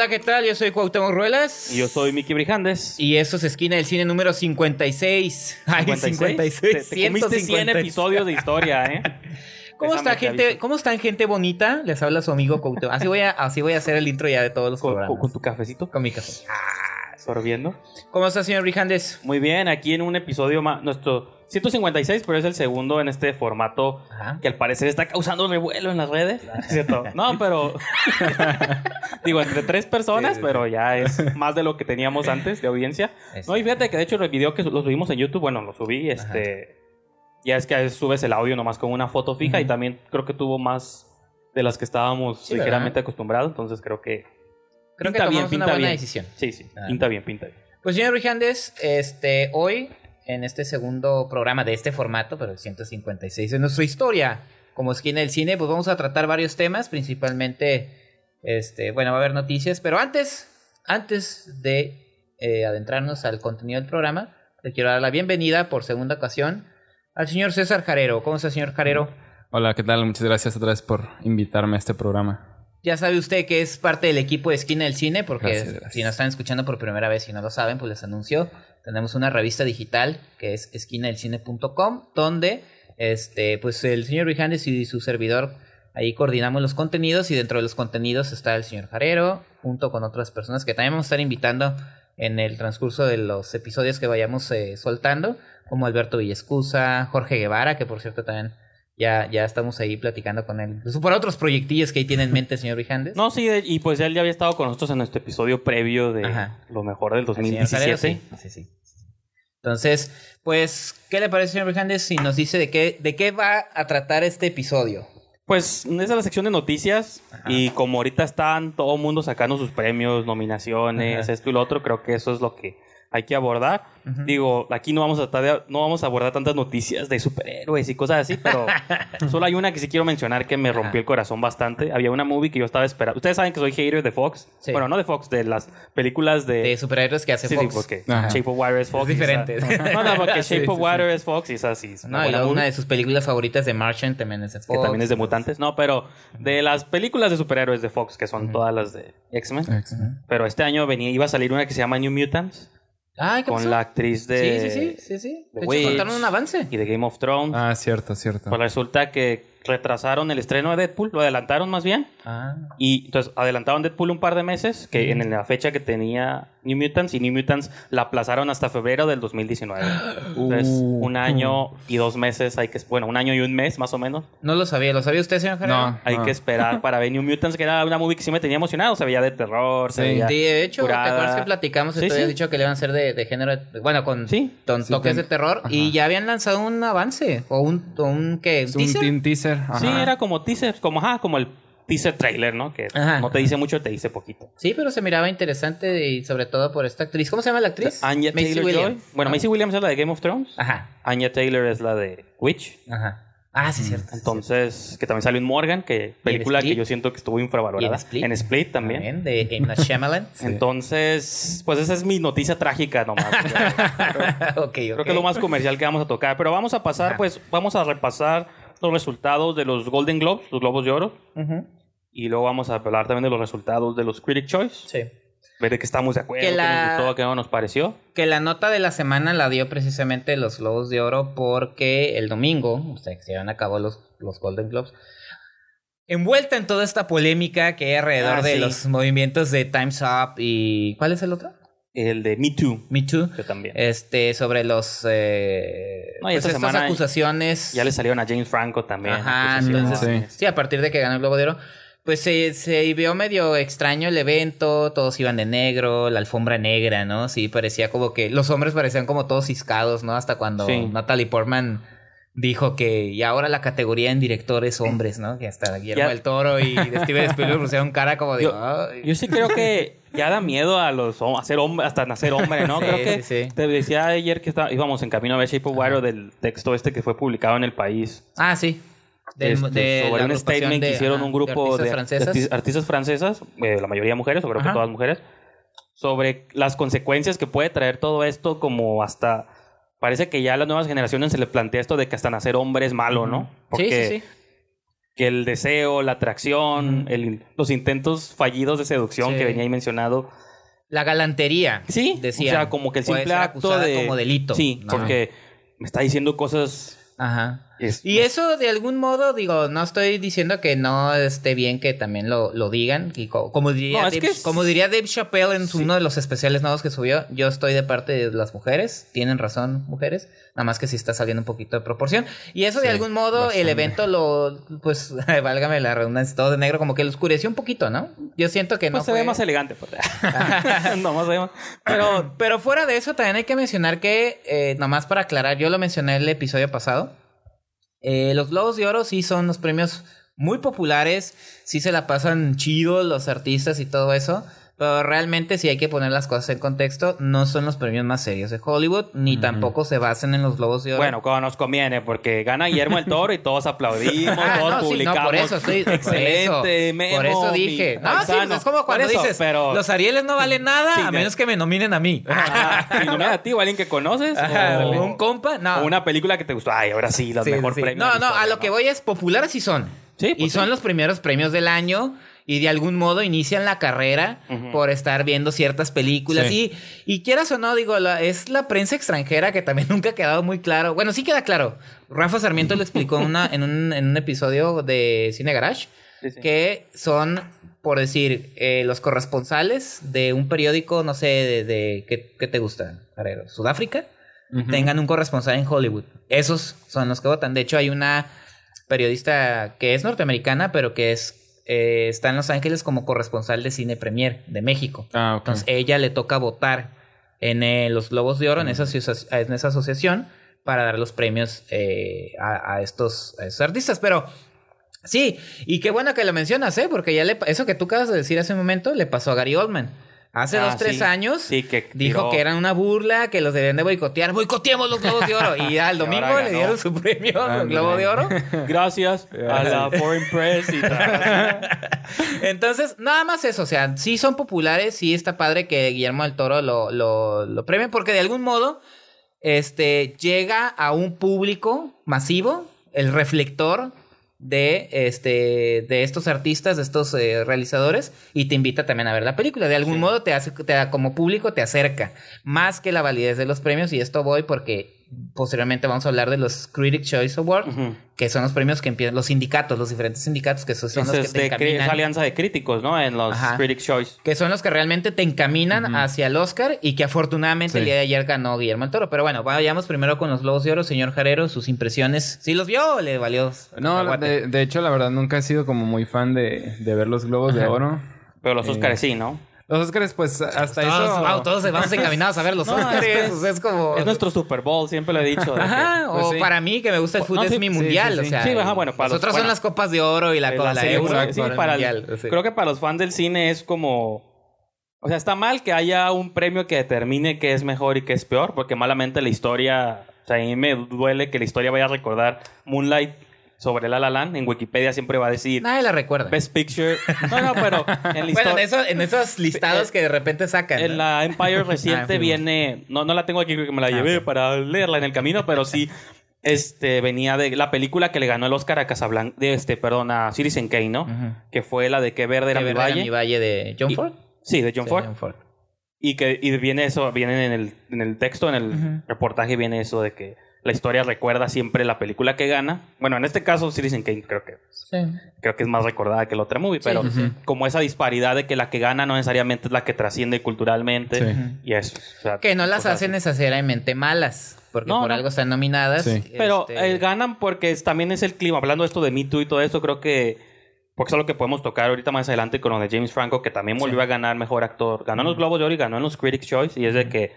Hola, ¿qué tal? Yo soy Cuauhtémoc Ruelas. Y yo soy Miki Brijandes. Y esto es Esquina del Cine número 56. Ay, 56. Te, te comiste 100 episodios de historia, ¿eh? ¿Cómo está te gente? ¿Cómo están gente bonita? Les habla su amigo Cuauhtémoc. Así voy a, así voy a hacer el intro ya de todos los Con, programas. con- tu cafecito. Con mi café. Sorbiendo. ¿Cómo está, señor Brijandes? Muy bien, aquí en un episodio más. Nuestro 156, pero es el segundo en este formato Ajá. que al parecer está causando revuelo en las redes. ¿Es ¿Cierto? No, pero. Digo, entre tres personas, Sí, pero ya es más de lo que teníamos antes de audiencia. No, y fíjate que de hecho el video que lo subimos en YouTube, bueno, lo subí, este. Ya es que a veces subes el audio nomás con una foto fija y también creo que tuvo más de las que estábamos Sí, ligeramente ¿verdad? acostumbrados, entonces creo que. Creo que pinta bien, tomamos una pinta buena bien. decisión. Sí, sí, pinta bien, pinta bien. Pues, señor Brijandes, este, hoy, en este segundo programa de este formato, pero el 156 de nuestra historia, como esquina del cine, pues vamos a tratar varios temas, principalmente, este, bueno, va a haber noticias, pero antes, antes de eh, adentrarnos al contenido del programa, le quiero dar la bienvenida por segunda ocasión al señor César Jarero. ¿Cómo está, señor Jarero? Hola, ¿qué tal? Muchas gracias otra vez por invitarme a este programa. Ya sabe usted que es parte del equipo de Esquina del Cine, porque Gracias, gracias. si nos están escuchando por primera vez y no lo saben, pues les anuncio. Tenemos una revista digital que es esquinadelcine.com, donde este, pues el señor Rijandes y su servidor ahí coordinamos los contenidos y dentro de los contenidos está el señor Jarero, junto con otras personas que también vamos a estar invitando en el transcurso de los episodios que vayamos eh, soltando, como Alberto Villescusa, Jorge Guevara, que por cierto también ya, ya estamos ahí platicando con él. Pues, por otros proyectillos que ahí tiene en mente el señor Rijandes. No, sí, y pues él ya había estado con nosotros en nuestro episodio previo de Ajá. lo mejor del Al señor Jarero, 2017. sí, sí, sí. Entonces, pues, ¿qué le parece, señor Brijandes, si nos dice de qué, de qué va a tratar este episodio? Pues esa es la sección de noticias Ajá. y como ahorita están todo el mundo sacando sus premios, nominaciones, Ajá. esto y lo otro, creo que eso es lo que hay que abordar. Ujú. Digo, aquí no vamos a tratar de- no vamos a abordar tantas noticias de superhéroes y cosas así, pero solo hay una que sí quiero mencionar que me rompió el corazón bastante. Había una movie que yo estaba esperando. Ustedes saben que soy hater de Fox. Sí. Bueno, no de Fox, de las películas de De superhéroes que hace Sí, sí, Fox. porque Ajá. Shape of Water es Fox. Es esa- diferente. No, no, porque Sí, Shape sí, of sí. Water es Fox y esa sí es No, y una movie, de sus películas favoritas de Martian también es de Fox. que también es de mutantes. No, pero de las películas de superhéroes de Fox, que son Ujú. todas las de X-Men. Pero este año venía, iba a salir una que se llama New Mutants ¿qué con pasó? la actriz Sí, de, sí, sí, sí, sí. The De hecho, soltaron un avance. y de Game of Thrones. Ah, cierto, cierto. Pues resulta que retrasaron el estreno de Deadpool, lo adelantaron más bien. Ah, Y entonces adelantaron Deadpool un par de meses, que en la fecha que tenía New Mutants y New Mutants la aplazaron hasta febrero del 2019. Entonces, Uh. un año y dos meses hay que... Bueno, un año y un mes más o menos. No lo sabía. ¿Lo sabía usted, señor Gerardo? No. Hay que esperar para ver New Mutants, que era una movie que sí me tenía emocionado. Se veía de terror, se Sí. veía... De hecho, curada. ¿te acuerdas que platicamos? Sí, y tú habías sí. dicho que le iban a ser de, de género, de- bueno, con, Sí. Sí, toques de terror. Ajá. Y ya habían lanzado un avance. O un, o un ¿qué? Un ¿Teaser? teaser. Sí, era como teaser, como, ajá, como el teaser trailer, ¿no? Que Ajá. no te dice mucho, te dice poquito. Sí, pero se miraba interesante y sobre todo por esta actriz. ¿Cómo se llama la actriz? Anya Taylor Williams. Joy. Bueno, Ah. Macy Williams es la de Game of Thrones. Ajá, Anya Taylor es la de Witch. ajá. Ah, sí, cierto. Entonces, que también salió en Morgan, que película que yo siento que estuvo infravalorada. ¿Y en Split? En Split también. También, de. Night Shyamalan. Entonces, pues esa es mi noticia trágica nomás. ok, ok. Creo que es lo más comercial que vamos a tocar. Pero vamos a pasar, Ajá. pues, vamos a repasar los resultados de los Golden Globes, los Globos de Oro. Ujú, Y luego vamos a hablar también de los resultados de los Critic Choice. Sí. Ver de qué estamos de acuerdo, Que qué la- nos gustó, qué no nos pareció. Que la nota de la semana la dio precisamente los Globos de Oro porque el domingo, o sea, que se llevan a cabo los, los Golden Globes, envuelta en toda esta polémica que hay alrededor Ah, de sí. los movimientos de Time's Up y... ¿Cuál es el otro? El de Me Too, Me Too. que también. Este, sobre los... Eh, No, y pues esta estas acusaciones... Ya le salieron a James Franco también. Ajá, entonces, Sí. sí, a partir de que ganó el Globo de Oro, pues se, se vio medio extraño el evento, todos iban de negro, la alfombra negra, ¿no? Sí, parecía como que los hombres parecían como todos ciscados, ¿no? Hasta cuando Sí. Natalie Portman dijo que y ahora la categoría en directores hombres, ¿no? Que hasta Guillermo del Toro y Steven Spielberg pusieron cara como de... Yo- sí creo que ya da miedo a los a ser hombre, hasta nacer hombre, ¿no? Sí, creo que sí, sí. te decía ayer que está- íbamos en camino a ver Shape of Water del texto este que fue publicado en el país. Ah, sí. Del- Este, de sobre la un statement de- que hicieron ajá, un grupo de de, artistas de francesas. arti- artistas francesas, eh, la mayoría mujeres, o creo Ajá. que todas mujeres, sobre las consecuencias que puede traer todo esto, como hasta parece que ya a las nuevas generaciones se les plantea esto de que hasta nacer hombre es malo, ¿no? Sí, sí, sí. que el deseo, la atracción, el- los intentos fallidos de seducción que venía ahí mencionado. La galantería. Sí, decía. o sea, como que el simple acto de como delito. Sí, ¿no? porque me está diciendo cosas Ajá. Es- Y eso de algún modo, digo, no estoy diciendo que no esté bien que también lo, lo digan. Y co- como, diría No, es Dave, que es- como diría Dave Chappelle en su- uno de los especiales nuevos que subió, yo estoy de parte de las mujeres. Tienen razón, mujeres. Nada más que sí está saliendo un poquito de proporción. Y eso de Sí, algún modo, el evento lo, pues, válgame la redundancia, todo de negro, como que lo oscureció un poquito, ¿no? Yo siento que no pues se ve más elegante. Pues. no, más se ve más- pero, pero fuera de eso, también hay que mencionar que, eh, nomás para aclarar, yo lo mencioné en el episodio pasado. Eh, los Globos de Oro sí son los premios muy populares, sí se la pasan chido los artistas y todo eso. Pero realmente, si hay que poner las cosas en contexto, no son los premios más serios de Hollywood, ni tampoco se basan en los Globos de Oro. Bueno, cuando nos conviene, porque gana Guillermo el Toro y todos aplaudimos, Ah, todos no, sí, publicamos. no, por eso estoy. por Excelente, eso, Memo, Por eso mi dije. No, sí, pues es como Por cuando eso, dices. pero- Los Arieles no valen nada Sí, a menos que me nominen a mí. Ah, a ti o a alguien que conoces. Ajá, o, un compa, no. o una película que te gustó. Ay, ahora sí, los Sí, mejor premios. No, no, a lo que voy es populares sí son. Sí, pues y son los primeros premios del año y de algún modo inician la carrera por estar viendo ciertas películas Sí. y, y quieras o no, digo, la- es la prensa extranjera que también nunca ha quedado muy claro. Bueno, sí queda claro. Rafa Sarmiento lo explicó en una, en, un, en un episodio de Cine Garage Sí, sí. que son, por decir, eh, los corresponsales de un periódico, no sé, de, de ¿qué, qué te gusta? ¿Sudáfrica? Tengan un corresponsal en Hollywood. Esos son los que votan. De hecho, hay una periodista que es norteamericana, pero que es eh, está en Los Ángeles como corresponsal de cine premier de México. Ah. Entonces, ella le toca votar en eh, los Globos de Oro, en, esa, asoci- en esa asociación, para dar los premios eh, a, a estos, a estos artistas. Pero sí, y qué bueno que lo mencionas, ¿eh? Porque ya le, eso que tú acabas de decir hace un momento le pasó a Gary Oldman. Hace Ah, dos, tres sí. años Sí, que dijo tiró- que eran una burla, que los debían de boicotear. ¡Boicoteemos los Globos de Oro! Y al domingo le dieron su premio al Globo de Oro. Gracias a la Foreign Press y tal. Entonces, nada más eso. O sea, sí son populares, sí está padre que Guillermo del Toro lo, lo, lo premie, porque de algún modo este, llega a un público masivo, el reflector de, este, de estos artistas, de estos eh, realizadores, y te invita también a ver la película. De algún modo te hace, te da, como público te acerca, más que la validez de los premios, y esto voy porque posteriormente vamos a hablar de los Critic Choice Awards, que son los premios que empiezan los sindicatos, los diferentes sindicatos que son, son Ese los que es te encaminan. esa alianza de críticos, ¿no? En los Ajá. Critics' Choice. Que son los que realmente te encaminan hacia el Oscar y que afortunadamente Sí. el día de ayer ganó Guillermo el Toro. Pero bueno, vayamos primero con los Globos de Oro. Señor Jarero, sus impresiones. ¿Sí los vio o le valió? No, de, de hecho, la verdad, nunca he sido como muy fan de, de ver los globos de oro. Pero los Eh, Oscars sí, ¿no? Los Oscars, pues hasta Todos, eso. wow, todos vamos encaminados a ver los No, Oscars. es que o sea, es como... Es nuestro Super Bowl, siempre lo he dicho. de que- Ajá, Pues o sí. para mí que me gusta el fútbol No, es sí, mi mundial, sí, o sí. sea, Sí, ajá, bueno, para los- nosotros son bueno, las copas de oro y la, de copa la la serie, euro, exacto, sí, para el para el- mundial, o sea. Creo que para los fans del cine es como... O sea, está mal que haya un premio que determine qué es mejor y qué es peor, porque malamente la historia... O sea, a mí me duele que la historia vaya a recordar Moonlight sobre La La Land. En Wikipedia siempre va a decir Nadie la recuerda. Best Picture. No, no, pero en la bueno, en, eso- en esos listados Eh, que de repente sacan. En ¿no? la Empire reciente Ah, sí, viene, no, no la tengo aquí porque me la Ah, llevé para leerla en el camino, pero sí, este, venía de la película que le ganó el Oscar a Casablanca, de este, perdón, a Citizen Kane, ¿no? Que fue la de Que Verde era Que mi verde era valle. mi valle de John Y- Ford. Sí, de John Sí, Ford. John Ford. Y que y viene eso, viene en el, en el texto, en el reportaje viene eso de que la historia recuerda siempre la película que gana. Bueno, en este caso Citizen Kane creo que Sí. creo que es más recordada que la otra movie, pero sí, sí. como esa disparidad de que la que gana no necesariamente es la que trasciende culturalmente Sí. y eso. o sea, Que no las hacen así. necesariamente malas, porque No, por no. algo están nominadas. Sí. Pero Este, eh, ganan porque es- también es el clima. Hablando de esto de Me Too y todo eso, creo que. Porque es algo que podemos tocar ahorita más adelante con lo de James Franco, que también volvió a ganar mejor actor. Ganó en los Globos de Oro y ganó en los Critics' Choice. Y es de que.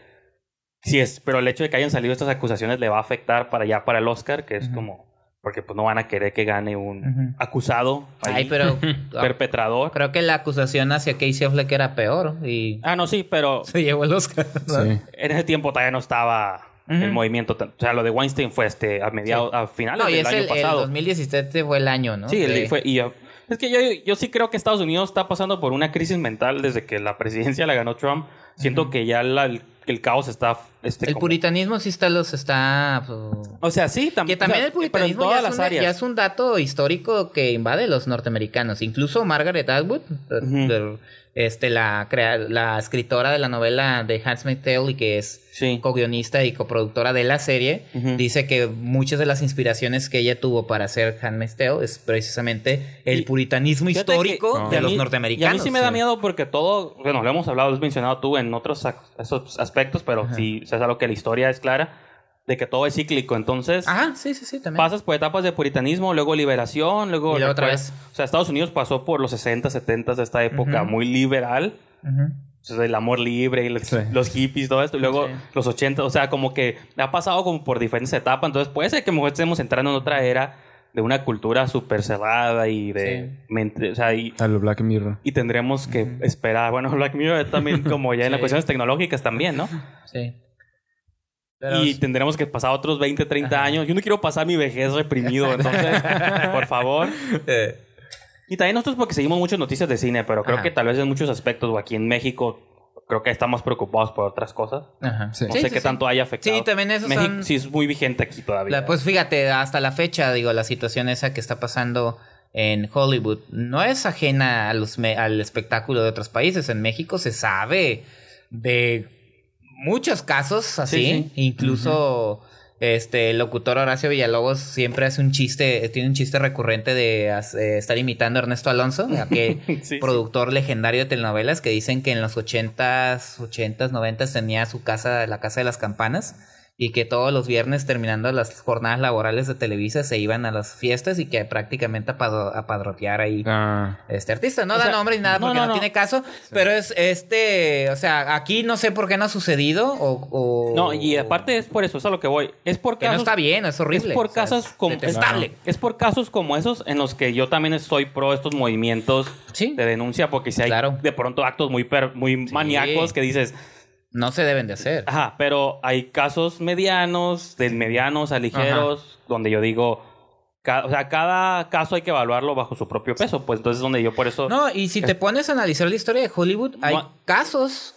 Sí, es. Pero el hecho de que hayan salido estas acusaciones le va a afectar para allá, para el Oscar, que es Ujú. como. Porque pues no van a querer que gane un Ujú. acusado. ahí, Ay, pero perpetrador. creo que la acusación hacia Casey Affleck era peor y Ah, no, sí, pero se llevó el Oscar. ¿no? Sí. en ese tiempo todavía no estaba. Ujú. El movimiento, o sea, lo de Weinstein fue este a mediados, a finales No, y del es año el, el pasado. 2017 fue el año, ¿no? Sí, el- De- fue, y yo- es que yo, yo sí creo que Estados Unidos está pasando por una crisis mental desde que la presidencia la ganó Trump. Siento que ya la- el, el caos está... Este, el como- puritanismo sí está los está pues, O sea, sí, tam- que también o sea, el pero en puritanismo todas ya, las es un, áreas. ya es un dato histórico que invade los norteamericanos. Incluso Margaret Atwood, de- Ujú. Este, la, crea- la escritora de la novela de Handmaid's Tale y que es Sí. co-guionista y coproductora de la serie, dice que muchas de las inspiraciones que ella tuvo para hacer Handmaid's Tale es precisamente el Y- puritanismo histórico que- de los mí- norteamericanos. Y a mí sí me da Sí. miedo porque todo, bueno, lo hemos hablado, lo has mencionado tú en otros esos aspectos, pero Ajá. sí, o sea, es algo que la historia es clara, de que todo es cíclico. Entonces, Ajá, sí, sí, sí, también. pasas por etapas de puritanismo, luego liberación, luego... Y luego otra vez. O sea, Estados Unidos pasó por los 60, 70 de esta época muy liberal. O sea, el amor libre y los, Sí. los hippies, todo esto. Y luego Sí. los 80, o sea, como que ha pasado como por diferentes etapas. Entonces puede ser que mejor estemos entrando en otra era de una cultura súper cerrada y de Sí. mente, o sea, y, A lo Black Mirror. y tendremos que esperar. Bueno, Black Mirror es también como ya en las cuestiones tecnológicas también, ¿no? Sí. Pero- y tendremos que pasar otros 20, 30 Ajá. años. Yo no quiero pasar mi vejez reprimido, entonces, por favor. Eh, Y también nosotros porque seguimos muchas noticias de cine, pero creo Ajá. que tal vez en muchos aspectos, o aquí en México, creo que estamos preocupados por otras cosas. Ajá. Sí. No Sí, sé sí, qué sí. tanto haya afectado. Sí, también esos México son- sí es muy vigente aquí todavía. La- pues fíjate, hasta la fecha, digo, la situación esa que está pasando en Hollywood no es ajena a los me- al espectáculo de otros países. En México se sabe de muchos casos así. Sí, sí. Incluso este el locutor Horacio Villalobos siempre hace un chiste, tiene un chiste recurrente de hace- estar imitando a Ernesto Alonso, aquel Sí, productor legendario de telenovelas que dicen que en los 80s, 80s, 90s tenía su casa, la casa de las campanas y que todos los viernes terminando las jornadas laborales de Televisa se iban a las fiestas y que prácticamente a, pado- a padrotear ahí Ah, este artista. No O da sea, nombre ni nada porque no, no, no. tiene caso, pero es este, o sea, aquí no sé por qué no ha sucedido o... o- No, y aparte es por eso, es a lo que voy. Es por que no está bien, es horrible. Es por o sea, casos es como detestable. es por casos como esos en los que yo también estoy pro estos movimientos Sí. de denuncia porque si hay Claro. de pronto actos muy per- muy Sí. maníacos que dices, No se deben de hacer. ajá, pero hay casos medianos, de medianos a ligeros donde yo digo o sea, cada caso hay que evaluarlo bajo su propio peso, pues entonces es donde yo por eso No, y si te pones a analizar la historia de Hollywood, hay No- casos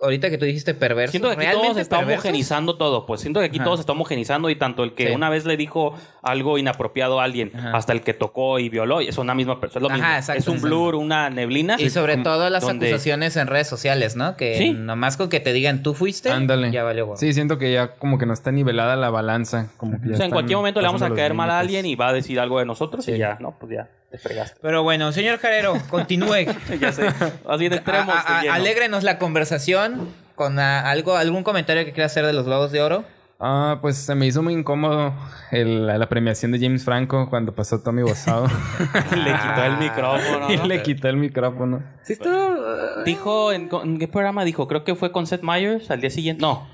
ahorita que tú dijiste perverso, Siento que aquí realmente todo se está perversos? homogenizando todo. Pues siento que aquí Ajá. todo se está homogenizando y tanto el que Sí. una vez le dijo algo inapropiado a alguien Ajá. hasta el que tocó y violó, es una misma persona. Es, lo Ajá, mismo. exacto, es un exacto. blur, una neblina. Y sobre como- todo las donde- acusaciones en redes sociales, ¿no? Que Sí. nomás con que te digan tú fuiste, Ándale. ya valió. Sí, siento que ya como que no está nivelada la balanza. Como que ya O sea, en cualquier momento le vamos a caer mal a alguien y va a decir algo de nosotros y ya, no, pues ya te fregaste. Pero bueno, señor Carrero, continúe. ya sé. Más bien lleno. alégrenos la conversación con algo, algún comentario que quiera hacer de los Globos de Oro. Ah, pues se me hizo muy incómodo el- la premiación de James Franco cuando pasó Tommy Wiseau. le quitó el micrófono. y le quitó el micrófono. Sí, estuvo- Dijo, ¿en, en qué programa dijo? Creo que fue con Seth Meyers al día siguiente. No.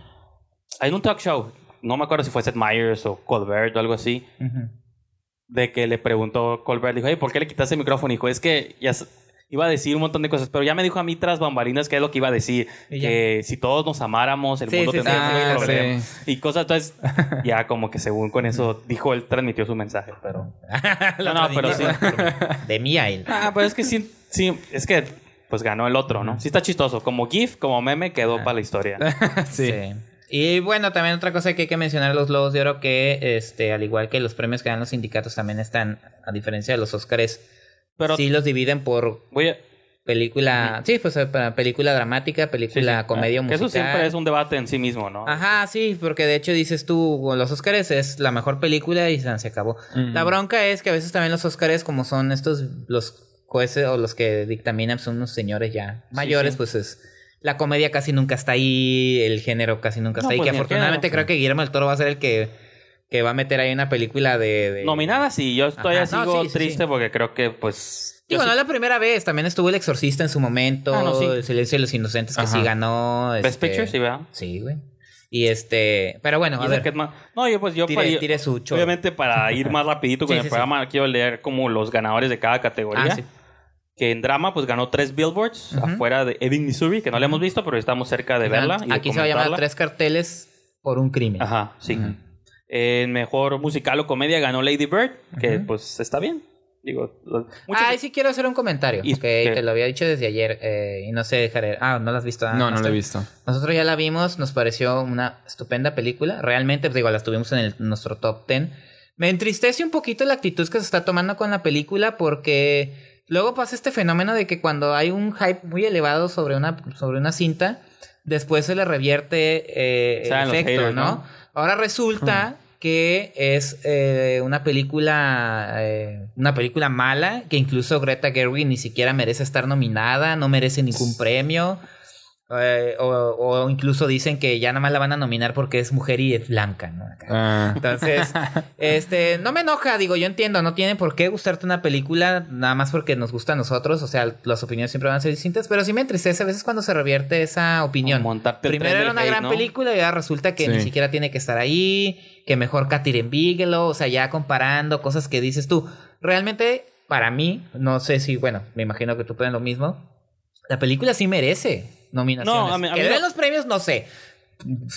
En un talk show. No me acuerdo si fue Seth Meyers o Colbert o algo así. Ujú. De que le preguntó Colbert. Dijo, hey, ¿por qué le quitaste el micrófono? Dijo, es que ya iba a decir un montón de cosas. Pero ya me dijo a mí tras bambalinas que es lo que iba a decir. Y. Que si todos nos amáramos, el Sí, mundo sí, sí, tendría sí, sí. problemas. Y cosas. Entonces, ya como que según con eso dijo, él transmitió su mensaje. Pero... La No, no, pero transmitió De mí a él. Ah, pero es que sí, sí, es que pues ganó el otro, ¿no? Sí está chistoso. Como GIF, como meme, quedó para la historia. sí. Y bueno, también otra cosa que hay que mencionar los Globos de Oro que, este, al igual que los premios que dan los sindicatos, también están, a diferencia de los Oscars, Pero sí los dividen por voy a... película, sí, pues eh, película dramática, película sí. comedia Que musical. Eso siempre es un debate en sí mismo, ¿no? Ajá, sí, porque de hecho dices tú, los Oscars es la mejor película y se acabó. La bronca es que a veces también los Oscars, como son estos, los jueces o los que dictaminan, son unos señores ya mayores, sí. pues es... La comedia casi nunca está ahí, el género casi nunca No, está ahí, pues que afortunadamente género, creo que Guillermo del Toro va a ser el que, que va a meter ahí una película de... de- Nominada sí, yo todavía Ajá, sigo sí, triste sí. porque creo que pues... Digo, no es la primera vez, también estuvo El Exorcista en su momento, Ah, no. El Silencio de los Inocentes que sí ganó. Best este, Picture, sí, ¿verdad? Sí, güey. Y este, pero bueno, a ver, No, yo pues yo... tire, para- tire su. Obviamente para ir más rapidito con el programa quiero leer como los ganadores de cada categoría. Ah, sí. Que en drama pues ganó tres billboards Ujú. afuera de Ebbing, Missouri, que no la hemos visto, pero estamos cerca de verla. y de Aquí se va a llamar. Tres carteles por un crimen. Ajá, sí. Ujú. En mejor musical o comedia ganó Lady Bird, que Ujú. pues está bien. Digo, muchas- Ay, sí quiero hacer un comentario. Y- que ¿qué? te lo había dicho desde ayer y no sé dejar. Ah, no lo has visto. ah, No, no lo he Master? visto. Nosotros ya la vimos, nos pareció una estupenda película. Realmente, pues digo, la tuvimos en el- nuestro top 10. Me entristece un poquito la actitud que se está tomando con la película porque luego pasa este fenómeno de que cuando hay un hype muy elevado sobre una, sobre una cinta, después se le revierte eh, el efecto, haters, ¿no? ¿no? Ahora resulta que es eh, una película eh, una película mala que incluso Greta Gerwig ni siquiera merece estar nominada, no merece ningún premio. Eh, o, o incluso dicen que ya nada más la van a nominar porque es mujer y es blanca, ¿no? Ah, Entonces, este, no me enoja, digo, yo entiendo, no tiene por qué gustarte una película nada más porque nos gusta a nosotros, o sea, las opiniones siempre van a ser distintas, pero sí me entristece a veces cuando se revierte esa opinión. Primero era una hate, gran ¿no? película y ahora resulta que Sí. ni siquiera tiene que estar ahí, que mejor Catherine Bigelow, o sea, ya comparando cosas que dices tú. Realmente, para mí, no sé si, bueno, me imagino que tú puedes lo mismo, la película sí merece nominaciones. No, a mí- a mí que den lo- los premios, no sé.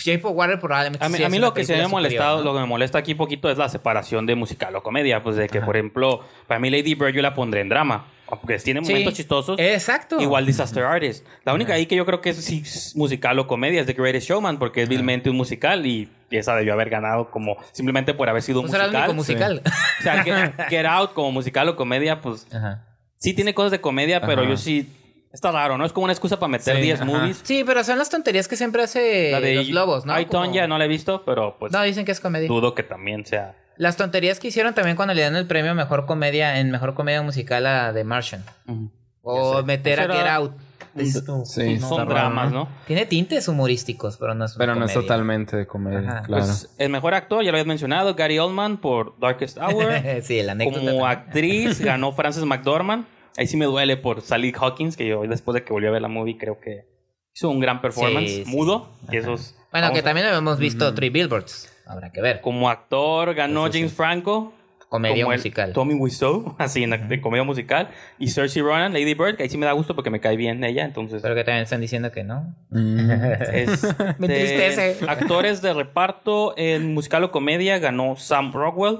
Shape of Water probablemente A mí, sí a mí lo que se me ha molestado, lo que me molesta aquí poquito es la separación de musical o comedia. Pues de que, Ajá. por ejemplo, para mí Lady Bird yo la pondré en drama. Porque tiene Sí. momentos chistosos. Exacto. Igual Disaster Artist. La única ahí que yo creo que es sí, es musical o comedia es The Greatest Showman, porque es vilmente un musical y, esa debió haber ganado como simplemente por haber sido un Pues era el único musical. O sea, Get, Get Out como musical o comedia, pues Ajá. sí tiene cosas de comedia, pero Ajá. yo sí. Está raro, ¿no? Es como una excusa para meter Sí, 10 ajá. movies. Sí, pero son las tonterías que siempre hace La de los globos, ¿no? Como- ya no la he visto, pero pues No, dicen que es comedia. dudo que también sea. Las tonterías que hicieron también cuando le dan el premio a mejor comedia, en mejor comedia musical a The Martian. O meter a Get era- Out. Sí, Son dramas, ¿no? Tiene tintes humorísticos, pero no es Pero no es totalmente de comedia, Ajá. claro. Pues el mejor actor, ya lo habías mencionado, Gary Oldman por Darkest Hour. sí, la anécdota. Como también. actriz ganó Frances McDormand. Ahí sí me duele por Sally Hawkins, que yo después de que volvió a ver la movie creo que hizo un gran performance. Sí, sí. Mudo. Que esos, Bueno, que a- también hemos visto Three Billboards. Habrá que ver. Como actor ganó Eso sí. James Franco. Comedia como musical. Tommy Wiseau, así en la- de comedia musical. Y Cersei Ronan, Lady Bird, que ahí sí me da gusto porque me cae bien ella. Entonces, Pero que también están diciendo que no. Mm. es Me de entristece. Actores de reparto en musical o comedia ganó Sam Rockwell.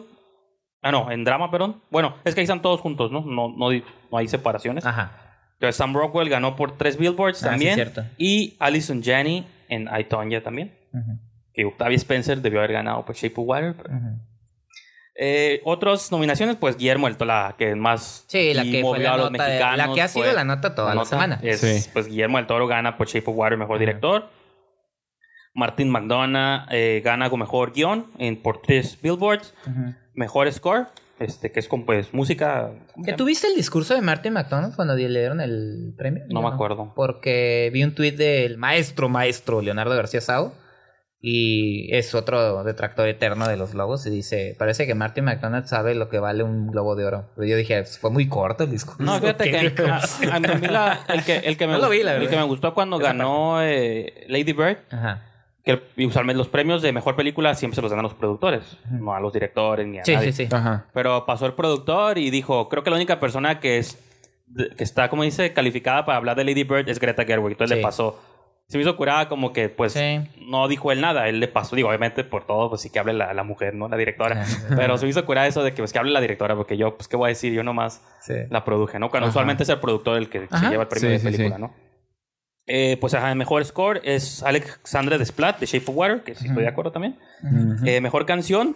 Ah, no, en drama, perdón. Bueno, es que ahí están todos juntos, ¿no? No, no, hay separaciones. Ajá. Entonces, Sam Rockwell ganó por tres Billboards Ah, sí, también. cierto. y Alison Janney en I, Tonya también. Que Octavia Spencer debió haber ganado por Shape of Water. pero-. Eh, otras nominaciones, pues Guillermo del Toro, la que más Sí, la que fue movió la a los nota de- mexicanos la que ha sido fue la nota toda la nota. semana. Es, Sí. Pues Guillermo del Toro gana por Shape of Water, mejor director. Martin McDonough eh, gana con mejor guion en por tres Billboards. Mejor score, este que es con pues música. ¿cómo se ¿Que llama? ¿Tuviste el discurso de Martin McDonald cuando le dieron el premio? No me acuerdo. Porque vi un tuit del maestro, maestro Leonardo García Sao. Y es otro detractor eterno de los globos. Y dice: Parece que Martin McDonald sabe lo que vale un globo de oro. Pero yo dije: "Pues, Fue muy corto el discurso. No, fíjate que a, a mí la- el que, el que me, No lo vi, la el que me gustó cuando Esa ganó eh, Lady Bird, Ajá. Que y usualmente los premios de mejor película siempre se los dan a los productores, no a los directores ni a Sí, nadie. sí, sí. Ajá. Pero pasó el productor y dijo, creo que la única persona que es que está, como dice, calificada para hablar de Lady Bird es Greta Gerwig. Entonces Sí. le pasó. Se me hizo curada como que, pues, Sí. no dijo él nada. Él le pasó, digo, obviamente por todo, pues sí que hable la, la mujer, ¿no? La directora. Pero se me hizo curada eso de que, pues, que hable la directora, porque yo, pues, ¿qué voy a decir? Yo nomás Sí. la produje, ¿no? Cuando Ajá. usualmente es el productor el que se lleva el premio Sí, de sí, película, sí. ¿no? Eh, pues, ajá, mejor score es Alexandre Desplat de Shape of Water, que sí estoy de acuerdo también. Ujú. Eh, mejor canción,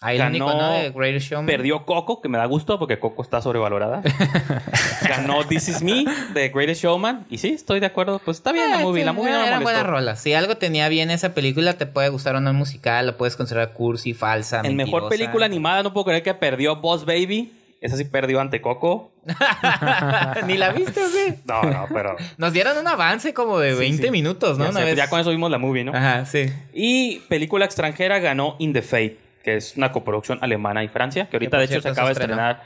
Ahí Ganó- único, ¿no? De Greatest Showman. Perdió Coco, que me da gusto porque Coco está sobrevalorada. Ganó This Is Me de Greatest Showman. Y sí, estoy de acuerdo. Pues está bien la Eh, movie. sí, La movie no me eran molestó. buenas rolas. Si algo tenía bien esa película, te puede gustar o no musical, lo puedes considerar cursi, falsa, En mejor película animada no puedo creer que perdió Boss Baby. Esa sí perdió ante Coco. ¿Ni la viste o qué? No, no, pero... Nos dieron un avance como de 20 sí. minutos, ¿no? ya, Una sé, vez. ya con eso vimos la movie, ¿no? Ajá, sí. Y película extranjera ganó In the Fate, que es una coproducción alemana y Francia, que ahorita de hecho se acaba de estrenar.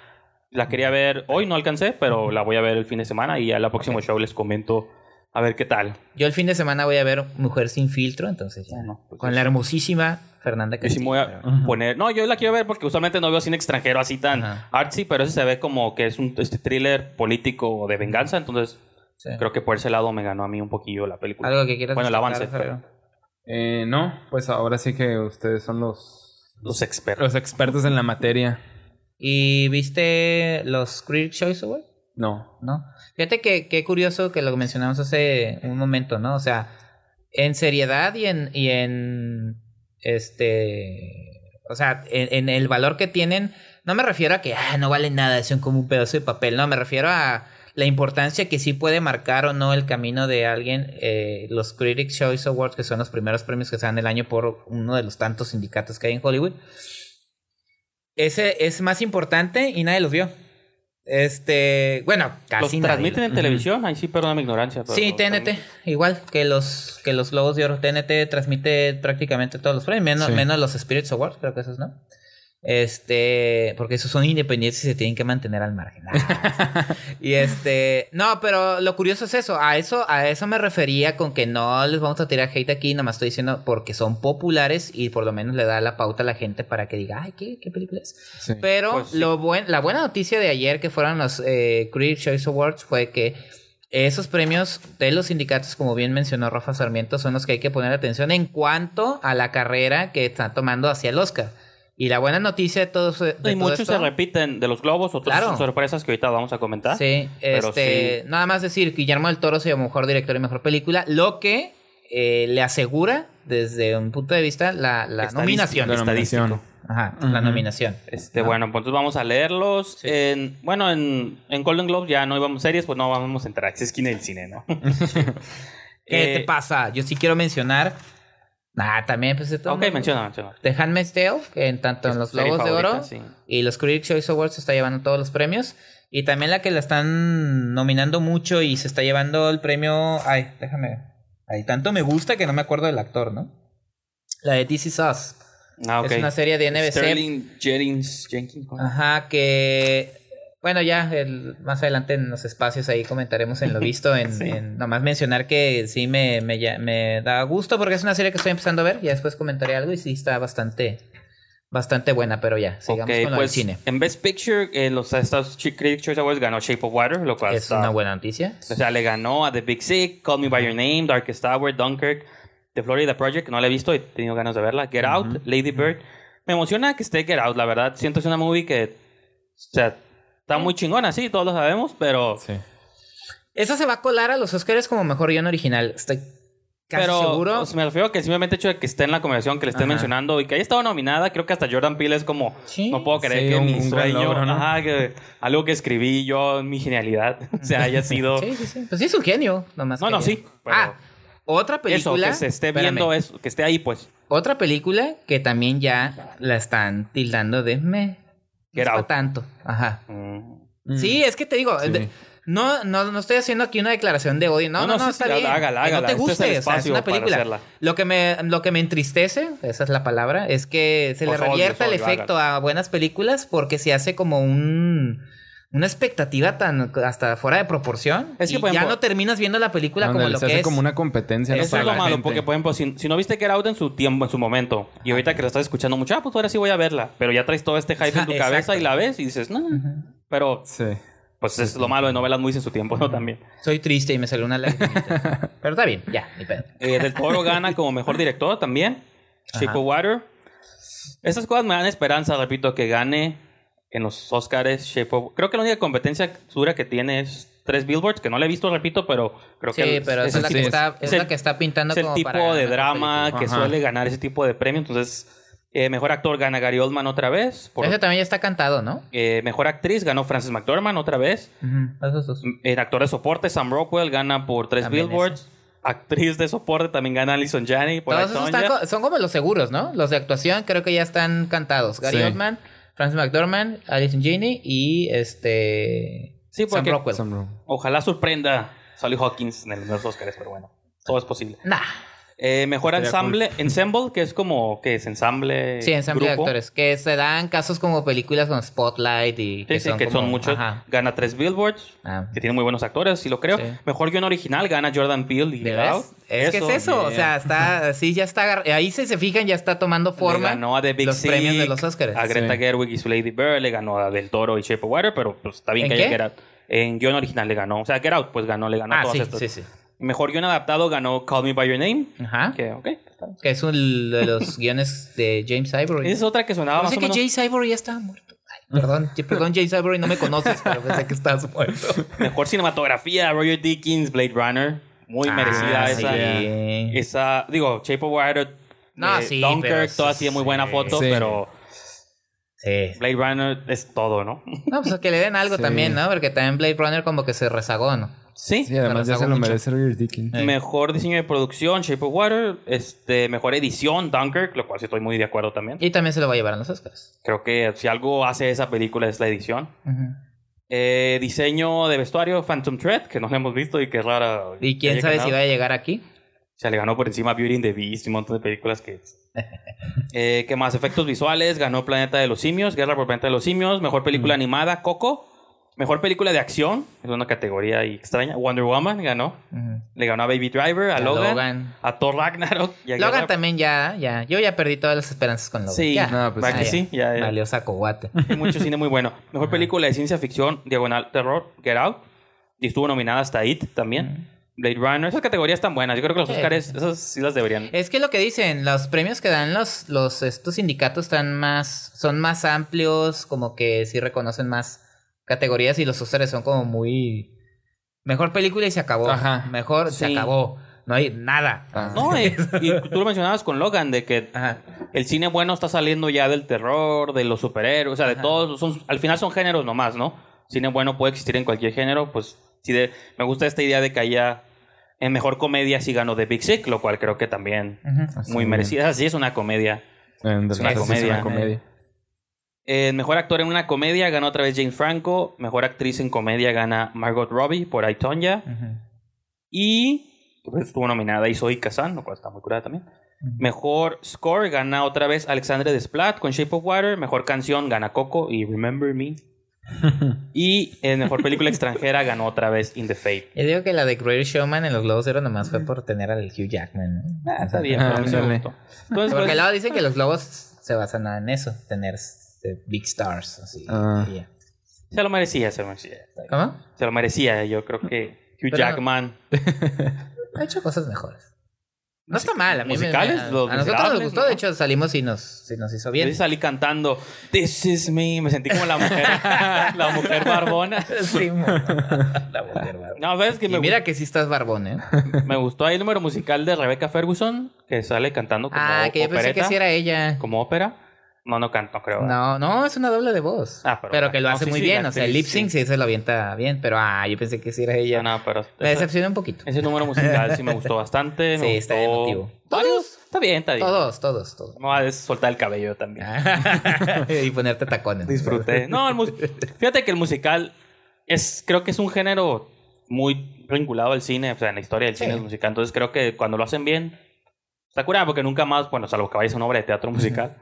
La quería ver hoy, no alcancé, pero la voy a ver el fin de semana y al próximo show les comento a ver qué tal. Yo el fin de semana voy a ver Mujer sin filtro, entonces ya. Bueno, pues con es- la hermosísima Fernanda Que sí me voy a pero- poner. No, yo la quiero ver porque usualmente no veo cine extranjero así tan Ajá. artsy, pero ese se ve como que es un este thriller político de venganza. Entonces, Sí. creo que por ese lado me ganó a mí un poquillo la película. Algo que quieras Bueno, el avance? Eh, no, pues ahora sí que ustedes son los, Los expertos. los expertos en la materia. ¿Y viste los Critics' Choice Awards? No. ¿no? Fíjate que qué curioso que lo mencionamos hace un momento, ¿no? O sea, en seriedad y en, y en este, o sea, en, el valor que tienen, no me refiero a que ah, no valen nada, son como un pedazo de papel, no, me refiero a la importancia que sí puede marcar o no el camino de alguien, eh, los Critics' Choice Awards, que son los primeros premios que se dan el año por uno de los tantos sindicatos que hay en Hollywood. Ese es más importante y nadie los vio. Este, bueno, ¿Los casi nadie. transmiten en televisión? Ahí sí, perdona mi ignorancia. pero Sí, los TNT, transmiten. igual que los que los Globos de Oro. TNT transmite prácticamente todos los premios, menos, Sí. menos los Spirits Awards, creo que esos no. Este, porque esos son independientes y se tienen que mantener al margen. Ah. y este, no, pero lo curioso es eso, a eso a eso me refería con que no les vamos a tirar hate aquí, nomás estoy diciendo porque son populares y por lo menos le da la pauta a la gente para que diga, "Ay, ¿qué, qué película es?" Sí. Pero Pues sí. lo buen, la buena noticia de ayer que fueron los eh, Critics' Choice Awards fue que esos premios de los sindicatos, como bien mencionó Rafa Sarmiento, son los que hay que poner atención en cuanto a la carrera que están tomando hacia el Oscar. Y la buena noticia de todo, de Y todo muchos esto- se repiten de los globos, otros Claro. son sorpresas que ahorita vamos a comentar. Sí, Pero este, sí. nada más decir, Guillermo del Toro se llama mejor director y mejor película, lo que eh, le asegura desde un punto de vista la, nominación. La estadístico. nominación. Ajá, la nominación. Este, Ah. bueno, pues entonces vamos a leerlos. Sí. En, bueno, en, en Golden Globe ya no íbamos series, pues no vamos a entrar. Es esquina del cine, ¿no? ¿Qué Eh, te pasa? Yo sí quiero mencionar. Ah, también, pues de todo Ok, menciona, menciona. The Handmaid's Tale, que en tanto en los Globos de Oro sí. y los Critics' Choice Awards se está llevando todos los premios. Y también la que la están nominando mucho y se está llevando el premio. Ay, déjame. Ay, tanto me gusta que no me acuerdo del actor, ¿no? La de This Is Us. Ah, ok. Es una serie de NBC. Sterling Jenkins. Jenkins. Ajá, que. Bueno, ya el- más adelante en los espacios ahí comentaremos en lo visto. En, Sí. en- nomás mencionar que sí me, me, da gusto porque es una serie que estoy empezando a ver. Ya después comentaré algo y sí está bastante, bastante buena, pero ya, sigamos con lo pues del cine. en Best Picture, en los Estados Critics Choice Awards ganó Shape of Water, lo cual Es está- una buena noticia. O sea, le ganó a The Big Sick, Call Me By Your Name, Darkest Tower, Dunkirk, The Florida Project, que no la he visto y he tenido ganas de verla, Get Out. Lady Bird. Me emociona que esté Get Out, la verdad. Siento que es una movie que, o sea, está muy chingona, sí, todos lo sabemos, pero Sí. Eso se va a colar a los Oscars como mejor guion original. Estoy casi pero seguro. o sea, me refiero a que simplemente hecho de que esté en la conversación, que le estén Ajá. mencionando y que haya estado nominada, creo que hasta Jordan Peele es como, Sí. no puedo creer Sí, que un- mi sueño, logro, ¿no? ajá, que algo que escribí yo, mi genialidad, o sea, haya sido Sí, sí, sí. Pues sí es un genio, nomás. No, que no, ya. sí, pero- Ah, otra eso, película. que se esté espérame. viendo eso, que esté ahí, pues. Otra película que también ya la están tildando de me. Get tanto. Ajá. Mm. Sí, es que te digo, Sí. de- no, no, no estoy haciendo aquí una declaración de odio. No, No, no, no, sí, está sí, bien. hágala, que no hágala. te Este es guste, o sea, es una película. hacerla. Lo que me, lo que me entristece, esa es la palabra, es que se le revierta el efecto a buenas películas porque se hace como un una expectativa tan hasta fuera de proporción Es que, y ya no terminas viendo la película como lo se que hace es. como una competencia. ¿no? Eso para es lo malo, gente. porque por ejemplo, si, si no viste Get Out en su tiempo, en su momento, y ahorita que la estás escuchando mucho, ah, pues ahora sí voy a verla, pero ya traes todo este hype en tu Exacto. cabeza y la ves y dices, no, pero Sí. pues es lo malo de novelas muy en su tiempo, ¿no? También. Soy triste y me salió una lágrima. Pero está bien, ya, ni pedo. Eh, Del Toro gana como mejor director también. Of Water. Estas cosas me dan esperanza, repito, que gane en los Oscars Shape of Creo que la única competencia dura que tiene es tres Billboards, que no la he visto, repito, pero creo Sí, que el- pero es la que es- está, es es el- la que está pintando es el como tipo para de drama que Ajá. suele ganar ese tipo de premio. Entonces, eh, mejor actor gana Gary Oldman otra vez. Por- Ese también ya está cantado, ¿no? eh, mejor actriz ganó Frances McDormand otra vez. Esos dos. El actor de soporte, Sam Rockwell, gana por tres También Billboards. Actriz de soporte también gana Alison Janney por Todos esos están son como los seguros, ¿no? Los de actuación creo que ya están cantados. Gary Sí. Oldman, Francis McDormand, Alison Janney y este... Sí, Sam porque- Rockwell. Some room. Ojalá sorprenda Sally Hawkins en los Oscars, pero bueno, todo es posible. Nah. Eh, mejor Estaría ensamble, ensemble, que es como que es ensamble. Sí, ensamble de actores. Que se dan casos como películas con Spotlight y... Sí, sí, que son, como- muchos. Ajá. Gana tres Billboards, Ah. que tiene muy buenos actores, si lo creo. Sí. Mejor guion original gana Jordan Peele y. Es que es eso, o sea, está, sí, ya está, ahí si se fijan, ya está tomando Le forma ganó a The Big los Sick, premios de los Oscars. A Greta Sí. Gerwig y su Lady Bird, le ganó a Del Toro y Shape of Water, pero pues está bien ¿En que haya qué? Get Out. En guion original le ganó. O sea, Get Out, pues ganó, le ganó a Ah, todas sí, estas. sí, sí. Mejor guion adaptado ganó Call Me By Your Name. Ajá. Que, ok. está bien. Que es un de los guiones de James Ivory. Esa es otra que sonaba más Pensé o que menos. James Ivory ya estaba muerto. Ay, perdón, perdón, James Ivory, no me conoces, pero pensé que estabas muerto. Mejor cinematografía, Roger Dickens, Blade Runner. Muy merecida Ah, esa. sí. Esa, digo, Shape of Water. No, eh, sí, Dunkirk, muy buena sí. foto, Sí. pero Sí. Blade Runner es todo, ¿no? No, pues que le den algo Sí. también, ¿no? Porque también Blade Runner como que se rezagó, ¿no? Sí. Sí, además ya se lo mucho. merece Roger Dickens. Eh. Mejor diseño de producción, Shape of Water. Este, mejor edición, Dunkirk, lo cual sí estoy muy de acuerdo también. Y también se lo va a llevar a los Oscars. Creo que si algo hace esa película es la edición. Eh, diseño de vestuario, Phantom Thread, que no lo hemos visto y que es rara. ¿Y quién sabe si va a llegar aquí? Se le ganó por encima Beauty and the Beast y un montón de películas que... eh, ¿Qué más? Efectos visuales. Ganó Planeta de los Simios. Guerra por Planeta de los Simios. Mejor película animada, Coco. Mejor película de acción. Es una categoría ahí extraña. Wonder Woman ganó. Le ganó a Baby Driver, a, A Logan, Logan. a Thor Ragnarok. Y a Logan Guerra- también ya, ya. Yo ya perdí todas las esperanzas con Logan. Sí, ya. No, pues ¿verdad Ah, que sí? Ya, ya. Valió saco guate. Hay mucho cine muy bueno. Mejor película de ciencia ficción, diagonal terror, Get Out. Y estuvo nominada hasta It también. Blade Runner. Esas categorías están buenas. Yo creo que los. Oscars, esas sí las deberían. Es que lo que dicen, los premios que dan los, los estos sindicatos están más, son más amplios, como que sí reconocen más categorías y los Oscars son como muy mejor película y se acabó. Ajá. Mejor se acabó. No hay nada. No, y, y tú lo mencionabas con Logan, de que Ajá. el cine bueno está saliendo ya del terror, de los superhéroes, o sea, de Ajá. todos. Son, al final son géneros nomás, ¿no? Cine bueno puede existir en cualquier género, pues sí de, me gusta esta idea de que haya en mejor comedia sí ganó The Big Sick, lo cual creo que también muy merecida. Sí, es una comedia. En Es una comedia. una comedia. Eh, mejor actor en una comedia ganó otra vez Jane Franco. Mejor actriz en comedia gana Margot Robbie por I, Tonya. Y pues, estuvo nominada y Zoe Kazan, lo cual está muy curada también. Mejor score gana otra vez Alexandre Desplat con Shape of Water. Mejor canción gana Coco y Remember Me. y en mejor película extranjera ganó otra vez In the Fate. Yo digo que la de Great Showman en los Globos de Oro nomás fue por tener al Hugh Jackman. ¿no? Ah, está bien, Ah, pero a mí sí me. Entonces, Porque pues, luego dicen que los Globos se basan en eso, tener este, big stars. Así, Ah. se lo merecía, se lo merecía. ¿Cómo? Se lo merecía. Yo creo que Hugh Pero- Jackman. Ha hecho cosas mejores. No está mal, a mí me- musicales, me- a, Los a nosotros nos gustó, ¿no? de hecho salimos y nos, y nos hizo Yo bien. sí salí cantando This is me. Me sentí como la mujer, la mujer barbona. Sí. La mujer barbón. No, ves que Y me, mira que sí estás barbón, ¿eh? me gustó ahí el número musical de Rebecca Ferguson, que sale cantando como Ah, que yo pensé que sí era ella. como ópera. No, no canto, no creo. No, no, es una doble de voz. Ah, pero, pero- que lo no, hace sí, muy sí, bien. O sea, el lip sync sí. se lo avienta bien. Pero ah, yo pensé que sí era ella. No, no, pero Me ese, decepcionó un poquito. ese número musical sí me gustó bastante. me Sí, está emotivo. Todos. Está bien, está bien. Todos, todos, todos. No, es soltar el cabello también. y ponerte tacones. Disfruté. No, el mus- fíjate que el musical es, creo que es un género muy vinculado al cine, o sea, en la historia del cine es musical. Entonces creo que cuando lo hacen bien, está curado porque nunca más, bueno, salvo que vayas a una obra de teatro musical,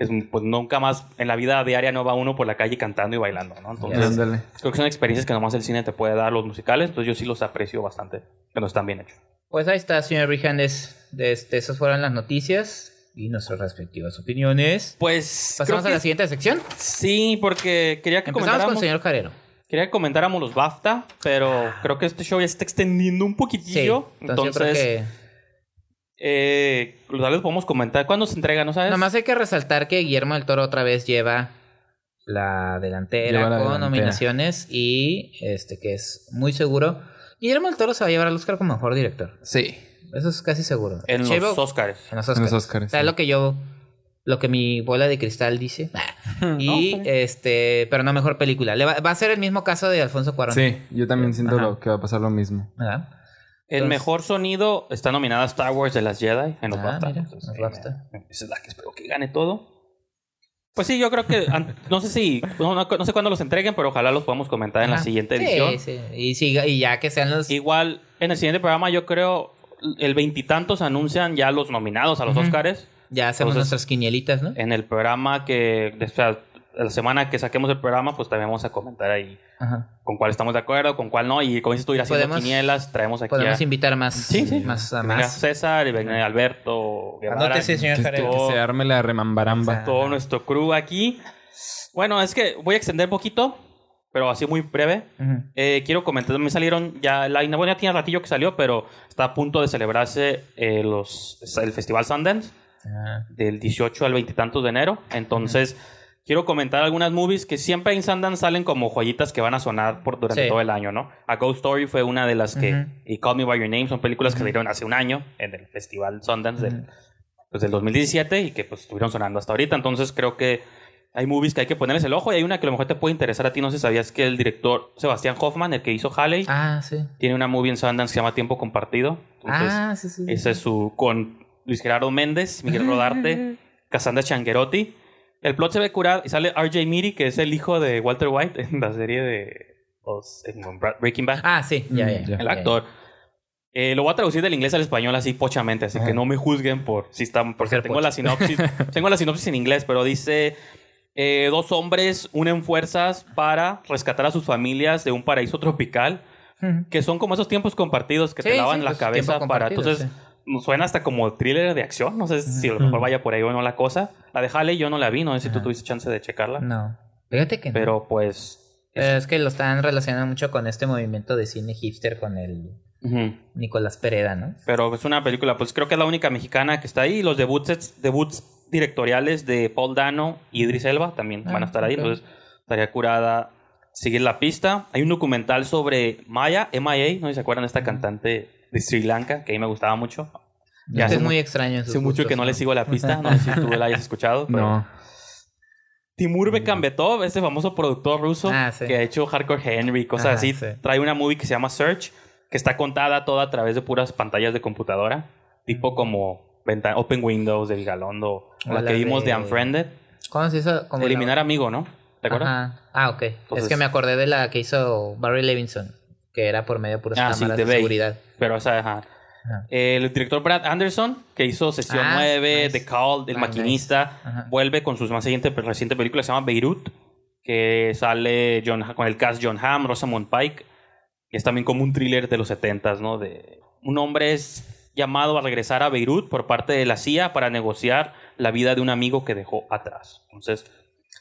es, pues nunca más en la vida diaria no va uno por la calle cantando y bailando, ¿no? Entonces Ándale. creo que son experiencias que nomás el cine te puede dar los musicales, entonces yo sí los aprecio bastante, cuando están bien hechos. Pues ahí está, señor Rijandes. De este, esas fueron las noticias y nuestras respectivas opiniones. Pues Pasamos a la que siguiente sección. sí, porque quería que Empezamos con comentáramos el señor Jarero. Quería que comentáramos los BAFTA, pero creo que este show ya se está extendiendo un Sí. poquitillo. Entonces, yo creo que Eh, tal vez podemos comentar. ¿Cuándo se entrega? ¿No sabes? Nomás hay que resaltar que Guillermo del Toro otra vez lleva la delantera Lleva la con delantera. nominaciones y este que es muy seguro. Guillermo del Toro se va a llevar al Oscar como mejor director. Sí. Eso es casi seguro. En los Oscars. En los En Oscars. los Oscars, O sea, sí. lo que yo lo que mi bola de cristal dice. y No, este, pero no mejor película. Le va, va a ser el mismo caso de Alfonso Cuarón. Sí, yo también siento Ajá. lo que va a pasar lo mismo. ¿Verdad? El Entonces- mejor sonido está nominada Star Wars de las Jedi en los Ah, BAFTA. mira, Entonces, los eh. Esa es la que espero que gane todo. Pues sí, yo creo que no sé si no, no- no sé cuándo los entreguen, pero ojalá los podamos comentar en la siguiente Sí, edición. sí. Y, siga- y ya que sean los. Igual en el siguiente programa yo creo el veintitantos anuncian ya los nominados a los Ujú. Oscars. ya hacemos entonces- nuestras quinielitas, ¿no? En el programa que o sea, la semana que saquemos el programa, pues también vamos a comentar ahí Ajá. con cuál estamos de acuerdo, con cuál no. Y como dices tú, ir haciendo Podemos- quinielas, traemos aquí Podemos a, invitar más. Sí, sí. Más a más. César y venga Alberto Guevara. Anótese, señor Jarero. que se arme la remambaramba. todo nuestro crew aquí. Bueno, es que voy a extender un poquito, pero así muy breve. Ujú. Eh, quiero comentar, me salieron ya, la bueno, ya tiene ratillo que salió, pero está a punto de celebrarse eh, los, el Festival Sundance Ah, del 18 al 20 y tantos de enero. Entonces, quiero comentar algunas movies que siempre en Sundance salen como joyitas que van a sonar por, durante Sí. todo el año, ¿no? A Ghost Story fue una de las que, Ujú. y Call Me By Your Name son películas que salieron hace un año en el Festival Sundance del, Ujú. pues, del 2017 y que pues estuvieron sonando hasta ahorita. Entonces, creo que hay movies que hay que ponerles el ojo y hay una que a lo mejor te puede interesar a ti. No sé, sabías que el director Sebastián Hoffman, el que hizo Halley, Ah, sí. tiene una movie en Sundance que se llama Tiempo Compartido. Entonces, ah, sí, sí. es su con Luis Gerardo Méndez, Miguel Rodarte, Cassandra Changuerotti. El plot se ve curado y sale RJ Miri, que es el hijo de Walter White en la serie de los- en Bra- Breaking Bad. Ah, sí, ya, Mm, ya. ya. el actor. Eh, lo voy a traducir del inglés al español así pochamente, así Ajá. que no me juzguen por si están, porque ser tengo la sinopsis, tengo la sinopsis en inglés, pero dice eh, dos hombres unen fuerzas para rescatar a sus familias de un paraíso tropical que son como esos tiempos compartidos que te lavan sí, la pues, cabeza para nos suena hasta como thriller de acción no sé si a lo mejor vaya por ahí o no la cosa la de Halley yo no la vi no sé si tú tuviste chance de checarla No. Fíjate que no. pero pues Pero es que lo están relacionando mucho con este movimiento de cine hipster con el. Nicolás Pereda, ¿no? pero es una película pues creo que es la única mexicana que está ahí los debuts debuts directoriales de Paul Dano y Idris Elba también Ah, van a estar ahí entonces estaría curada seguir la pista hay un documental sobre Maya M.I.A. no sé si se acuerdan de esta cantante de Sri Lanka que a mí me gustaba mucho Ya es mu- muy extraño. Hace mucho que no le sigo la pista, no sé si tú la hayas escuchado. pero- No. Timur Bekambetov, este famoso productor ruso Ah, sí. que ha hecho Hardcore Henry, cosas Ajá, así, sí. trae una movie que se llama Search, que está contada toda a través de puras pantallas de computadora, tipo como venta- Open Windows de Vigalondo, o O la la que vimos de, de- Unfriended, ¿Cómo se hizo? Como Eliminar la- Amigo, ¿no? ¿Te acuerdas? Ajá. Ah, ok. es que me acordé de la que hizo Barry Levinson, que era por medio de puras Ah, cámaras de Bay. seguridad. Pero esa, ajá. Ajá. El director Brad Anderson, que hizo Sesión Ah, 9, nice. The Call, El Ah, Maquinista, vuelve con su más reciente, reciente película, se llama Beirut, que sale John, con el cast John Hamm, Rosamund Pike, que es también como un thriller de los 70s, ¿no? De un hombre es llamado a regresar a Beirut por parte de la CIA para negociar la vida de un amigo que dejó atrás. Entonces,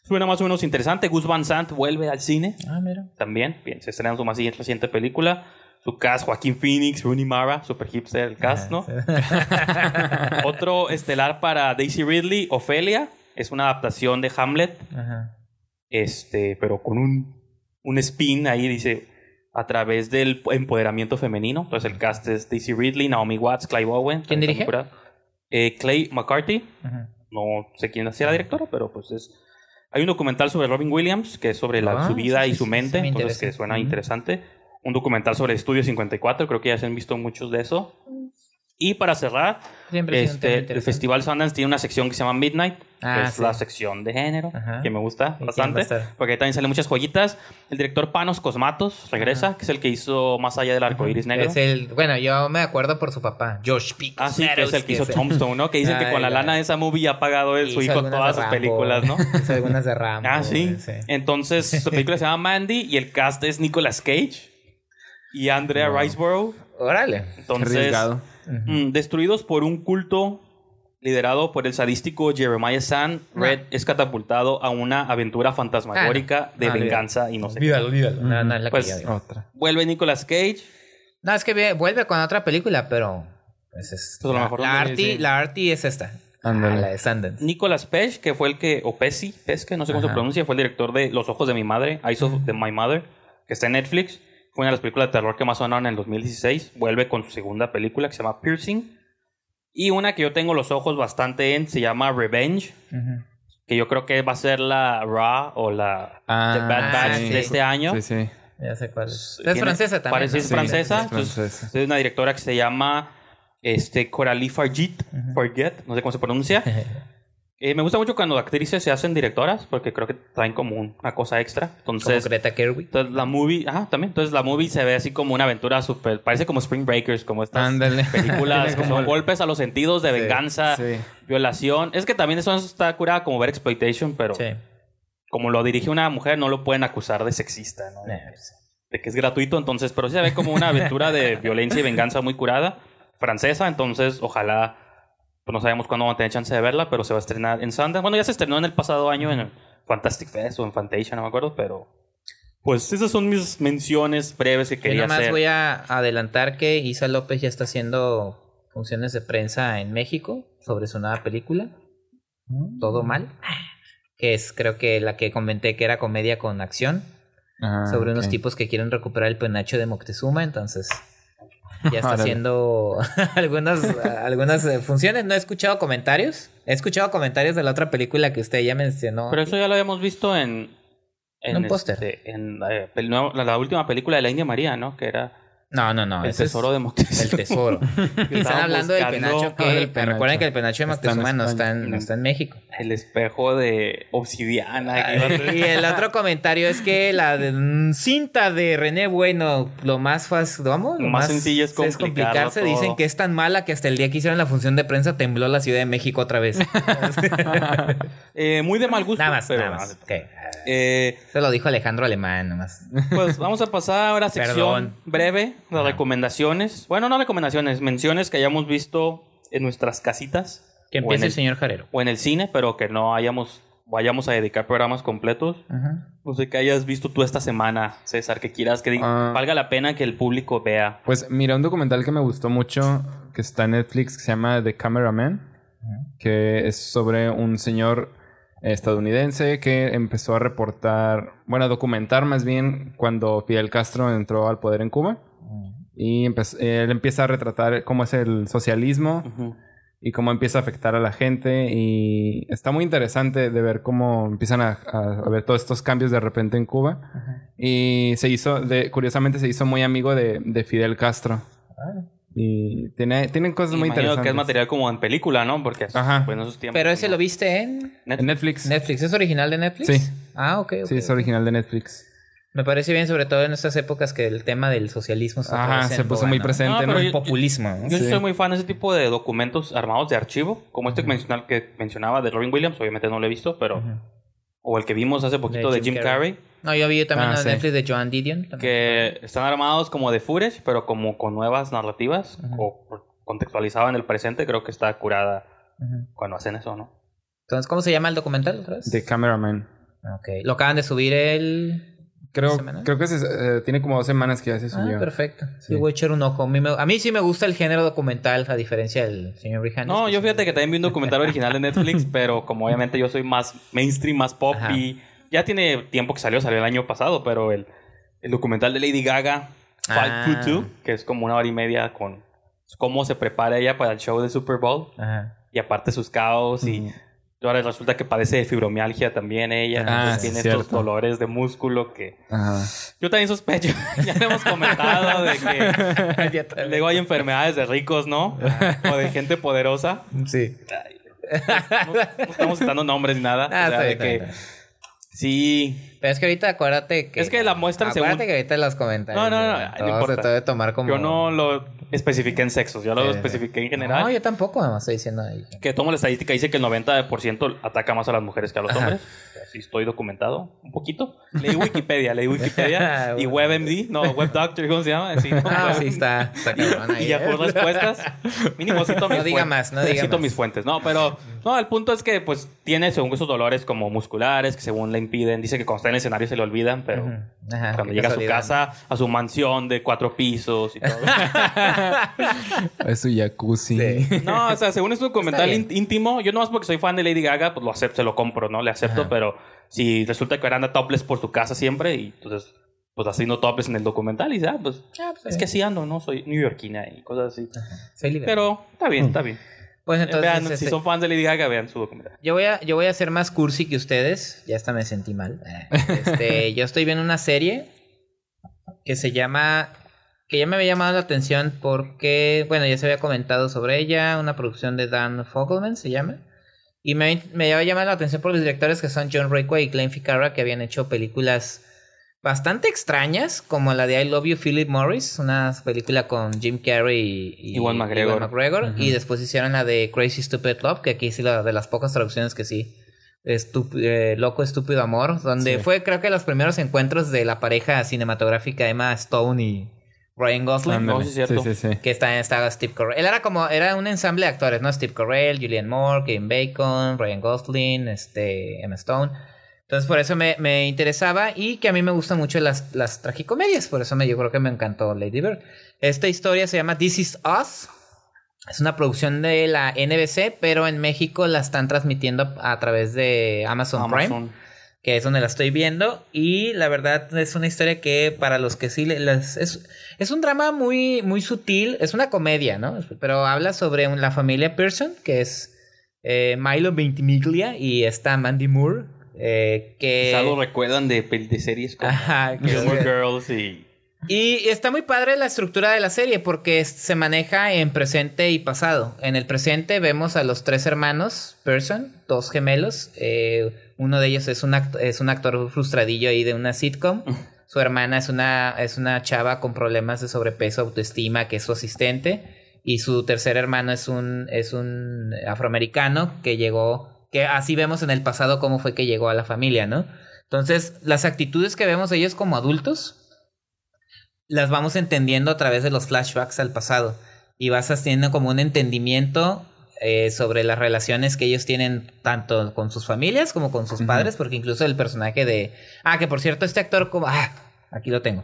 suena más o menos interesante. Gus Van Sant vuelve al cine Ah, mira. también. Bien, se estrena su más reciente película. Su cast, Joaquín Phoenix, Rooney Mara, super hipster el cast, ¿no? Otro estelar para Daisy Ridley, Ophelia. Es una adaptación de Hamlet, Ajá. este, pero con un, un spin ahí, dice, a través del empoderamiento femenino. Entonces el cast es Daisy Ridley, Naomi Watts, Clive Owen. ¿Quién dirige? Eh, Clay McCarthy. Ajá. No sé quién hacía la directora, pero pues es... Hay un documental sobre Robin Williams, que es sobre la, Ah, su vida sí, y su mente, sí, entonces que suena interesante. Un documental sobre Estudio 54, creo que ya se han visto muchos de eso. Y para cerrar, este, el. Festival Sundance tiene una sección que se llama Midnight, que Ah, es sí. la sección de género, Ajá. que me gusta ¿Y quién va a bastante, porque ahí también salen muchas joyitas. El director Panos Cosmatos regresa, que es el que hizo Más allá del arco iris negro. Es el, bueno, yo me acuerdo por su papá, George P. Ah, sí, que es el que hizo. Tombstone, ¿no? Que dicen que Ay, con la lana de esa movie ha pagado de su hijo todas sus películas, ¿no? Hizo algunas de Rambo. Ah, sí. sí. Entonces, su película se llama Mandy y el cast es Nicolas Cage y Andrea Wow. Riseborough. Órale. Entonces, arriesgado. mm, destruidos por un culto liderado por el sadístico Jeremiah Sand, Red es catapultado a una aventura fantasmagórica de Ah, no. venganza y no sé. Olvídalo, olvídalo. No, no es la Pues, que digo. Otra. Vuelve Nicolas Cage. No, es que vuelve con otra película, pero... Pues es, Pues a lo la, mejor la Arty, la Arty es esta. Ah, la de Sundance. Nicolas Page, que fue el que, o Pesci, Pesce, no sé cómo se pronuncia, fue el director de Los Ojos de mi Madre, Eyes of the- My Mother, que está en Netflix. Fue una de las películas de terror que más sonaron en el 2016. Vuelve con su segunda película que se llama Piercing. Y una que yo tengo los ojos bastante en, se llama Revenge, Ujú. que yo creo que va a ser la Raw o la Ah, The Bad Batch sí. de este año. Sí, sí. Ya sé cuál es. Es francesa también. Parece ¿no? es Sí, francesa. es entonces, francesa. Es una directora que se llama este, Coralie Fargit, Forget, no sé cómo se pronuncia. Eh, me gusta mucho cuando actrices se hacen directoras, porque creo que traen como un- una cosa extra. Como Entonces, Greta Gerwig. entonces la movie, ah, también, entonces la movie se ve así como una aventura súper, parece como Spring Breakers, como estas películas que como son el- golpes a los sentidos de Sí, venganza, Sí. violación. Es que también eso está curada como ver exploitation, pero Sí. como lo dirige una mujer, no lo pueden acusar de sexista, ¿no? Eh, de que es gratuito, entonces, pero sí se ve como una aventura de violencia y venganza muy curada, francesa, entonces ojalá, pues no sabemos cuándo vamos a tener chance de verla, pero se va a estrenar en Sundance. Bueno, ya se estrenó en el pasado año en el Fantastic Fest o en Fantasia, no me acuerdo, pero pues esas son mis menciones breves que Yo quería nomás hacer. voy a adelantar que Isa López ya está haciendo funciones de prensa en México sobre su nueva película. Todo mal. Que es, creo que la que comenté que era comedia con acción. Ah, sobre unos tipos que quieren recuperar el penacho de Moctezuma. Entonces, ya está haciendo algunas, algunas eh, funciones. No he escuchado comentarios. He escuchado comentarios de la otra película que usted ya mencionó. Pero eso ya lo habíamos visto en... En un póster. este, en eh, la, la última película de la India María, ¿no? Que era No, no, no. El ese es Tesoro de Moctezuma. El tesoro. Están hablando del penacho que... Ah, del penacho. Recuerden que el penacho de Moctezuma no está, en, no está en México. El espejo de obsidiana. que iba a ser- Y el otro comentario es que la de- cinta de René Bueno, lo más fácil, vamos, Lo más sencillo es complicarlo complicarse. todo. Dicen que es tan mala que hasta el día que hicieron la función de prensa tembló la Ciudad de México otra vez. Eh, muy de mal gusto. nada más, pero nada más. Ok. Eh, Se lo dijo Alejandro Alemán, nomás. pues vamos a pasar ahora a sección Perdón. breve de recomendaciones. Bueno, no recomendaciones, menciones que hayamos visto en nuestras casitas Que O en empiece el el- señor Jarero. o en el cine, pero que no hayamos vayamos a dedicar programas completos. No sé qué hayas visto tú esta semana, César, que quieras que Ah. valga la pena que el público vea. Pues mira, un documental que me gustó mucho, que está en Netflix, que se llama The Cameraman, que es sobre un señor estadounidense que empezó a reportar, bueno, a documentar más bien cuando Fidel Castro entró al poder en Cuba. Y él empieza a retratar cómo es el socialismo y cómo empieza a afectar a la gente. Y está muy interesante de ver cómo empiezan a, a- ver todos estos cambios de repente en Cuba. Y se hizo, de, curiosamente, se hizo muy amigo de, de Fidel Castro. Y tiene, tienen cosas muy interesantes. que es material como en película, ¿no? porque Ajá. pues, en esos tiempos. Pero ese no. lo viste en En Netflix. Netflix. ¿Es original de Netflix? Sí. Ah, ok, ok. Sí, es original de Netflix. Me parece bien, sobre todo en estas épocas que el tema del socialismo Ajá, se puso boga, muy ¿no? presente, No, ¿no? pero El yo- populismo. ¿no? Yo Sí. soy muy fan de ese tipo de documentos armados de archivo, como este que, menciona- que mencionaba de Robin Williams, obviamente no lo he visto, pero... O el que vimos hace poquito de, Jim Carrey, No, yo vi también Ah, la sí. Netflix de Joan Didion. también. que están armados como de footage, pero como con nuevas narrativas, o contextualizado en el presente, creo que está curada cuando hacen eso, ¿no? Entonces, ¿cómo se llama el documental otra vez? The Cameraman. Ok. Lo acaban de subir el Creo, creo que se- eh, tiene como dos semanas que ya se Ah, subió. perfecto. Sí, Sí. voy a echar un ojo. A mí, me, a mí sí me gusta el género documental, a diferencia del señor Rihanna. No, yo fíjate que también vi un documental original de Netflix, pero como obviamente yo soy más mainstream, más pop Ajá. y ya tiene tiempo que salió, salió el año pasado, pero el, el documental de Lady Gaga, Fight Ah. Food 2, que es como una hora y media con cómo se prepara ella para el show de Super Bowl Ajá. y aparte sus caos y ahora resulta que padece de fibromialgia también ella, Ah, tiene cierto. estos dolores de músculo que Ajá. yo también sospecho, ya le hemos comentado de que luego hay enfermedades de ricos, ¿no? O de gente poderosa. Sí. No, no estamos citando nombres ni nada. Ah, o sea, de que. Sí. Pero es que ahorita acuérdate que... Es que la muestran Acuérdate según- que ahorita en los comentarios... No, no, no, eh, no todo importa. se debe tomar como... Yo no lo especifiqué en sexos, yo lo Sí, sí. especifiqué en general. No, yo tampoco, nada más estoy diciendo ahí. Que tomo la estadística, dice que el 90% ataca más a las mujeres que a los Ajá. hombres. Así estoy documentado un poquito. Leí Wikipedia, leí Wikipedia y Bueno. WebMD, no, Web Doctor, ¿cómo se llama? Sí, ¿no? Ah, sí, está, está cabrón ahí. Y ya ¿eh? por respuestas, mínimo cito mis No diga fuentes. más, no diga Cito más. mis fuentes, no, pero no, el punto es que pues tiene según esos dolores como musculares que según le impiden, dice que cuando está en el escenario se le olvidan, pero Ujú. Ajá, cuando llega a su casa, a su mansión de cuatro pisos y todo. Es su jacuzzi. Sí. no, o sea, según es un ín- íntimo, yo nomás porque soy fan de Lady Gaga, pues lo acepto, se lo compro, ¿no? Le acepto, Ajá. pero si resulta que ahora anda topless por su casa siempre y entonces pues haciendo topless en el documental y ya, pues Ah, pues, es que así ando, ¿no? Soy neoyorquina y cosas así. soy libre. Pero está bien, está bien. Pues Eh, entonces, vean, si este, son fans de Lady Gaga, vean su documental. yo voy a yo voy a ser más cursi que ustedes. Ya hasta me sentí mal. Eh, Este, yo estoy viendo una serie que se llama que ya me había llamado la atención porque bueno ya se había comentado sobre ella, una producción de Dan Fogelman se llama. Y me, me había llamado la atención por los directores que son John Requa y Glenn Ficarra, que habían hecho películas bastante extrañas, como la de I Love You, Philip Morris, una película con Jim Carrey y, McGregor. Ewan McGregor, Y después hicieron la de Crazy Stupid Love, que aquí sí la de las pocas traducciones que sí. Estup- eh, Loco Estúpido Amor, donde Sí. fue creo que los primeros encuentros de la pareja cinematográfica Emma Stone y Ryan Gosling. Ándale. No, sí. Sí, sí, sí. Que está, estaba Steve Carell. Él era como, era un ensamble de actores, ¿no? Steve Carell, Julianne Moore, Kevin Bacon, Ryan Gosling, este, Emma Stone. Entonces por eso me, me interesaba y que a mí me gustan mucho las, las tragicomedias. Por eso me, yo creo que me encantó Lady Bird. Esta historia se llama This Is Us. Es una producción de la NBC, pero en México la están transmitiendo a través de Amazon, Prime que es donde la estoy viendo y la verdad es una historia que para los que sí le- les- es, es un drama muy muy sutil es una comedia no pero habla sobre un- la familia Pearson que es eh, Milo Ventimiglia y está Mandy Moore eh, que Quizá lo recuerdan de, series como Ajá, que- Gilmore Girls y... y está muy padre la estructura de la serie porque se maneja en presente y pasado. En el presente vemos a los tres hermanos Person, dos gemelos. Eh, uno de ellos es un, es un actor frustradillo ahí de una sitcom. Su hermana es una, es una chava con problemas de sobrepeso, autoestima, que es su asistente. Y su tercer hermano es un, es un afroamericano que llegó, que así vemos en el pasado cómo fue que llegó a la familia, ¿no? Entonces, las actitudes que vemos ellos como adultos las vamos entendiendo a través de los flashbacks al pasado y vas haciendo como un entendimiento eh, sobre las relaciones que ellos tienen tanto con sus familias como con sus padres, porque incluso el personaje de... Ah, que por cierto, este actor como... Ah, aquí lo tengo.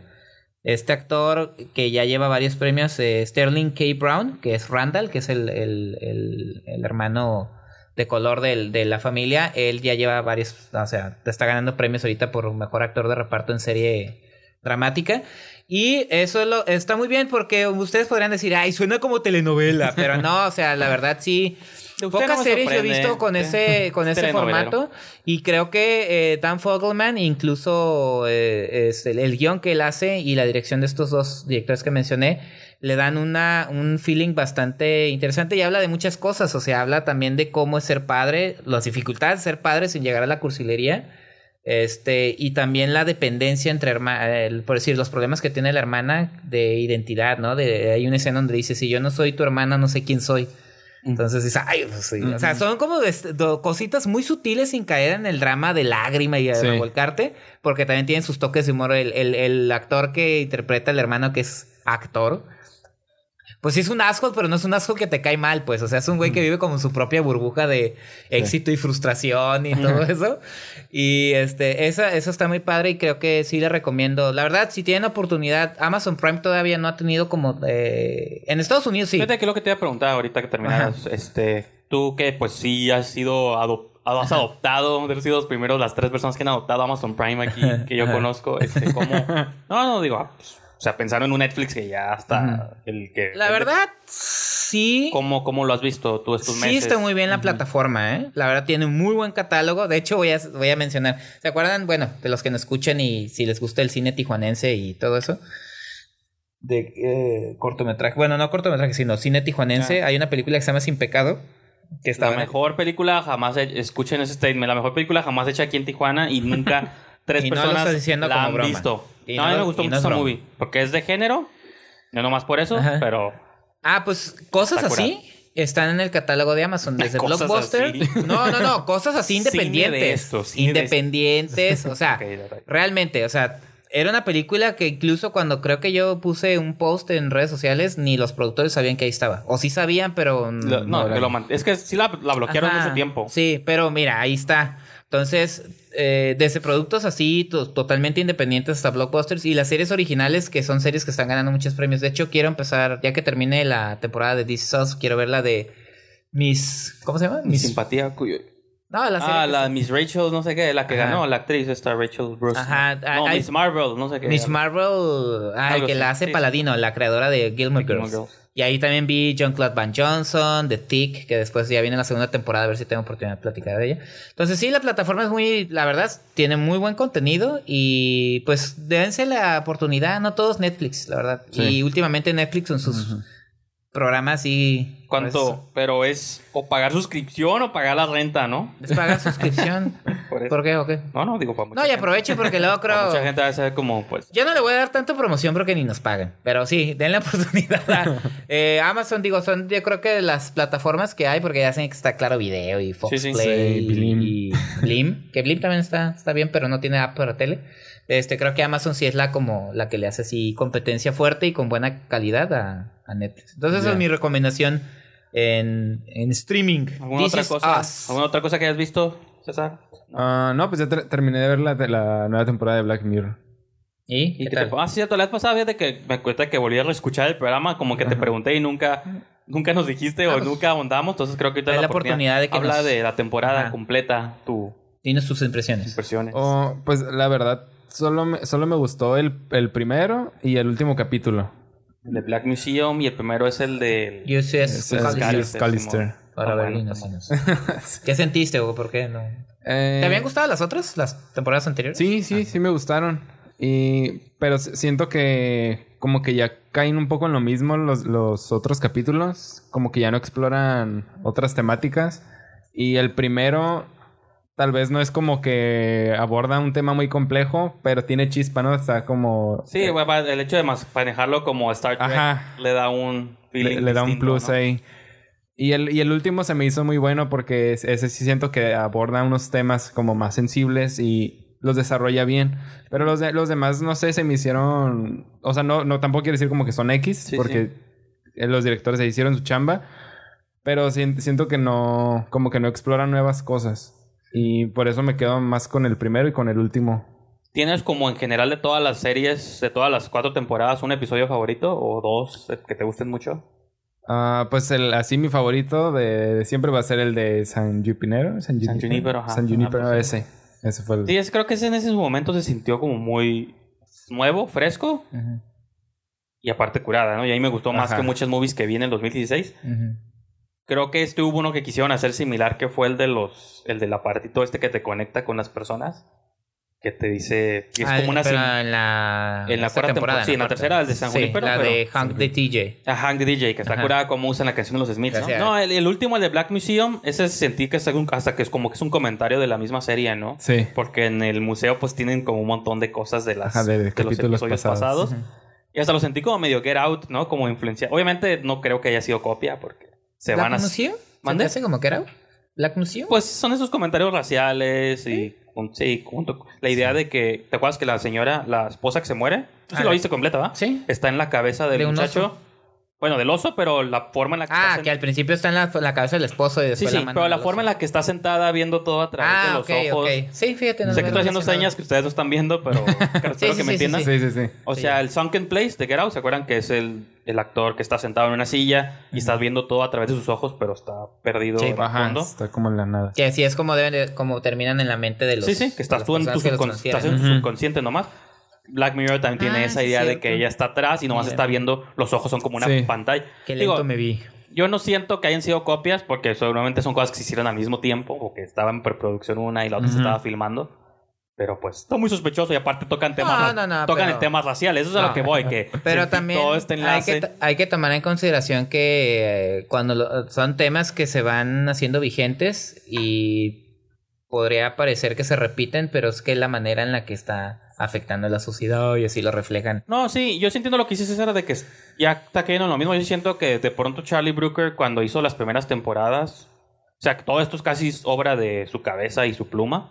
Este actor que ya lleva varios premios, eh, Sterling K. Brown, que es Randall, que es el, el, el, el hermano de color del- de la familia, él ya lleva varios, o sea, está ganando premios ahorita por mejor actor de reparto en serie dramática. Y eso lo, está muy bien porque ustedes podrían decir, ay, suena como telenovela, pero no, o sea, la verdad sí. De usted Pocas series yo he visto con ese, con ese formato. Y creo que eh, Dan Fogelman, incluso eh, es el, el guion que él hace y la dirección de estos dos directores que mencioné, le dan una, un feeling bastante interesante y habla de muchas cosas. O sea, habla también de cómo es ser padre, las dificultades de ser padre sin llegar a la cursilería. Este, y también la dependencia entre hermanos, por decir, los problemas que tiene la hermana de identidad, ¿no? De, hay una escena donde dice, si yo no soy tu hermana, no sé quién soy. Entonces dice, ay, pues sí. O sea, son como do- cositas muy sutiles sin caer en el drama de lágrima y de Sí. revolcarte, porque también tienen sus toques de humor. El, el- el actor que interpreta al hermano, que es actor, Pues sí es un asco, pero no es un asco que te cae mal, pues. O sea, es un güey que vive como su propia burbuja de éxito y frustración y todo eso. Y este, esa, eso está muy padre y creo que sí le recomiendo. La verdad, si tienen oportunidad, Amazon Prime todavía no ha tenido como... eh, en Estados Unidos sí. Fíjate que lo que te iba a preguntar ahorita que terminaras, este, tú que pues sí has sido adop- has adoptado, has sido los primeros, las tres personas que han adoptado Amazon Prime aquí que yo conozco, este, ¿cómo? No, no, digo, ah, pues, o sea, pensaron en un Netflix que ya está el que... La verdad, sí. ¿Cómo, cómo lo has visto tú estos Sí meses? está muy bien la plataforma, ¿eh? La verdad tiene un muy buen catálogo. De hecho, voy a, voy a mencionar. ¿Se acuerdan? Bueno, de los que nos escuchan y si les gusta el cine tijuanense y todo eso. De eh, cortometraje. Bueno, no cortometraje, sino cine tijuanense. Hay una película que se llama Sin Pecado. Que está La mejor película jamás, he- escuchen ese statement, la mejor película jamás hecha aquí en Tijuana y nunca tres Y no lo personas estás diciendo la como han broma. visto. Y no, no a mí me gustó no mucho es esa broma. movie, porque es de género, no nomás por eso, Ajá. pero... Ah, pues cosas Está así están en el catálogo de Amazon. Desde Cosas Blockbuster. así. No, no, no. Cosas así Cine de independientes. esto, cine de esto. independientes. O sea, Ok, realmente, o sea, era una película que incluso cuando creo que yo puse un post en redes sociales, ni los productores sabían que ahí estaba. O sí sabían, pero. Lo- no, no, que lo no. man- es que sí la, la bloquearon Ajá, mucho tiempo. Sí, pero mira, ahí está. Entonces, eh, desde productos así, to- totalmente independientes hasta blockbusters y las series originales, que son series que están ganando muchos premios. De hecho, quiero empezar, ya que termine la temporada de This Is Us, quiero ver la de Miss. ¿Cómo se llama? Mi simpatía. cuyo- No, la serie. Ah, la Miss Rachel, no sé qué, la que Ajá. ganó, la actriz esta Rachel Bruce. Ajá, No, Miss Marvel, no sé qué. Miss Marvel, ah, el que la hace sí. Paladino, la creadora de Gilmore Girls. Girls. Y ahí también vi John Claude Van Johnson, The Tick, que después ya viene la segunda temporada, a ver si tengo oportunidad de platicar de ella. Entonces sí, la plataforma es muy, la verdad, tiene muy buen contenido y pues dense la oportunidad, no todos Netflix, la verdad. Sí. Y últimamente Netflix en sus programas y... ¿Cuánto? Pero es o pagar suscripción o pagar la renta, ¿no? Es pagar suscripción. Por eso. ¿Por qué o qué? No, no, digo para mucha No, y gente. aproveche porque luego creo... Mucha gente va a ser como, pues... Yo no le voy a dar tanto promoción porque ni nos pagan. Pero sí, denle oportunidad a eh, Amazon. Digo, son yo creo que las plataformas que hay, porque ya saben que está Claro Video y Fox Sí, sí. Play Sí, Blim. y Blim. Que Blim también está, está bien, pero no tiene app para tele. Este, creo que Amazon sí es la como la que le hace así competencia fuerte y con buena calidad a, a Netflix. Entonces esa es mi recomendación en, en streaming. ¿Alguna This otra is cosa? us. ¿Alguna otra cosa que hayas visto, César? Ah, no, pues ya ter- terminé de ver la, la nueva temporada de Black Mirror. ¿Y? ¿Y ¿Qué qué tal? te Ah, sí, cierto, la vez pasada, fíjate que me acuerdo que volví a reescuchar el programa, como que te pregunté y nunca, nunca nos dijiste Ah, o pues, nunca ahondamos, entonces creo que ahorita es la oportunidad de que Habla nos- de la temporada Ajá. completa, tus Tienes tus impresiones. impresiones. Oh, pues la verdad, solo me, solo me gustó el, el primero y el último capítulo. El de Black Museum y el primero es el de... USS Es- es Callister. Para Ah, ver bueno. ¿Qué sentiste o por qué no? Eh, ¿Te habían gustado las otras, las temporadas anteriores? Sí, sí, sí me gustaron. Y, pero siento que como que ya caen un poco en lo mismo los, los otros capítulos. Como que ya no exploran otras temáticas. Y el primero tal vez no es como que aborda un tema muy complejo, pero tiene chispa, ¿no? Está como... Sí, va- el hecho de manejarlo como Star Trek Ajá. le da un feeling le, le da un plus ¿no? ahí. Y el, y el último se me hizo muy bueno porque es- ese sí siento que aborda unos temas como más sensibles y los desarrolla bien. Pero los, de- los demás, no sé, se me hicieron... O sea, no, no tampoco quiero decir como que son X, Sí, porque eh, los directores se hicieron su chamba. Pero sien- siento que no... Como que no exploran nuevas cosas. Y por eso me quedo más con el primero y con el último. ¿Tienes como en general de todas las series, de todas las cuatro temporadas, un episodio favorito o dos eh, que te gusten mucho? Ah, pues el, así mi favorito de, de siempre va a ser el de San Junipero. San Junípero, ajá. San Junipero, Ah, pues sí. ese. Ese fue el... Sí, es, creo que ese en ese momento se sintió como muy nuevo, fresco y aparte curada, ¿no? Y ahí me gustó más Ajá. que muchas movies que vi en el 2016. ujú. Creo que este hubo uno que quisieron hacer similar, que fue el de los, el del apartito este que te conecta con las personas, que te dice, y es Ah, como una pero en la, en la cuarta temporada, sí, en la tercera, el de San Sí, Junípero, la pero- de Hank de TJ. a Hank the DJ, que está Ajá. curada como usan la canción de los Smiths, ¿no? Gracias. No, el, el último, el de Black Museum, ese sentí que es un- hasta que es como que es un comentario de la misma serie, ¿no? Sí. Porque en el museo pues tienen como un montón de cosas de las Ajá, de los capítulos episodios pasados. pasados. Y hasta lo sentí como medio Get Out, ¿no? Como influencia. Obviamente no creo que haya sido copia porque se ¿Black van a... Museum? ¿Se ¿Mande? te hace como que era? ¿Black Museum? Pues son esos comentarios raciales y... con- Sí, junto- la idea de que... ¿Te acuerdas que la señora, la esposa que se muere? Tú sí Ah, lo la- viste completa, ¿va? Sí. Está en la cabeza del De muchacho. Bueno, del oso, pero la forma en la que Ah, está que al principio está en la, la cabeza del esposo y Sí, después sí, la mano pero la forma en la que está sentada viendo todo a través Ah, de los ojos. ok. Sí, fíjate. no sé que estoy haciendo señas que ustedes no están viendo, pero espero Sí, sí, que me sí, sí, entiendan. Sí, sí, sí. O sea, el Sunken Place de Get Out, ¿se acuerdan que es el, el actor que está sentado en una silla y estás viendo todo a través de sus ojos, pero está perdido Sí, en el fondo? está como en la nada. Que así es como deben de- como terminan en la mente de los Sí, sí, que estás tú en tu, personas que los subcon- transfieren. estás en tu subconsciente nomás. Black Mirror también tiene Ah, esa sí, idea de que ella está atrás y nomás Sí. está viendo, los ojos son como una Sí. pantalla. Qué Digo, lento me vi. Yo no siento que hayan sido copias porque seguramente son cosas que se hicieron al mismo tiempo o que estaba en preproducción una y la otra se Ujú. estaba filmando. Pero pues está muy sospechoso y aparte tocan temas, No, no, no, tocan pero- temas raciales. Eso es a lo que voy. Que Pero también todo este hay, enlace. que, hay que tomar en consideración que eh, cuando lo- son temas que se van haciendo vigentes y podría parecer que se repiten, pero es que es la manera en la que está afectando a la sociedad y así lo reflejan. No, sí, yo sí entiendo lo que dices, César, de que ya en lo mismo. Yo siento que de pronto Charlie Brooker, cuando hizo las primeras temporadas, o sea, todo esto es casi obra de su cabeza y su pluma,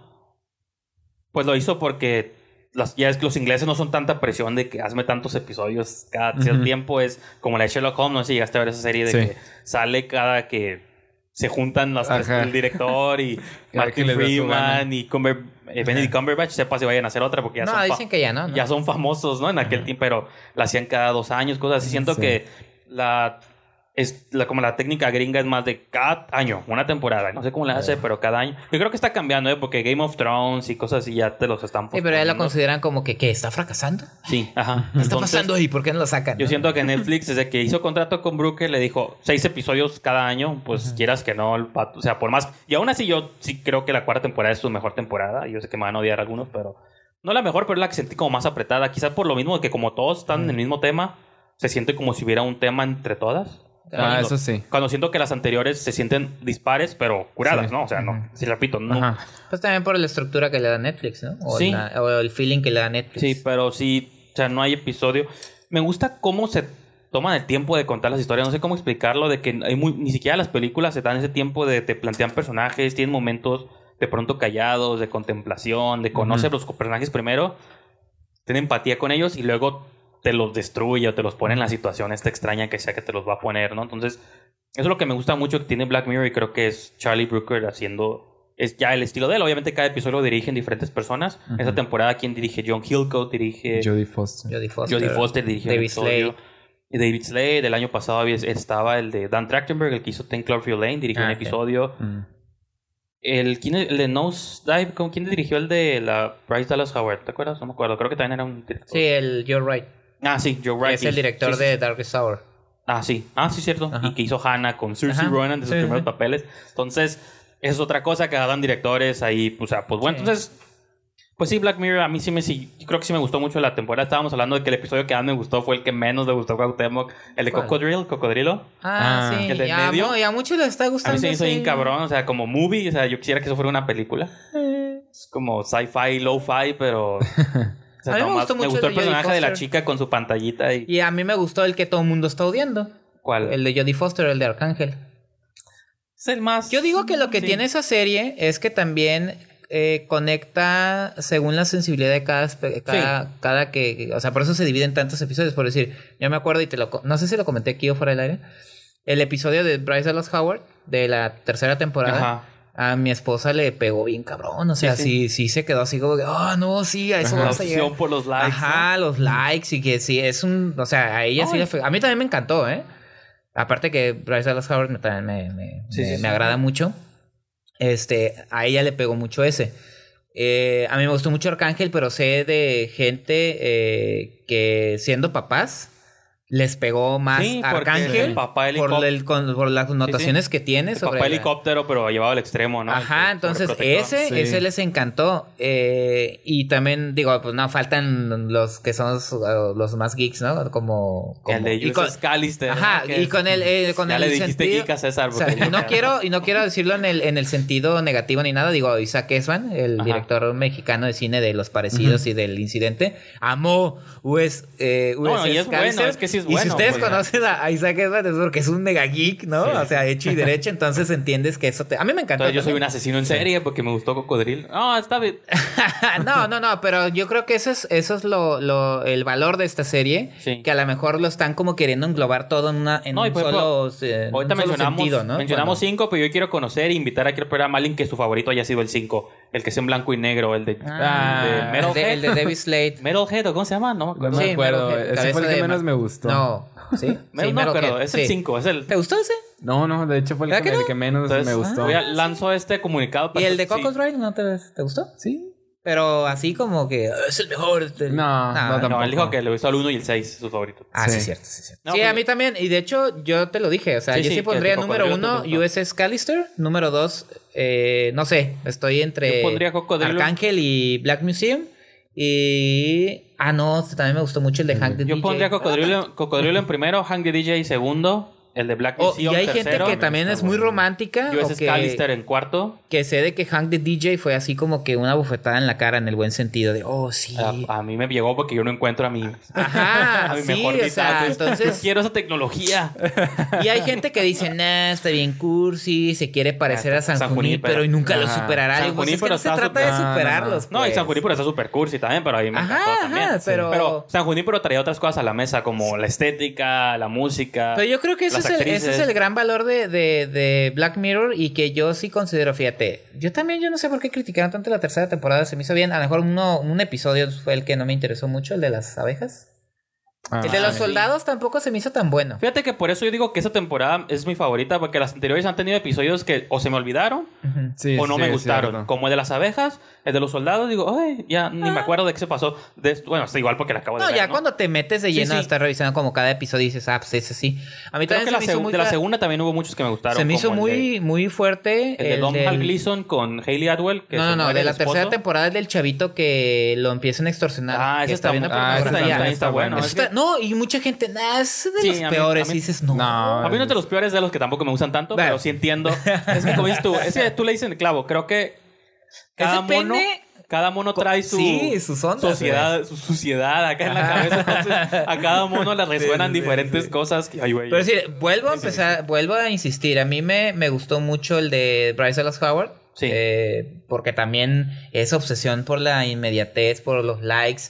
pues lo hizo porque las, ya es que los ingleses no son tanta presión de que hazme tantos episodios cada cierto tiempo. Es como la de Sherlock Holmes, no sé si llegaste a ver esa serie de Sí. que sale cada que se juntan las, Ajá. el director y Martin. Freeman y Cumber, eh, Benedict Cumberbatch, sepa si vayan a hacer otra porque ya no, son fa- dicen que ya no. ¿no? ya son famosos, ¿no? En aquel tiempo, pero la hacían cada dos años, cosas así. Siento Sí. que la es la, como la técnica gringa es más de cada año, una temporada. No sé cómo la hace, pero cada año. Yo creo que está cambiando, ¿eh? Porque Game of Thrones y cosas así ya te los están Sí, pero ya lo consideran como que, ¿qué? ¿Está fracasando? Sí, ajá. ¿Qué está Entonces, pasando ahí? ¿Por qué no lo sacan? Yo no? siento que Netflix, desde que hizo contrato con Brooker, le dijo seis episodios cada año, pues quieras que no, el o sea, por más. Y aún así, yo sí creo que la cuarta temporada es su mejor temporada. Yo sé que me van a odiar algunos, pero no la mejor, pero es la que sentí como más apretada. Quizás por lo mismo de que, como todos están en el mismo tema, se siente como si hubiera un tema entre todas. Ah, eso sí. Cuando siento que las anteriores se sienten dispares, pero curadas, Sí. ¿no? O sea, no, si repito, no. Ajá. Pues también por la estructura que le da Netflix, ¿no? O, Sí. la- o el feeling que le da Netflix. Sí, pero sí, o sea, no hay episodio. Me gusta cómo se toman el tiempo de contar las historias. No sé cómo explicarlo, de que hay muy, ni siquiera las películas se dan ese tiempo de te plantean personajes, tienen momentos de pronto callados, de contemplación, de conocer los personajes primero, tener empatía con ellos y luego te los destruye o te los pone en la situación esta extraña que sea que te los va a poner, ¿no? Entonces, eso es lo que me gusta mucho que tiene Black Mirror y creo que es Charlie Brooker haciendo es ya el estilo de él. Obviamente cada episodio lo dirigen diferentes personas. Ujú. Esta temporada, quien dirige? John Hillcoat dirige... Jodie Foster. Jodie Foster. Jodie Foster dirigió el David. Slade. David Slade, del año pasado había- estaba el de Dan Trachtenberg, el que hizo Ten Cloverfield Lane, dirigió Ah, un episodio. Mm. El, ¿quién, el de Nosedive, ¿con quién dirigió el de la Bryce Dallas Howard? ¿Te acuerdas? No me acuerdo. Creo que también era un director. Sí, el You're Right. Ah, sí, Joe Wright. es el y- director sí, sí, de sí. Darkest Hour. Ah, sí. Ah, sí, cierto. Ajá. Y que hizo Hannah con Ajá. Ronan de sus Sí, primeros sí. papeles. Entonces, es otra cosa que hagan directores ahí. Pues, o sea, pues bueno, Sí. entonces... Pues sí, Black Mirror a mí sí me... Sí, yo creo que sí me gustó mucho la temporada. Estábamos hablando de que el episodio que más me gustó fue el que menos le gustó a Cuauhtémoc. El de ¿Cuál? Cocodrilo, Cocodrilo. Ah, Ah, sí. el del ya, medio. mu- ya mucho le está A gustando. mí se me hizo bien cabrón. O sea, como movie. O sea, yo quisiera que eso fuera una película. Es como sci-fi, low-fi, pero... o sea, A mí me gustó mucho me gustó el el personaje de la chica con su pantallita y... Y a mí me gustó el que todo el mundo está odiando. ¿Cuál? El de Jodie Foster, el de Arcángel. Es el más... Yo digo que lo que Sí. tiene esa serie es que también eh, conecta según la sensibilidad de cada, cada, cada que... O sea, por eso se divide en tantos episodios. Por decir, yo me acuerdo y te lo... No sé si lo comenté aquí o fuera del aire. El episodio de Bryce Dallas Howard de la tercera temporada. Ajá. A mi esposa le pegó bien cabrón. O sea, Sí, sí, sí. sí, se quedó así como que, ah, no, sí, a eso Ajá. Vamos a llegar. por los likes. Ajá, los likes y que sí, es un... O sea, a ella sí le fue... A mí también me encantó, ¿eh? Aparte que Bryce Dallas Howard me, también me, me, Sí, me- me agrada mucho. Este, a ella le pegó mucho ese. Eh, a mí me gustó mucho Arcángel, pero sé de gente eh, que siendo papás les pegó más Sí, porque Arcángel papá por, helicóptero- el- con- por las notaciones que tiene El sobre papá la- helicóptero, pero llevado al extremo, ¿no? Ajá, El entonces ese, Sí. ese les encantó. Eh, y también, digo, pues no, faltan los que son los, los más geeks, ¿no? Como... como El de y con- Callister. Ajá, y con el, eh, con ya el le dijiste sentido- geek a César. o sea, porque- y no quiero, y no quiero decirlo en el, en el sentido negativo ni nada. Digo, Isaac Esban, el Ajá. director mexicano de cine de Los Parecidos y del Incidente, amó US, eh, No, no, USS y es bueno, es que sí es Y si ustedes pues, conocen a Isaac Edward es porque es un mega geek, ¿no? Sí. O sea, hecho y derecho, entonces entiendes que eso te... A mí me encantó. Entonces yo soy un asesino en serie porque me gustó Cocodrilo. No, está bien. no, no, no, pero yo creo que eso es, eso es lo, lo- el valor de esta serie, Sí. que a lo mejor lo están como queriendo englobar todo en, una, en No, un ejemplo, solo, eh, en Ahorita un solo mencionamos, sentido, ¿no? mencionamos Cuando- cinco, pero yo quiero conocer e invitar a que programa a alguien que su favorito haya sido el 5. El que sea en blanco y negro, el de, Ah, de el de, Metalhead. el de David Slade. Metalhead, ¿o cómo se llama? No me No acuerdo. me Sí, acuerdo. Metalhead, Ese fue el que menos me gustó. No, ¿sí? Me- sí, no, pero es el sí. 5. Es el, ¿Te gustó ese? No, no, de hecho fue el ¿Verdad que, que no? el que menos entonces, me gustó. voy a- lanzo este comunicado. ¿Y para- el de sí. Cocodrilo no te, te gustó? Sí. Pero así como que "Ah, es el mejor. este". No, no, No, tampoco. él dijo que le gustó el 1 y el 6, su favorito. Ah, sí, Sí. cierto, sí, cierto. No, sí, pues- a mí también. Y de hecho, yo te lo dije. O sea, Sí, yo sí, sí, que pondría número cocodrilo uno te gustó. USS Callister. Número dos, eh, no sé. Estoy entre Yo pondría Cocodrilo. Arcángel y Black Museum. Y. Ah, no, también me gustó mucho el de Hank the Yo DJ. pondría Cocodrilo, Cocodrilo en primero, Hank the DJ segundo, el de Black Oh, Museum y hay tercero, gente que también es muy romántica. o USS que, Callister en cuarto. que sé de que Hank the DJ fue así como que una bufetada en la cara en el buen sentido de, oh, sí. A, a mí me llegó porque yo no encuentro a mi, Ajá, a mi sí, mejor o sea, Entonces, quiero esa tecnología. Y hay gente que dice, nah, está bien cursi, se quiere parecer Ah, a San, San Junípero, Junípero. y nunca lo superará. San Digo, pues es que Junípero no se trata de No, superarlos. No, y pues. San Junípero está super cursi también, pero a mí me Ajá, encantó ajá, también. pero- Pero San Junípero traía otras cosas a la mesa, como la estética, la música. Pero yo creo que las es, el, ese es el gran valor de, de- de Black Mirror y que yo sí considero, fíjate, yo también yo no sé por qué criticaron tanto la tercera temporada, se me hizo bien, a lo mejor uno, un episodio fue el que no me interesó mucho, el de las abejas. Ah, el de los sí. soldados tampoco se me hizo tan bueno. Fíjate que por eso yo digo que esa temporada es mi favorita, porque las anteriores han tenido episodios que o se me olvidaron. Sí, o no sí, me gustaron. Como el de las abejas, el de los soldados, digo, ay, ya ni me acuerdo de qué se pasó. De esto. Bueno, está igual porque la acabo de Ah. No, ver. ya cuando te metes de lleno sí. a estar revisando como cada episodio y dices, ah, pues ese sí. A mí Creo también que se la me hizo muy de la segunda también hubo muchos que me gustaron. Se me hizo muy, de- muy fuerte. El de Dom del- Hal Gleason con Hayley Atwell. Que No, no, no, de la esposo. tercera temporada es del chavito que lo empiezan a extorsionar. Ah, que ese está, muy- ah, está está bueno. Está- que- no, y mucha gente, nah, es de Sí, los peores. y dices, no. No. A mí no es de los peores de los que tampoco me gustan tanto, Bueno. pero sí entiendo. Es que como dices tú, es que tú le dices el clavo. Creo que cada mono, cada mono trae su Sí, sus ondas, sociedad, su suciedad acá en la cabeza. Entonces, a cada mono le resuenan sí, diferentes sí. cosas. que, ay, güey. Pero sí, vuelvo a empezar, vuelvo a insistir. A mí me, me gustó mucho el de Bryce Dallas Howard. Sí. eh, porque también es obsesión por la inmediatez, por los likes.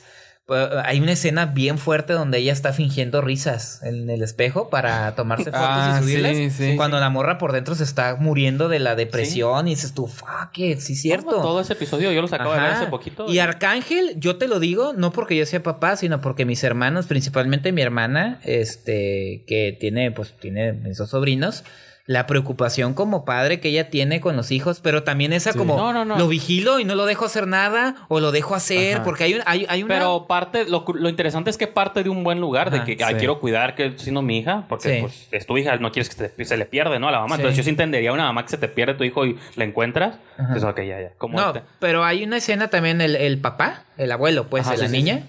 Pues, Hay una escena bien fuerte donde ella está fingiendo risas en el espejo para tomarse fotos Ah, y subirlas. sí, sí. Cuando la morra por dentro se está muriendo de la depresión y dices tú, fuck it, sí, cierto. Todo ese episodio yo los acabo de ver Ajá. hace poquito. Y Arcángel, yo te lo digo, no porque yo sea papá, sino porque mis hermanos, principalmente mi hermana, este, que tiene, pues, tiene esos sobrinos, la preocupación como padre que ella tiene con los hijos, pero también esa como, No, no, no. lo vigilo y no lo dejo hacer nada, o lo dejo hacer, Ajá. porque hay, un, hay, hay una... Pero parte, lo, lo interesante es que parte de un buen lugar, Ajá, de que sí. quiero cuidar que siendo mi hija, porque Sí. pues, es tu hija, no quieres que te- se le pierde, ¿no? A la mamá. Sí. Entonces yo sí entendería a una mamá que se te pierde tu hijo y la encuentras. Ajá. Pues ok, ya, ya. Como No, este. pero hay una escena también, el, el papá, el abuelo, pues, Ajá, de la sí, sí, niña.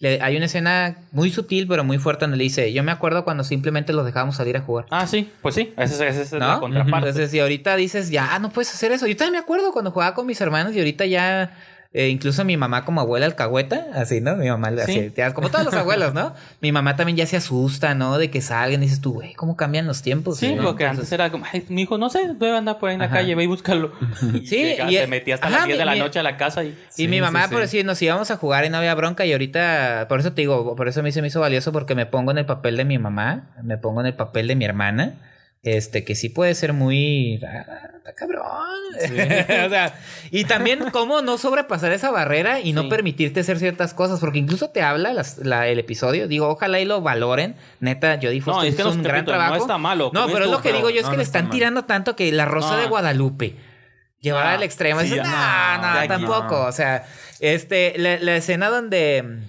Le- hay una escena muy sutil, pero muy fuerte, donde le dice, yo me acuerdo cuando simplemente los dejábamos salir a jugar. Ah, sí, pues sí, esa es, ¿No? la contraparte. Entonces, si ahorita dices, ya no puedes hacer eso. Yo también me acuerdo cuando jugaba con mis hermanos y ahorita ya, eh, incluso mi mamá como abuela alcahueta, así, ¿no? Mi mamá, Sí. así, como todos los abuelos, ¿no? Mi mamá también ya se asusta, ¿no? De que salgan y dices tú, güey, ¿cómo cambian los tiempos? Sí, ¿no? porque Entonces, antes era como, ay, mi hijo, no sé, debe andar por ahí en la Ajá. calle, ve y búscalo. Y Sí, y- se metía hasta ajá, las 10 de la mi- noche a la casa y... Y Sí, mi mamá, sí, por decir, nos íbamos a jugar y no había bronca. Y ahorita, por eso te digo, por eso a mí se me hizo valioso porque me pongo en el papel de mi mamá, me pongo en el papel de mi hermana. Este, que sí puede ser muy. Está cabrón. o sea, y también cómo no sobrepasar esa barrera y no Sí. permitirte hacer ciertas cosas, porque incluso te habla las- la- el episodio. Digo, ojalá y lo valoren. Neta, Jodie Foster es que hizo no, un gran repito, no trabajo. está malo, No, pero es lo que digo yo, es no, que no le está están mal. tirando tanto que la Rosa No. de Guadalupe. Llevar Ah, al extremo. sí, Dices, no, no, tampoco. O sea, este, la, la escena donde.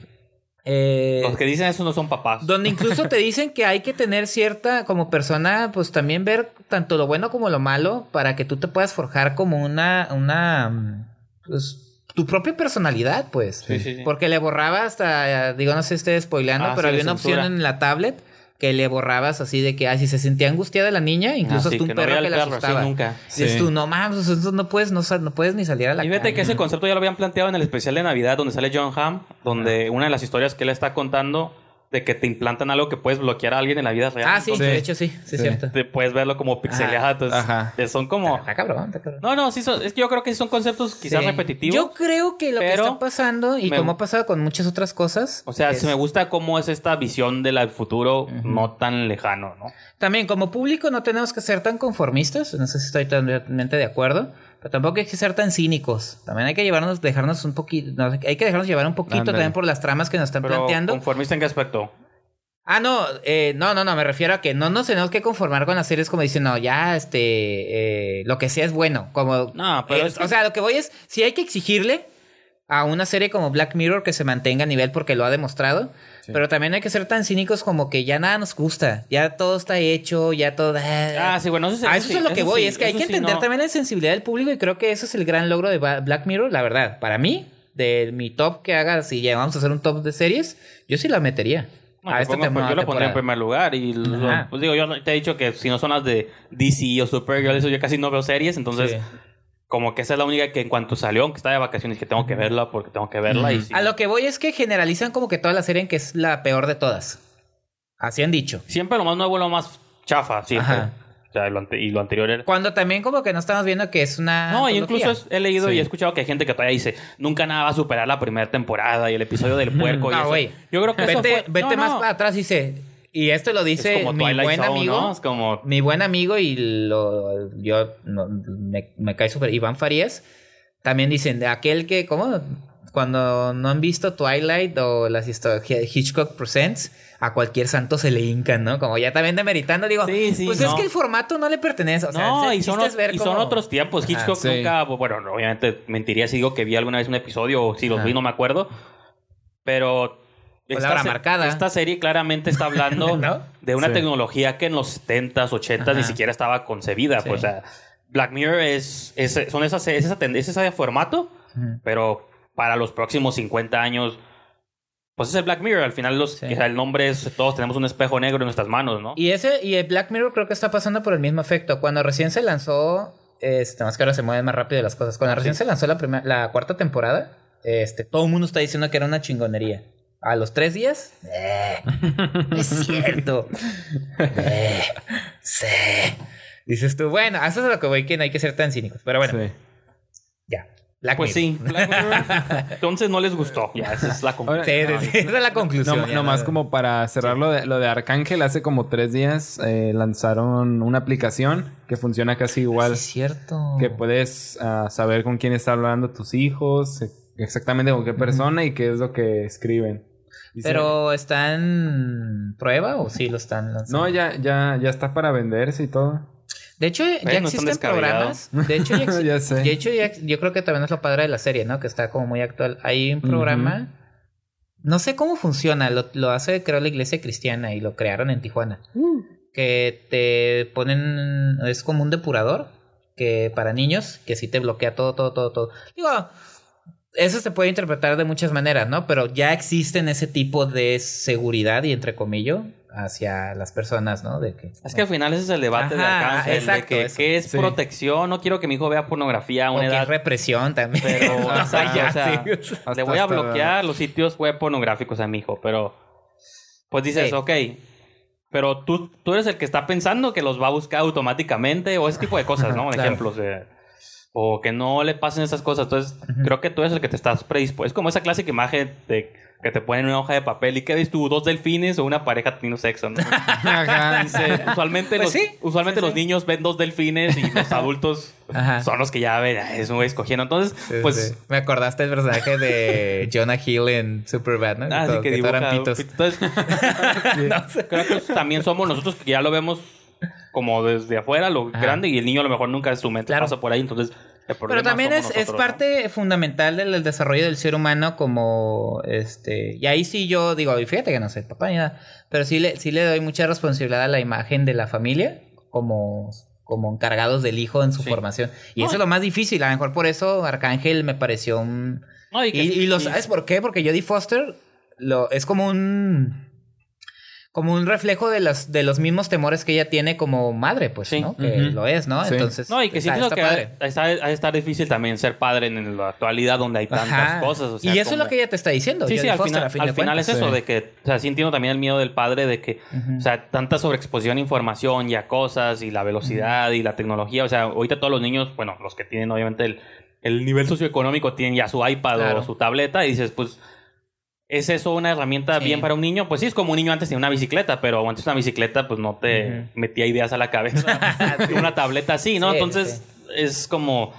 Eh, Los que dicen eso no son papás. donde incluso te dicen que hay que tener cierta, como persona, pues también ver tanto lo bueno como lo malo para que tú te puedas forjar como una, una, mm, pues, tu propia personalidad, pues. Sí, sí, sí. Porque le borraba hasta, digo, no sé si estoy spoileando, Ah, pero había una opción en la tablet que le borrabas así de que, ah, si se sentía angustiada la niña, incluso Ah, sí, hasta un que no perro vea que la perro, sí, asustaba. nunca. Dices Sí. tú, no mames, eso no puedes, no, no puedes ni salir a la Y fíjate calle. que ese concepto ya lo habían planteado en el especial de Navidad donde sale John Hamm, donde una de las historias que él está contando de que te implantan algo que puedes bloquear a alguien en la vida real. Ah, sí, Entonces, de hecho sí, sí, Sí. es cierto. te puedes verlo como pixeleada. Entonces, Ajá. eh, son como... Está cabrón, está cabrón. No, no, sí, son- es que yo creo que son conceptos quizás Sí. repetitivos. Yo creo que lo que está pasando, y me- como ha pasado con muchas otras cosas. O sea, es- se me gusta cómo es esta visión del futuro no tan lejano, ¿no? También, como público, no tenemos que ser tan conformistas. No sé si estoy totalmente de acuerdo. Pero tampoco hay que ser tan cínicos. También hay que llevarnos, dejarnos un poquito. no, hay que dejarnos llevar un poquito también por las tramas que nos están Pero planteando. conformista en qué aspecto. Ah, no, eh, no, no, no, me refiero a que no nos tenemos que conformar con las series como dicen, no, ya, este, eh, lo que sea es bueno. Como, No, pero eh, es que- O sea, lo que voy es, si hay que exigirle a una serie como Black Mirror que se mantenga a nivel porque lo ha demostrado, Sí. pero también hay que ser tan cínicos como que ya nada nos gusta, ya todo está hecho, ya todo... Ah, sí, bueno, eso, sí- A eso sí, es a lo que voy, sí, es que hay que sí, entender no. también la sensibilidad del público y creo que eso es el gran logro de Black Mirror, la verdad. Para mí, de mi top que haga, si llegamos a hacer un top de series, yo sí la metería. No, a yo esta pongo- temporada- yo lo pondría en primer lugar y lo- pues digo, yo te he dicho que si no son las de DC o Supergirl, eso yo casi no veo series, entonces Sí. Como que esa es la única que en cuanto salió, aunque está de vacaciones, que tengo que verla porque tengo que verla y sí. A lo que voy es que generalizan como que toda la serie en que es la peor de todas. Así han dicho. Siempre lo más nuevo, lo más chafa, siempre. Ajá. O sea, lo ante- y lo anterior era... Cuando también como que no estamos viendo que es una... No, y antología. incluso es- he leído Sí. y he escuchado que hay gente que todavía dice, nunca nada va a superar la primera temporada y el episodio del puerco. y No, eso". güey. Yo creo que eso Vete, fue- vete no, más no. para atrás, dice... Y esto lo Es dice como mi Twilight buen Zone, amigo. ¿no? Es como... Mi buen amigo y lo, yo no, me, me cae súper. Iván Farías. También dicen, de aquel que, ¿cómo? Cuando no han visto Twilight o las historias Hitchcock Presents, a cualquier santo se le hincan, ¿no? Como ya también demeritando, digo, Sí, sí, pues es no. que el formato no le pertenece. O sea, no, y son, es ver y son otros tiempos. Hitchcock sí. nunca, bueno, obviamente mentiría si digo que vi alguna vez un episodio o si los Ajá. vi, no me acuerdo. Pero. Palabra se- marcada. esta serie claramente está hablando ¿No? de una Sí. tecnología que en los 70s, 80s ni siquiera estaba concebida. Sí. Pues, o sea, Black Mirror es, es, son esas, es, esa, es ese formato, pero para los próximos 50 años. Pues es el Black Mirror. Al final, los, Sí. el nombre es. Todos tenemos un espejo negro en nuestras manos, ¿no? Y ese, y el Black Mirror creo que está pasando por el mismo efecto. Cuando recién se lanzó, este, más que ahora se mueven más rápido las cosas. Cuando recién se lanzó la la cuarta temporada, este, todo el mundo está diciendo que era una chingonería. A los tres días, eh, es cierto. Eh, sí. Dices tú, bueno, eso es lo que voy, que no hay que ser tan cínicos. Pero bueno, Sí. ya. Black Pues Mirror. sí, Black Mirror. Entonces no les gustó. Ya, esa es la conclusión. Sí, sí, sí, esa es la conclusión. No, nomás no- como para cerrar lo, de, lo de Arcángel, hace como tres días eh, lanzaron una aplicación que funciona casi igual. Sí, es cierto. Que puedes ah, saber con quién está hablando tus hijos, eh, exactamente con qué persona y qué es lo que escriben. Dice- Pero ¿está en prueba o sí lo están lanzando? No, ya, ya, ya está para venderse y todo. De hecho, ya no existen programas. De hecho, ya, sé. De hecho, ya, yo creo que también es lo padre de la serie, ¿no? Que está como muy actual. Hay un programa. No sé cómo funciona. Lo, lo hace, creo, la iglesia cristiana y lo crearon en Tijuana. Que te ponen. Es como un depurador. Que para niños. Que sí te bloquea todo, todo, todo, todo. Digo. Eso se puede interpretar de muchas maneras, ¿no? Pero ya existen ese tipo de seguridad y entre comillas hacia las personas, ¿no? De que Es que al final ese es el debate de Ajá, Arcángel. exacto, de que, eso. ¿Qué es Sí. protección? No quiero que mi hijo vea pornografía a o una que edad. es represión también. Pero, O sea, ya, o sea, sí. Hasta- le voy a hasta- bloquear los sitios web pornográficos a mi hijo, pero. Pues dices, Sí. ok. Pero tú, tú eres el que está pensando que los va a buscar automáticamente o ese tipo de cosas, ¿no? Claro. Ejemplos de. O que no le pasen esas cosas. Entonces, creo que tú eres el que te estás predispuesto. Es como esa clásica imagen de que te ponen una hoja de papel y que ves tú dos delfines o una pareja teniendo sexo, ¿no? Dice, usualmente Pues los, sí, usualmente sí, los sí. niños ven dos delfines y los adultos Ajá. son los que ya ven, "Ah, es un güey escogiendo. Entonces, Sí, pues. sí. Me acordaste del personaje de Jonah Hill en Superbad, ¿no? Ah, que todo eran dibuja. pitos. Entonces, creo que también somos nosotros que ya lo vemos como desde afuera, lo Ajá. grande, y el niño a lo mejor nunca su mente Claro. pasa por ahí. Entonces, el Pero también es, es parte fundamental del, del desarrollo del ser humano como este y ahí sí yo digo y fíjate que no soy papá ni nada pero sí le sí le doy mucha responsabilidad a la imagen de la familia como como encargados del hijo en su Sí. formación y No, eso es lo más difícil a lo mejor por eso Arcángel me pareció un No, y y, que- y lo y- sabes por qué porque Jodie Foster lo es como un como un reflejo de los, de los mismos temores que ella tiene como madre, pues, Sí. ¿no? Que lo es, ¿no? Sí. Entonces. No, y que está- siento está que padre. ha, está, estar difícil también ser padre en la actualidad donde hay tantas Ajá. cosas. o sea, y eso es lo que ella te está diciendo. Sí, sí, al Foster, final, fin al final es eso, Sí. de que, o sea, sí entiendo también el miedo del padre de que, o sea, tanta sobreexposición a información y a cosas y la velocidad y la tecnología, o sea, ahorita todos los niños, bueno, los que tienen obviamente el, el nivel socioeconómico tienen ya su iPad Claro. o su tableta y dices, pues, ¿es eso una herramienta Sí. bien para un niño? Pues sí, es como un niño antes tenía una bicicleta, pero antes una bicicleta pues no te metía ideas a la cabeza. Una tableta sí, ¿no? Sí, Entonces, es como...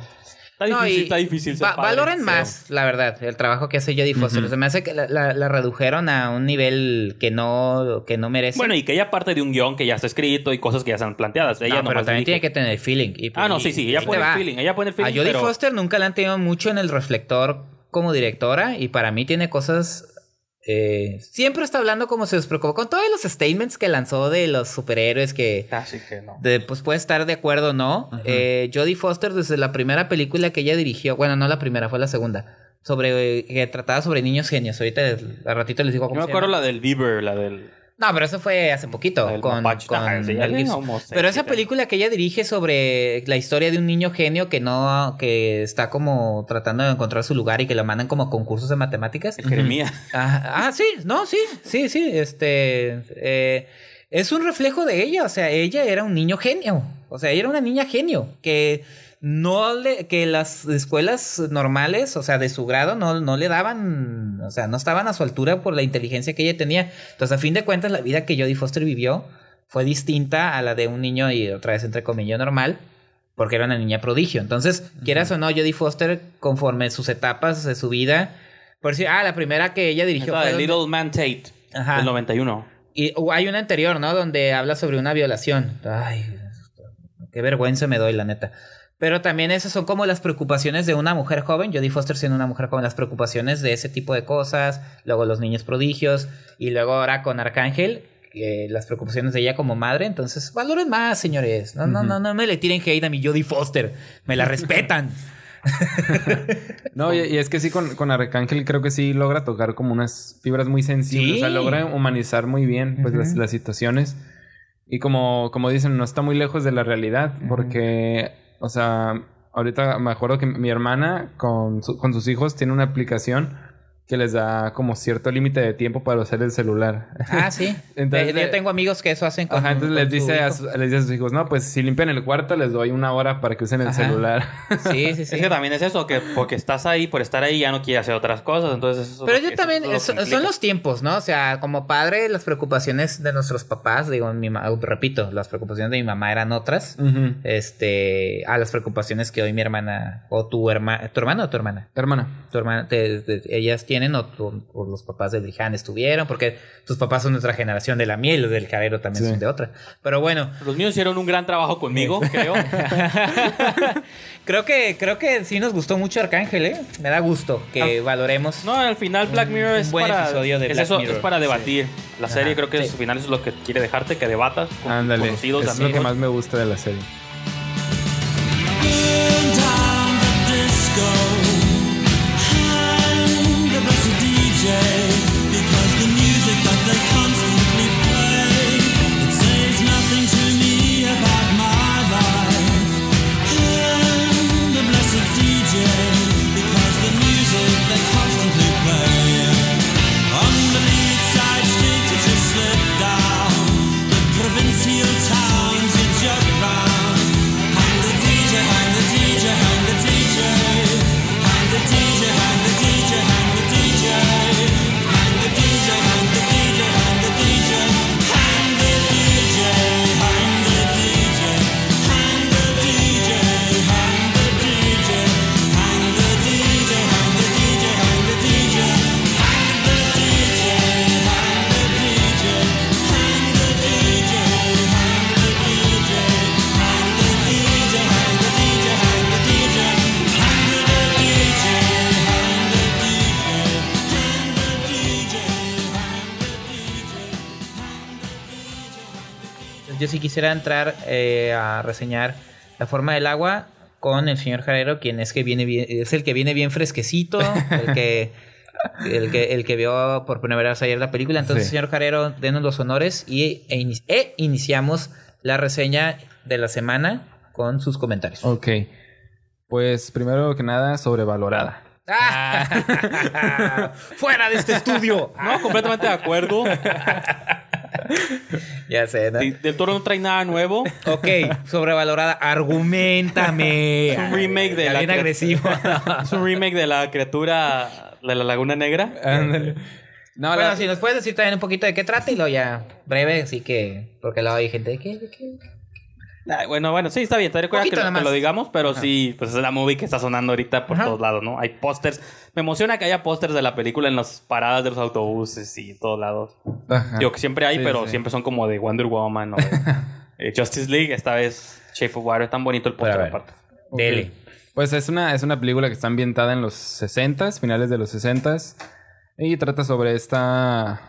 Está No, difícil, está difícil ser va- padre, valoren más, la verdad, el trabajo que hace Jodie Foster. Se me hace que la, la- la redujeron a un nivel que no, que no merece. Bueno, y que ella parte de un guion que ya está escrito y cosas que ya están planteadas. Ella no, pero también dirige. tiene que tener feeling. Y, Ah, no, sí, sí, ella pone el feeling, ella pone el A feeling, Jodie pero- Foster nunca la han tenido mucho en el reflector como directora y para mí tiene cosas... eh, siempre está hablando como se despreocupó con todos los statements que lanzó de los superhéroes que... Así que no. de, pues puede estar de acuerdo o no. Eh, Jodie Foster, desde la primera película que ella dirigió, bueno, no la primera, fue la segunda, sobre eh, que trataba sobre niños genios. Ahorita a ratito les digo Yo cómo me se acuerdo llama. la del Bieber, la del... No, pero eso fue hace poquito con, Ah, Pero esa película que ella dirige sobre la historia de un niño genio que no, que está como tratando de encontrar su lugar y que lo mandan como a concursos de matemáticas. Jeremías. Ah, ah, sí, no, sí, sí, sí, este, eh, es un reflejo de ella, o sea, ella era un niño genio, o sea, ella era una niña genio, que no le, que las escuelas normales, o sea, de su grado, no, no le daban, o sea, no estaban a su altura por la inteligencia que ella tenía, entonces a fin de cuentas la vida que Jodie Foster vivió fue distinta a la de un niño y otra vez entre comillas normal, porque era una niña prodigio. Entonces, quieras o no, Jodie Foster, conforme sus etapas de su vida, por decir, ah, la primera que ella dirigió fue donde- Little Man Tate, Ajá. del 91. y hay una anterior, ¿no? Donde habla sobre una violación. Ay, qué vergüenza me doy, la neta. Pero también esas son como las preocupaciones de una mujer joven, Jodie Foster siendo una mujer joven, las preocupaciones de ese tipo de cosas, luego los niños prodigios, y luego ahora con Arcángel, eh, las preocupaciones de ella como madre. Entonces, valoren más, señores. No, no, Ujú. no, no me le tiren hate a mi Jodie Foster. Me la respetan. No, y, y es que sí, con, con Arcángel creo que sí logra tocar como unas fibras muy sensibles. Sí. O sea, logra humanizar muy bien pues, las, las situaciones. Y como, como dicen, no está muy lejos de la realidad. Porque, o sea, ahorita me acuerdo que mi hermana con, su- con sus hijos tiene una aplicación que les da como cierto límite de tiempo para usar el celular. Ah, sí. Entonces, Eh, yo tengo amigos que eso hacen con Ajá, entonces con les dice, a su- les dice a sus hijos, no, pues si limpian el cuarto les doy una hora para que usen el Ajá. celular. Sí, sí, sí. Es que también es eso, que porque estás ahí, por estar ahí, ya no quieres hacer otras cosas. Entonces, eso Pero yo también, lo son, los tiempos, ¿no? O sea, como padre, las preocupaciones de nuestros papás, digo, mi ma- repito, las preocupaciones de mi mamá eran otras. Este, a las preocupaciones que hoy mi hermana, o tu hermana, ¿tu hermana o tu hermana? Hermana. Tu hermana, te- te- ellas tienen, o, tu- o los papás de Brijan estuvieron, porque tus papás son de otra generación de la miel, los del Jarero también Sí. son de otra. Pero bueno, Los míos hicieron un gran trabajo conmigo, creo. creo que, creo que sí nos gustó mucho Arcángel, ¿eh? Me da gusto que valoremos. No, al final Black Mirror es Un buen para, episodio de es Black eso, Mirror. es para debatir. La Ajá, serie creo que sí. al final eso es lo que quiere dejarte, que debatas con Ándale. conocidos, es lo que más me gusta de la serie. DJ, Yo sí quisiera entrar eh, a reseñar La forma del agua con el señor Jarero, quien es que viene bien, es el que viene bien fresquecito, el que el que, el que vio por primera vez ayer la película. Entonces, Sí. señor Carrero, denos los honores y, e, ini- e iniciamos la reseña de la semana con sus comentarios. Ok. Pues primero que nada, sobrevalorada. ¡Ah! ¡Fuera de este estudio! No, completamente de acuerdo. ya sé, ¿no? De- Del Toro no trae nada nuevo. Ok, sobrevalorada. Argumentame. Es un remake de la Bien agresivo. Es un remake de la criatura de la Laguna Negra. Ándale. No, bueno, la- si nos puedes decir también un poquito de qué trata y lo ya breve, así que. Porque luego hay gente de qué, de qué. Ay, bueno, bueno, sí, está bien. Te recuerda que, que lo digamos, pero sí, pues es la movie que está sonando ahorita por Ajá. todos lados, ¿no? Hay pósters. Me emociona que haya pósters de la película en las paradas de los autobuses y en todos lados. Ajá. Digo que siempre hay, Sí, pero sí. siempre son como de Wonder Woman o de eh, Justice League. Esta vez Shape of Water. Tan bonito el póster aparte. Dele. Pues es una, es una película que está ambientada en los 60s, finales de los 60s. Y trata sobre esta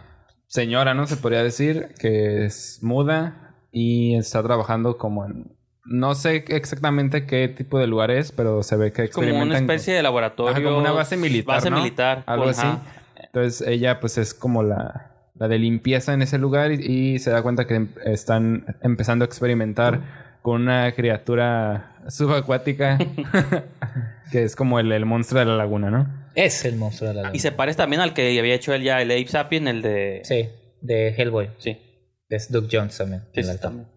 señora, ¿no? Se podría decir, que es muda y está trabajando como en... No sé exactamente qué tipo de lugar es, pero se ve que Como una experimentan... especie de laboratorio. Ajá, como una base militar, Base ¿no? militar. Algo así. ajá. Entonces ella pues es como la, la de limpieza en ese lugar y, y se da cuenta que em- están empezando a experimentar con una criatura subacuática que es como el, el monstruo de la laguna, ¿no? Es el monstruo de la Y laguna. se parece también al que había hecho él ya, el Ape Sapien, el de... Sí, de Hellboy. Sí. Es Doug Jones también. Sí, sí, también.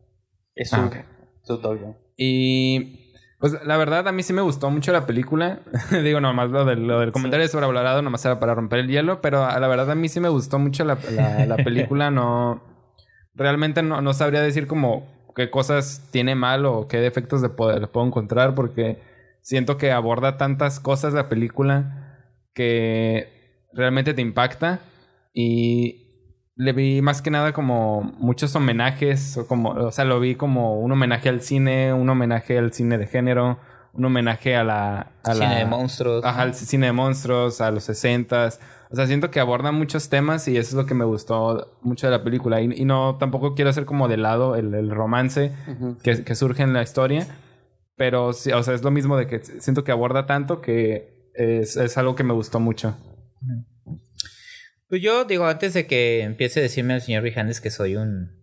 Es su, Ah, ok. su dojo. Y pues la verdad a mí sí me gustó mucho la película. Digo, nomás lo del, lo del comentario sobrevalorado nomás era para romper el hielo, pero a la verdad a mí sí me gustó mucho la, la- la película. No, realmente no, no sabría decir como qué cosas tiene mal o qué defectos de poder le puedo encontrar porque siento que aborda tantas cosas la película que realmente te impacta y le vi más que nada como muchos homenajes, o como, o sea, lo vi como un homenaje al cine, un homenaje al cine de género, un homenaje a la... A Cine la de monstruos. Ajá, al cine de monstruos, a los 60 O sea, siento que aborda muchos temas y eso es lo que me gustó mucho de la película. Y, y no, tampoco quiero hacer como de lado el, el romance que, que surge en la historia. Pero sí, o sea, es lo mismo de que siento que aborda tanto que es, es algo que me gustó mucho. Pues yo digo, antes de que empiece a decirme al señor Vijandes que soy un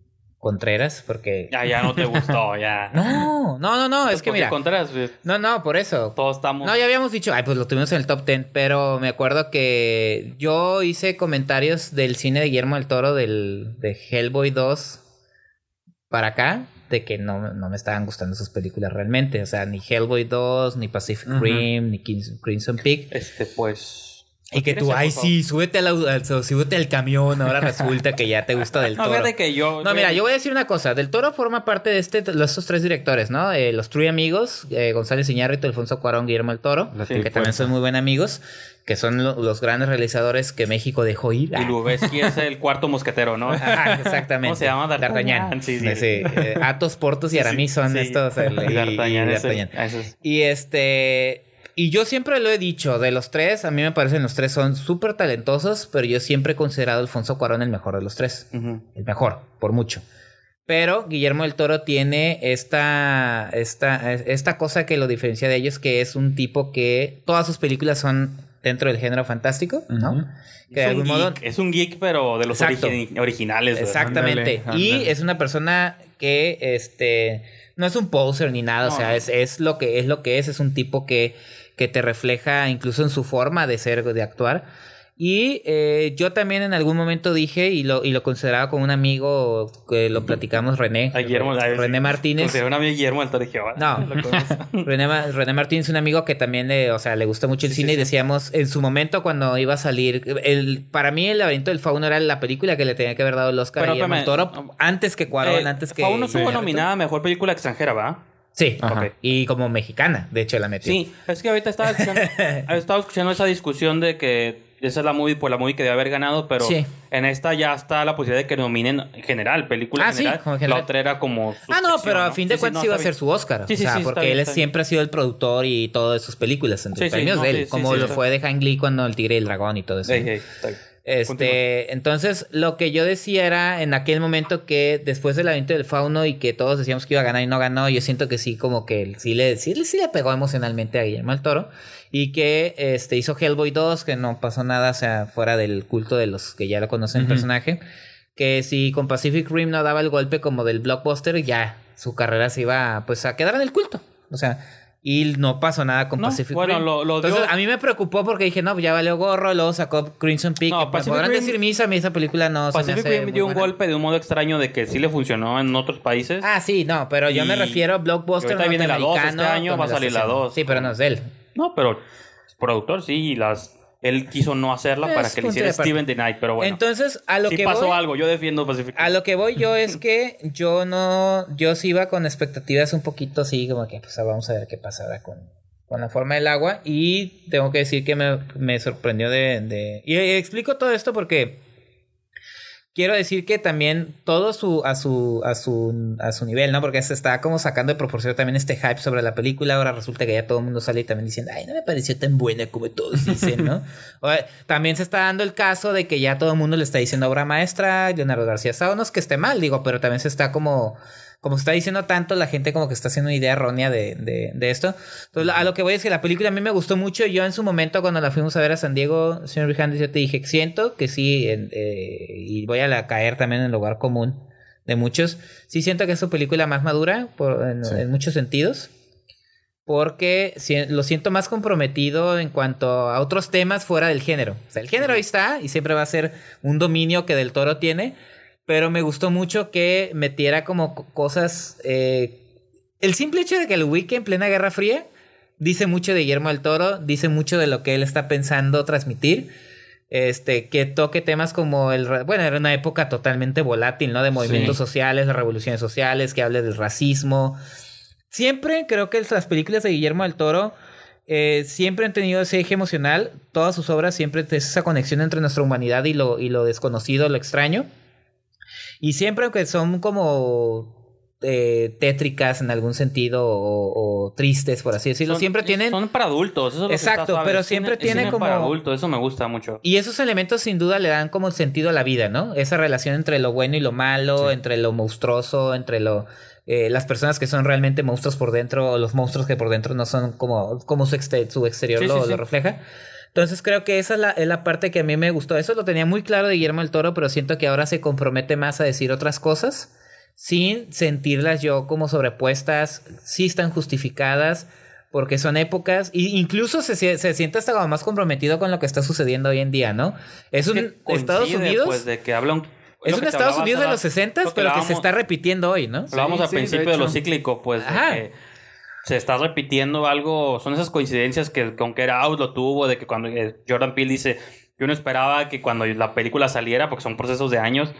Contreras, porque... Ya, ya no te gustó, ya. No, no, no, no, es que mira... Contreras, pues, No, no, por eso. todos estamos... No, ya habíamos dicho, ay, pues lo tuvimos en el top 10, pero me acuerdo que yo hice comentarios del cine de Guillermo del Toro del, de Hellboy 2 para acá, de que no, no me estaban gustando sus películas realmente. O sea, ni Hellboy 2, ni Pacific. Rim, ni Crimson Peak. Este, pues... Y que tú, ¿quieres ay, sí, súbete al, al- súbete al camión, ahora resulta que ya te gusta del No, Toro. fíjate que yo... No, mira, yo voy a decir una cosa. Del Toro forma parte de este, de estos tres directores, ¿no? Eh, los True Amigos, eh, González Iñárritu, Alfonso Cuarón, Guillermo del Toro, que también son muy buenos amigos, que son lo- los grandes realizadores que México dejó ir. Y Lubeski es el cuarto mosquetero, ¿no? Ajá, exactamente. ¿Cómo se llama? D'Artagnan. Sí, sí. Sí, eh, Athos, Portos y Aramis son Sí. estos. el- y- D'Artagnan el- Y este. Y yo siempre lo he dicho, de los tres, a mí me parecen los tres son súper talentosos, pero yo siempre he considerado a Alfonso Cuarón el mejor de los tres. Ujú. El mejor, por mucho. Pero Guillermo del Toro tiene esta, esta, esta cosa que lo diferencia de ellos, que es un tipo que todas sus películas son dentro del género fantástico, ¿no? Ujú. Que de Es, algún un modo... geek, es un geek, pero de los origi- originales. ¿verdad? Exactamente. Ándale, Y ándale. es una persona que este no es un poser ni nada, No, o sea, no. es, es lo que es lo que es, es un tipo que, que te refleja incluso en su forma de ser, de actuar. Y eh, yo también en algún momento dije, y lo, y lo consideraba como un amigo que lo platicamos, René. A Guillermo, a- René Martínez. Un amigo Guillermo del dije, "Ah, No. lo conozco". René, René Martínez, un amigo que también le, o sea, le gusta mucho el Sí, cine sí, y sí. decíamos en su momento cuando iba a salir, el, para mí el laberinto del fauno era la película que le tenía que haber dado el Oscar Pero, a Guillermo Toro antes que Cuarón, Eh, antes que Fauno estuvo nominada a Mejor Película Extranjera, ¿va? Sí, Ajá. Ok. y como mexicana, de hecho la metió. Sí, es que ahorita estaba escuchando, estaba escuchando esa discusión de que esa es la movie, por la movie que debe haber ganado, pero Sí. en esta ya está la posibilidad de que nominen en general, película Ah, en sí, general. general. La otra era como. Ah, no, pero a fin de Sí, sí, cuentas no, iba a ser su Oscar. Sí, sí, o sea, porque bien, él siempre ha sido el productor y todas sus películas, entre Sí, sí, premios no, de él, sí, como sí, lo fue de Hank Lee cuando El Tigre y el Dragón y todo eso. ¿no? está bien. Este, entonces, lo que yo decía era en aquel momento que después del evento del fauno y que todos decíamos que iba a ganar y no ganó, yo siento que sí, como que sí le, sí, sí le pegó emocionalmente a Guillermo del Toro. Y que este, hizo Hellboy 2, que no pasó nada, o sea, fuera del culto de los que ya lo conocen el personaje. Que si con Pacific Rim no daba el golpe como del blockbuster, ya su carrera se iba pues a quedar en el culto. O sea, y no pasó nada con No, Pacific bueno, Rim. lo- lo Entonces, dio- a mí me preocupó porque dije, no, ya valió gorro, luego sacó Crimson Peak. No, me Pacific podrán Rim- decir misa, a mí esa película no se me Pacific hace Rim dio un buena. golpe de un modo extraño de que sí le funcionó en otros países. Ah, sí, no, pero yo me Y- refiero a blockbuster ahorita viene la dos, norteamericano, este año va a salir la haciendo. dos. Sí, pero no es de él. No, pero productor sí, y las él quiso no hacerla Es para que le hiciera. Steven the Night, pero bueno. Entonces, a lo sí que pasó voy, algo, yo defiendo Pacific A lo que voy yo es que yo no, yo sí iba con expectativas un poquito así, como que pues vamos a ver qué pasa ahora con, con la forma del agua. Y tengo que decir que me, me sorprendió de, de... Y explico todo esto porque quiero decir que también todo su, a su, a su, a su nivel, ¿no? Porque se está como sacando de proporción también este hype sobre la película. Ahora resulta que ya todo el mundo sale y también diciendo, ay, no me pareció tan buena como todos dicen, ¿no? O, también se está dando el caso de que ya todo el mundo le está diciendo obra maestra, Leonardo García es que esté mal, digo, pero también se está como, como se está diciendo tanto, la gente como que está haciendo una idea errónea de, de, de esto. Entonces, a lo que voy es que la película a mí me gustó mucho. Yo en su momento, cuando la fuimos a ver a San Diego, señor Rijandes, yo te dije, siento que sí, eh, y voy a caer también en el lugar común de muchos. Sí siento que es su película más madura por, en, Sí. en muchos sentidos. Porque lo siento más comprometido en cuanto a otros temas fuera del género. O sea, el género ahí está y siempre va a ser un dominio que Del Toro tiene. Pero me gustó mucho que metiera como co- cosas. eh, el simple hecho de que el wiki en plena Guerra Fría dice mucho de Guillermo del Toro, dice mucho de lo que él está pensando transmitir. Este, que toque temas como el. Bueno, era una época totalmente volátil, ¿no? De movimientos Sí. sociales, de revoluciones sociales, que hable del racismo. Siempre creo que las películas de Guillermo del Toro eh, siempre han tenido ese eje emocional. Todas sus obras siempre es esa conexión entre nuestra humanidad y lo, y lo desconocido, lo extraño. Y siempre, aunque son como eh, tétricas en algún sentido o, o tristes, por así decirlo, Son- siempre tienen. Son para adultos, eso es lo que Exacto, suave. pero siempre cine- es tiene cine como- para adultos, eso me gusta mucho. Y esos elementos sin duda le dan como sentido a la vida, ¿no? Esa relación entre lo bueno y lo malo, entre lo monstruoso, entre lo eh, las personas que son realmente monstruos por dentro o los monstruos que por dentro no son como, como su, exte- su exterior Sí, lo, sí. lo refleja. Entonces creo que esa es la, es la parte que a mí me gustó. Eso lo tenía muy claro de Guillermo del Toro, pero siento que ahora se compromete más a decir otras cosas sin sentirlas yo como sobrepuestas, sí están justificadas porque son épocas e incluso se, se siente hasta como más comprometido con lo que está sucediendo hoy en día, ¿no? Es un Que Estados coincide, Unidos, Pues, de que hablan... es lo un Estados Unidos de los rato, 60, lo que pero que se está repitiendo hoy, ¿no? Hablábamos Sí, al sí, de principio de, lo hecho. cíclico, pues, de Ajá. que se está repitiendo algo, son esas coincidencias que con Get Out lo tuvo, de que cuando eh, Jordan Peele dice, yo no esperaba que cuando la película saliera, porque son procesos de años,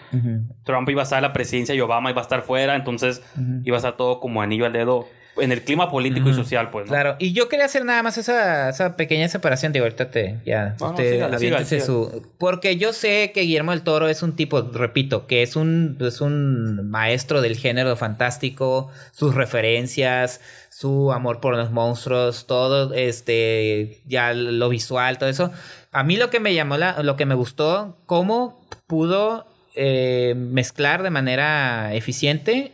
Trump iba a estar en la presidencia y Obama iba a estar fuera, entonces iba a estar todo como anillo al dedo en el clima político y social, pues. ¿no? Claro, y yo quería hacer nada más esa, esa pequeña separación, digo, ahorita te, ya, No, no, su... Porque yo sé que Guillermo del Toro es un tipo, repito, que es un, es un maestro del género fantástico, sus referencias, su amor por los monstruos, todo, este, ya lo visual, todo eso. A mí lo que me llamó, la, lo que me gustó, cómo pudo eh, mezclar de manera eficiente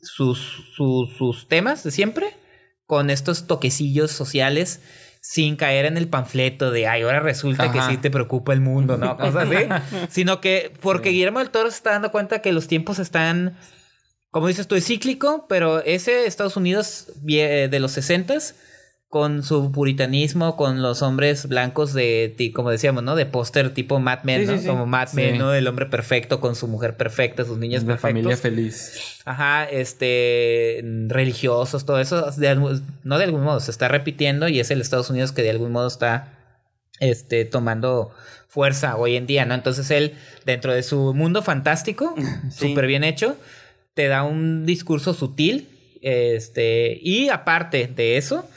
sus, sus, sus temas de siempre con estos toquecillos sociales sin caer en el panfleto de, ay, ahora resulta que sí te preocupa el mundo, ¿no? Cosas así. Sino que porque Guillermo del Toro se está dando cuenta que los tiempos están, como dices tú, es cíclico, pero ese Estados Unidos vie- de los 60s con su puritanismo, con los hombres blancos de, como decíamos, ¿no? De póster tipo Mad Men, Sí, ¿no? sí. Como Mad Men, Sí. ¿no? El hombre perfecto con su mujer perfecta, sus niños La perfectos. familia feliz. Ajá, este, religiosos, todo eso, de no de algún modo, se está repitiendo y es el Estados Unidos que de algún modo está, este, tomando fuerza hoy en día, ¿no? Entonces él, dentro de su mundo fantástico, Sí. súper bien hecho, te da un discurso sutil, este, y aparte de eso,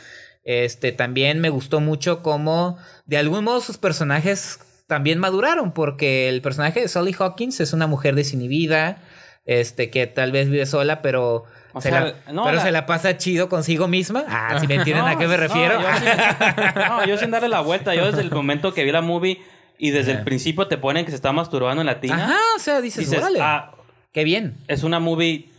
este, también me gustó mucho cómo, de algún modo, sus personajes también maduraron, porque el personaje de Sally Hawkins es una mujer desinhibida, este, que tal vez vive sola, pero, O se, sea, la, no, pero la- se la pasa chido consigo misma. Ah, si me entienden a qué me no, refiero. yo sin- no, yo sin darle la vuelta, yo desde el momento que vi la movie, y desde el principio te ponen que se está masturbando en la tina. Ajá, o sea, dices, dices, ah, qué bien. es una movie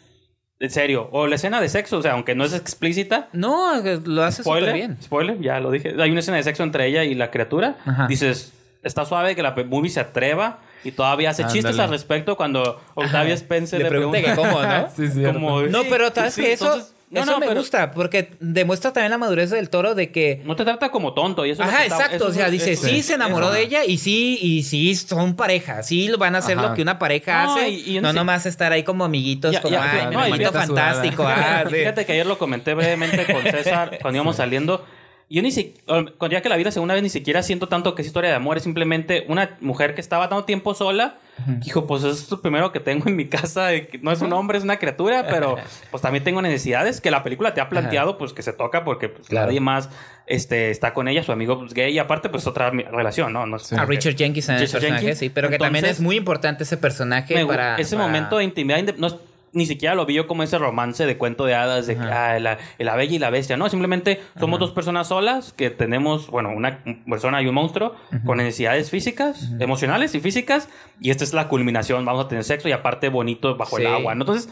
en serio. O la escena de sexo, o sea, aunque no es explícita. No, lo hace súper Spoiler, bien. spoiler, ya lo dije. Hay una escena de sexo entre ella y la criatura. Ajá. Dices, está suave que la movie se atreva y todavía hace chistes al respecto cuando Octavia Spencer Le pregunta. que cómo, ¿no? Sí, cierto. como, No, sí, pero sabes sí, que eso, entonces- no, eso no, me pero gusta, porque demuestra también la madurez del toro de que No te trata como tonto. Y eso es lo Ajá, está- exacto. eso O sea, es- dice, eso- sí se enamoró eso- de ella y sí, y sí son pareja. Sí van a hacer Ajá. lo que una pareja No, hace. y- y no sí. nomás estar ahí como amiguitos, Ya, como, ya, ay, no, mi fíjate- fantástico. Ah, sí. Fíjate que ayer lo comenté brevemente con César cuando íbamos saliendo. Yo ni siquiera, ya que la vi la segunda vez, ni siquiera siento tanto que es historia de amor. Es simplemente una mujer que estaba dando tiempo sola. Dijo, pues es lo primero que tengo en mi casa. No es un hombre, es una criatura, pero pues también tengo necesidades que la película te ha planteado, pues que se toca porque pues, Claro. nadie más este, está con ella, su amigo pues, gay. Y aparte, pues otra relación, ¿no? no es A que- Richard Jenkins en el Richard personaje, Jenkins. sí, pero que también es muy importante ese personaje me para... ese para- momento de intimidad no es- ni siquiera lo vi yo como ese romance de cuento de hadas de que, ah, la, la bella y la bestia no simplemente somos dos personas solas que tenemos bueno una persona y un monstruo con necesidades físicas emocionales y físicas y esta es la culminación vamos a tener sexo y aparte bonito bajo el Sí. agua ¿no? entonces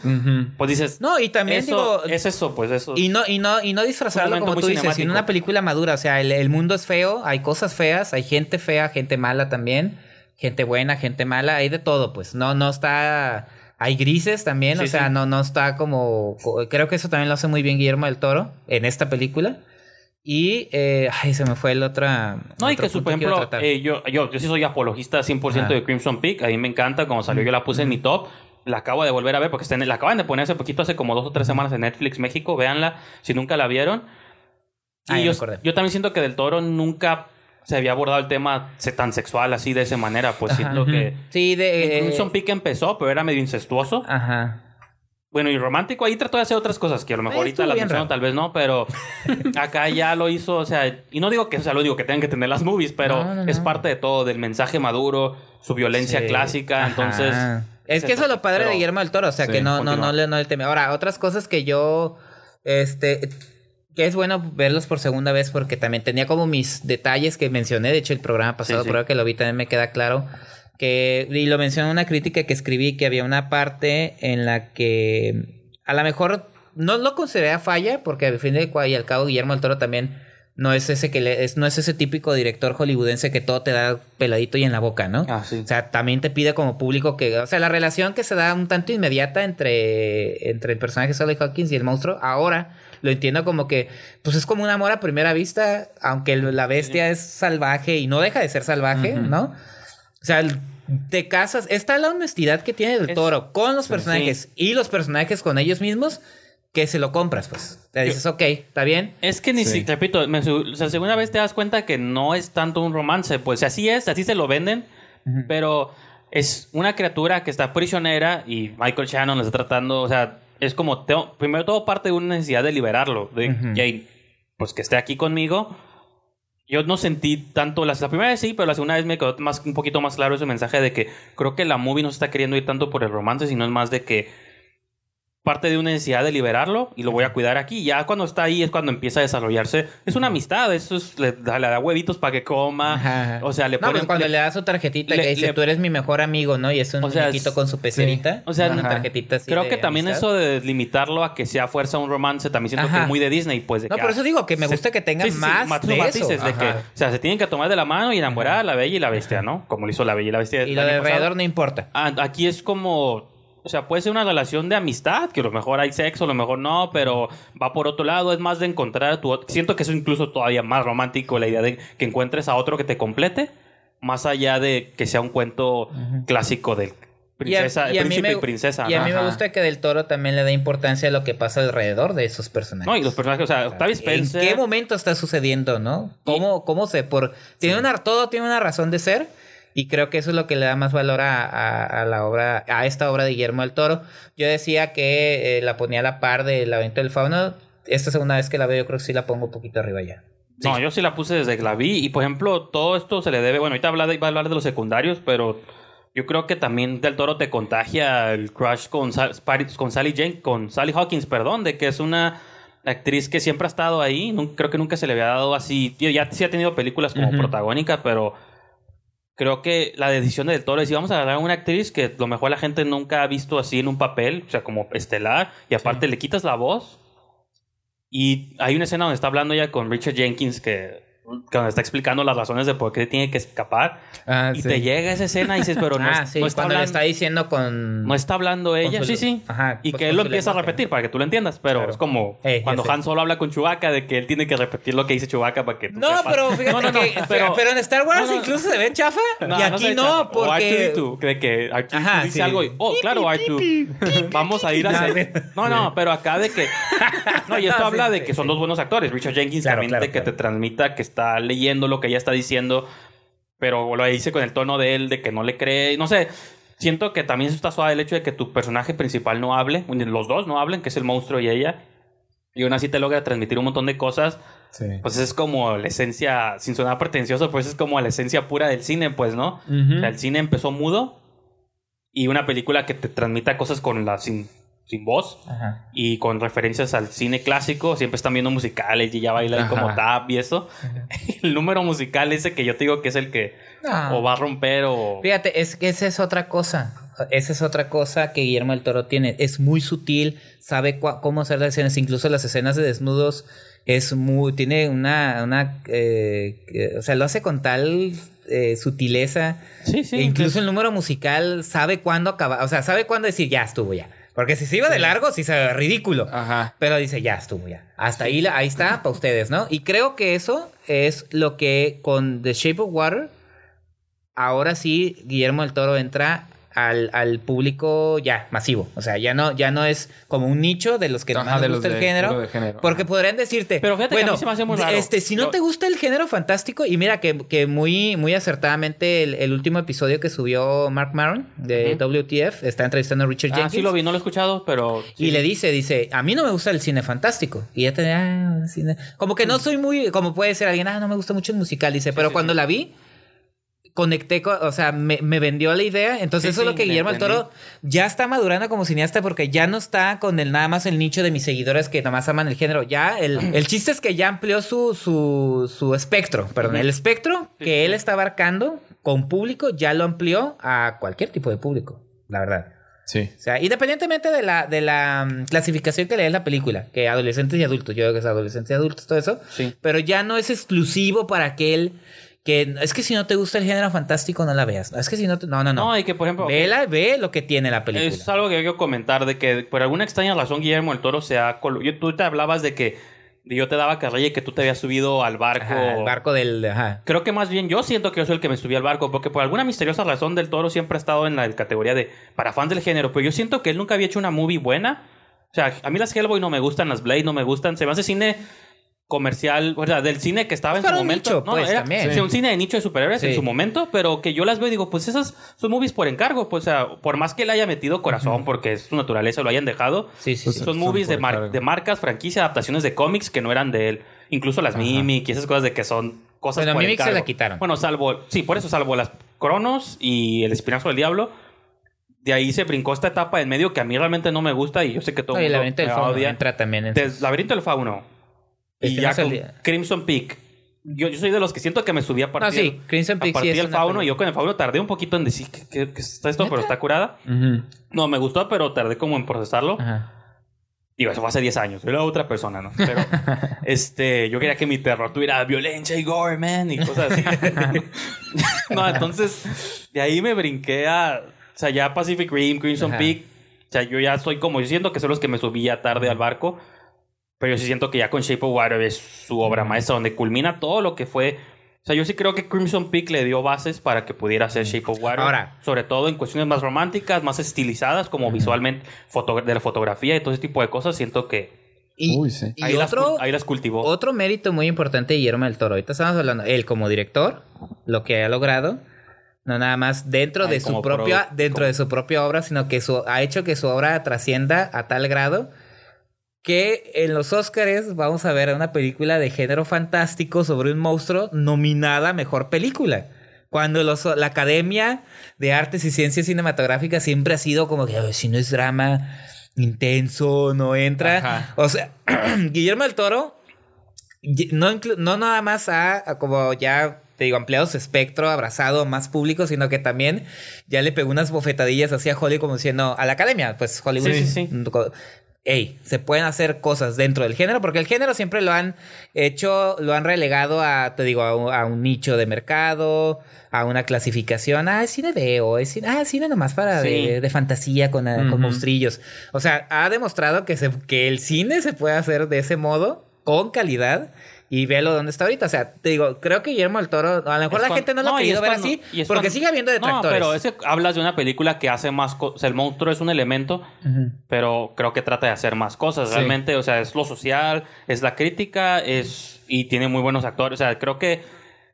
pues dices No, y también eso, digo... es eso pues eso Y no, y no, y no disfrazarlo como tú dices, sino una película madura. O sea, el, el mundo es feo, hay cosas feas, hay gente fea, gente mala también, gente buena, gente mala, hay de todo, pues. No, no está. Hay grises también, Sí, o sea, sí. no, no está como. co- Creo que eso también lo hace muy bien Guillermo del Toro en esta película. Y eh, ay, se me fue el otra. No, y que, su, por ejemplo, eh, yo, yo, yo sí soy apologista 100% Ajá. de Crimson Peak. A mí me encanta. Cuando salió, yo la puse en mi top. La acabo de volver a ver porque está en- la acaban de poner hace poquito, hace como dos o tres semanas en Netflix México. Véanla si nunca la vieron. Ah, Y me yo, yo también siento que Del Toro nunca se había abordado el tema tan sexual así de esa manera. Pues Ajá. siento que. Sí, de. en Crimson Peak empezó, pero era medio incestuoso. Ajá. Bueno, y romántico, ahí trató de hacer otras cosas que a lo mejor Eh, ahorita bien menciono, tal vez no, pero acá ya lo hizo, o sea, y no digo que sea lo digo que tengan que tener las movies, pero No, no, es parte de todo, del mensaje maduro, su violencia Sí. clásica, Ajá. entonces... Es que eso es lo padre Pero- de Guillermo del Toro, o sea, Sí, que no, no, no, le, no le teme. Ahora, otras cosas que yo, este, que es bueno verlos por segunda vez porque también tenía como mis detalles que mencioné, de hecho el programa pasado, Sí, sí. creo que lo vi también me queda claro, que, y lo mencioné en una crítica que escribí, que había una parte en la que a lo mejor no lo consideré a falla, porque al fin de y al cabo Guillermo del Toro también no es ese que le, es, no es ese típico director hollywoodense que todo te da peladito y en la boca, ¿no? Ah, sí. O sea, también te pide como público que, o sea, la relación que se da un tanto inmediata entre, entre el personaje Sally Hawkins y el monstruo, ahora lo entiendo como que, pues es como un amor a primera vista, aunque la bestia es salvaje y no deja de ser salvaje, ¿no? O sea, te casas, está la honestidad que tiene el Es- toro con los personajes y los personajes con ellos mismos, que se lo compras, pues. Te dices, ok, está bien. Es que ni Sí. si, repito, me o sea, segunda vez te das cuenta que no es tanto un romance, pues así es, así se lo venden, pero es una criatura que está prisionera y Michael Shannon la está tratando, o sea, es como, tengo- primero todo parte de una necesidad de liberarlo, de, Ujú. "Jane, pues que esté aquí conmigo. Yo no sentí tanto, la, la primera vez sí, pero la segunda vez me quedó más, un poquito más claro ese mensaje de que creo que la movie no se está queriendo ir tanto por el romance, sino es más de que parte de una necesidad de liberarlo y lo voy a cuidar aquí. Ya cuando está ahí es cuando empieza a desarrollarse. Es una amistad, eso es, le, da- le da huevitos para que coma. Ajá. O sea, le No, ponen... cuando le, le- das su tarjetita le- que dice, le- tú eres mi mejor amigo, ¿no? Y es un O sea, es- con su pecerita. O sea, una tarjetita así Creo que también amistad. eso de limitarlo a que sea fuerza un romance, también siento que Ajá. es muy de Disney, pues. De No, que, por eso digo que me se- gusta que tengan sí, sí, sí, más mat- de matices eso. de que, o sea, se tienen que tomar de la mano y enamorar a la bella y la bestia, ¿no? Como lo hizo la bella y la bestia. Y lo de año pasado. alrededor no importa. Ah, Aquí es como, o sea, puede ser una relación de amistad, que a lo mejor hay sexo, a lo mejor no, pero va por otro lado, es más de encontrar a tu... ot- Siento que eso es incluso todavía más romántico, la idea de que encuentres a otro que te complete, más allá de que sea un cuento clásico de princesa, y a mí príncipe me- y princesa. Y a mí me gusta que Del Toro también le dé importancia a lo que pasa alrededor de esos personajes. No, y los personajes, o sea, ¿En qué momento está sucediendo, no? ¿Cómo, cómo se por tiene una todo tiene una razón de ser y creo que eso es lo que le da más valor a, a- a la obra a esta obra de Guillermo del Toro. Yo decía que eh, la ponía a la par del laberinto del fauno. Esta segunda vez que la veo yo creo que sí la pongo un poquito arriba ya. No, yo sí la puse desde que la vi. Y por ejemplo, todo esto se le debe. Bueno, ahorita habla de, va a hablar de los secundarios, pero yo creo que también Del Toro te contagia el crush con, con Sally Jane, con Sally Hawkins, perdón, de que es una actriz que siempre ha estado ahí. Creo que nunca se le había dado así. Tío, ya sí ha tenido películas como Ujú. protagónica, pero creo que la decisión del Toro es, si vamos a agarrar a una actriz que a lo mejor la gente nunca ha visto así en un papel, o sea, como estelar, y aparte le quitas la voz. Y hay una escena donde está hablando ella con Richard Jenkins que, que donde está explicando las razones de por qué tiene que escapar. Ah, y sí. te llega esa escena y dices, pero no, ah, es- sí, no está cuando le hablando, está diciendo con... no está hablando ella. su- Sí, sí. Ajá, y pues que él lo empieza a lenguaje. repetir para que tú lo entiendas, pero Claro. es como cuando. Han Solo habla con Chewbacca de que él tiene que repetir lo que dice Chewbacca para que tú No, sepas. pero fíjate No, no, que... Pero, pero- en Star Wars incluso se ve chafa. Y aquí no, porque... O R2D2, de que R2 Ajá, dice sí. algo y, oh, claro, R2. Vamos a ir a. No, no, pero acá de que... No, y esto habla de que son dos buenos actores. Richard Jenkins también de que te transmita que está leyendo lo que ella está diciendo, pero lo dice con el tono de él, de que no le cree. No sé, siento que también eso está suave el hecho de que tu personaje principal no hable, los dos no hablen, que es el monstruo y ella. Y aún así te logra transmitir un montón de cosas Sí. pues es como la esencia, sin sonar pretencioso, pues es como la esencia pura del cine, pues, ¿no? Ujú. O sea, el cine empezó mudo y una película que te transmita cosas con la sin, sin voz Ajá. y con referencias al cine clásico, siempre están viendo musicales y ya bailan como tap y eso. El número musical ese que yo te digo que es el que No. o va a romper o... Fíjate, es que esa es otra cosa. Esa es otra cosa que Guillermo del Toro tiene. Es muy sutil, sabe cómo hacer las escenas, incluso las escenas de desnudos es muy, tiene una, una, eh, que- o sea, lo hace con tal eh, sutileza. Sí, sí. E incluso el número musical sabe cuándo acabar, o sea, sabe cuándo decir ya estuvo ya. Porque si se iba de largo, sí se ve ridículo. Ajá. Pero dice, ya estuvo, ya. Hasta ahí, ahí está para ustedes, ¿no? Y creo que eso es lo que con The Shape of Water, ahora sí, Guillermo del Toro entra al, al público ya masivo. O sea, ya no, ya no es como un nicho de los que Ajá, más de les gusta el género. puro de género. Porque podrían decirte, Pero fíjate que a bueno, mí se me hace muy raro. este, si no Yo- te gusta el género fantástico, y mira que, que muy, muy acertadamente el, el último episodio que subió Mark Maron de. WTF, está entrevistando a Richard Ah, Jenkins. sí lo vi, no lo he escuchado, pero... sí. Y le dice, dice, a mí no me gusta el cine fantástico. Y ella te ah, cine. Como que no soy muy, como puede ser alguien, ah, no me gusta mucho el musical. Dice, pero sí, cuando la vi, conecté, con, o sea, me, me vendió la idea. Entonces Sí, eso es lo que le Guillermo del. Toro ya está madurando como cineasta porque ya no está con el nada más el nicho de mis seguidores que nada más aman el género. Ya el, el chiste es que ya amplió su, su, su espectro, perdón, el espectro Sí, que él está abarcando con público ya lo amplió a cualquier tipo de público, la verdad. Sí. O sea, independientemente de la, de la mm, clasificación que le dé la película, que adolescentes y adultos, yo creo que es adolescentes y adultos, todo eso, Sí. pero ya no es exclusivo para aquel que es que si no te gusta el género fantástico no la veas. Es que si no te- no no no. No, y que por ejemplo... Vela, ve lo que tiene la película. Es algo que yo quiero comentar de que por alguna extraña razón Guillermo del Toro se ha yo, tú te hablabas de que yo te daba carrilla y que tú te habías subido al barco. Ajá, el barco del ajá. Creo que más bien yo siento que yo soy el que me subí al barco porque por alguna misteriosa razón del Toro siempre ha estado en la categoría de para fans del género, pero yo siento que él nunca había hecho una movie buena. O sea, a mí las Hellboy no me gustan, las Blade no me gustan, se me hace cine comercial, o sea, del cine que estaba en Para su un momento. nicho, no, pues, era también. sí, un cine de nicho de superhéroes en su momento, pero que yo las veo y digo, pues esas son movies por encargo, pues o sea, por más que él haya metido corazón porque es su naturaleza lo hayan dejado, Sí, sí, Pues, sí. son Son movies de, mar- de marcas, franquicias, adaptaciones de cómics que no eran de él. Incluso las Ajá. Mimic y esas cosas de que son cosas Bueno, por Mimic se la quitaron. Bueno, salvo... Sí, por eso salvo las Cronos y el Espinazo del Diablo. De ahí se brincó esta etapa en medio que a mí realmente no me gusta y yo sé que todo el mundo laberinto del me fauno odia. entra también en Des- Laberinto del Fauno. Y ya con Crimson Peak. Yo, yo soy de los que siento que me subí a No, partir, sí, Crimson a Peak sí partir es del Fauno. Y yo con el Fauno tardé un poquito en decir que, que- que está esto, pero ¿Neta? está curada. Ujú. No, me gustó, pero tardé como en procesarlo. Ajá. Digo, eso fue hace 10 años. Era otra persona, ¿no? Pero este, yo quería que mi terror tuviera violencia y gore, man, y cosas así. no, entonces, de ahí me brinqué a. O sea, ya Pacific Rim, Crimson Ajá. Peak. O sea, yo ya soy como. Yo siento que son los que me subí ya tarde al barco. Pero yo sí siento que ya con Shape of Water es su obra maestra, donde culmina todo lo que fue. O sea, yo sí creo que Crimson Peak le dio bases para que pudiera hacer Shape of Water. Ahora. Sobre todo en cuestiones más románticas, más estilizadas, como visualmente, foto- de la fotografía y todo ese tipo de cosas. Siento que Y, Uy, sí. y ahí, las, otro, ahí las cultivó. otro mérito muy importante de Guillermo del Toro. Ahorita estamos hablando, él como director, lo que ha logrado, no nada más dentro Ay, de su propia, dentro de su propia obra, sino que su, ha hecho que su obra trascienda a tal grado que en los Oscars vamos a ver una película de género fantástico sobre un monstruo nominada a mejor película. Cuando los- la Academia de Artes y Ciencias Cinematográficas siempre ha sido como que "Ay, si no es drama intenso, no entra. Ajá. O sea, Guillermo del Toro no, no nada más ha, como ya te digo, ampliados espectro, abrazado más público, sino que también ya le pegó unas bofetadillas así a Hollywood como diciendo, a la academia, pues Hollywood. Sí, sí, sí. Ey, se pueden hacer cosas dentro del género, porque el género siempre lo han hecho, lo han relegado a, te digo, a un, a un nicho de mercado, a una clasificación. Ah, es cine de o es cine, ah, cine nomás para Sí. de, de fantasía con, eh, con monstrillos. O sea, ha demostrado que, se, que el cine se puede hacer de ese modo, con calidad. Y véalo donde está ahorita. O sea, te digo, creo que Guillermo del Toro, a lo mejor la gente no lo ha y querido ver cuando- así, porque cuando- sigue habiendo detractores. No, pero ese, hablas de una película que hace más cosas. el monstruo es un elemento, pero creo que trata de hacer más cosas. Sí. Realmente, o sea, es lo social, es la crítica, es y tiene muy buenos actores. O sea, creo que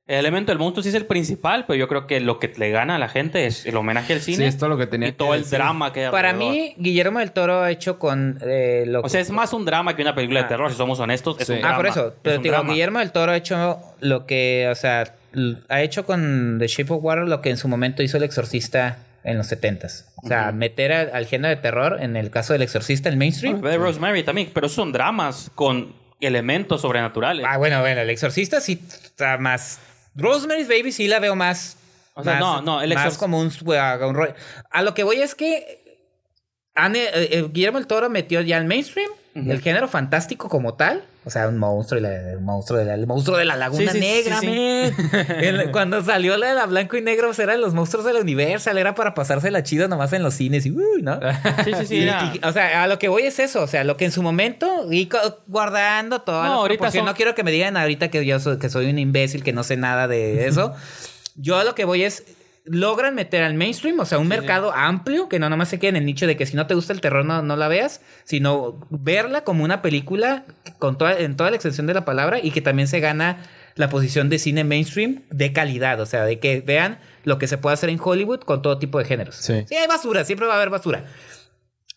el elemento del monstruo sí es el principal, pero yo creo que lo que le gana a la gente es el homenaje al cine Sí, es todo lo que tenía y todo que el decir. drama que hay Para alrededor. mí, Guillermo del Toro ha hecho con eh, lo O sea, es más un drama que una película Ah. de terror, si somos honestos. Es Sí. un Ah, drama. por eso. Es Pero te digo, drama. Guillermo del Toro ha hecho lo que, o sea, ha hecho con The Shape of Water lo que en su momento hizo El Exorcista en los 70s. O sea, meter al, al género de terror, en el caso del Exorcista, el mainstream. De Rosemary también, pero son dramas con elementos sobrenaturales. Ah, bueno, bueno, el Exorcista sí está más. Rosemary's Baby sí la veo más. O sea, más- no, no, el más como un, un rollo. A lo que voy es que. han- eh, eh, Guillermo del Toro metió ya el mainstream, el género fantástico como tal. O sea, un monstruo, y la- un monstruo, de la, el monstruo de la laguna Sí, sí, negra, sí. El- cuando salió la de la blanco y negro, eran los monstruos de la Universal, era para pasársela chido nomás en los cines y ¿no? Sí, sí, sí. Y- era- y- o sea, a lo que voy es eso, o sea, lo que en su momento y guardando todas No, ahorita son- No quiero que me digan ahorita que yo soy, que soy un imbécil que no sé nada de eso. yo a lo que voy es logran meter al mainstream, o sea, un mercado amplio que no nomás se quede en el nicho de que si no te gusta el terror no, no la veas, sino verla como una película con toda, en toda la extensión de la palabra y que también se gana la posición de cine mainstream de calidad, o sea, de que vean lo que se puede hacer en Hollywood con todo tipo de géneros. Sí. Sí, hay basura, siempre va a haber basura.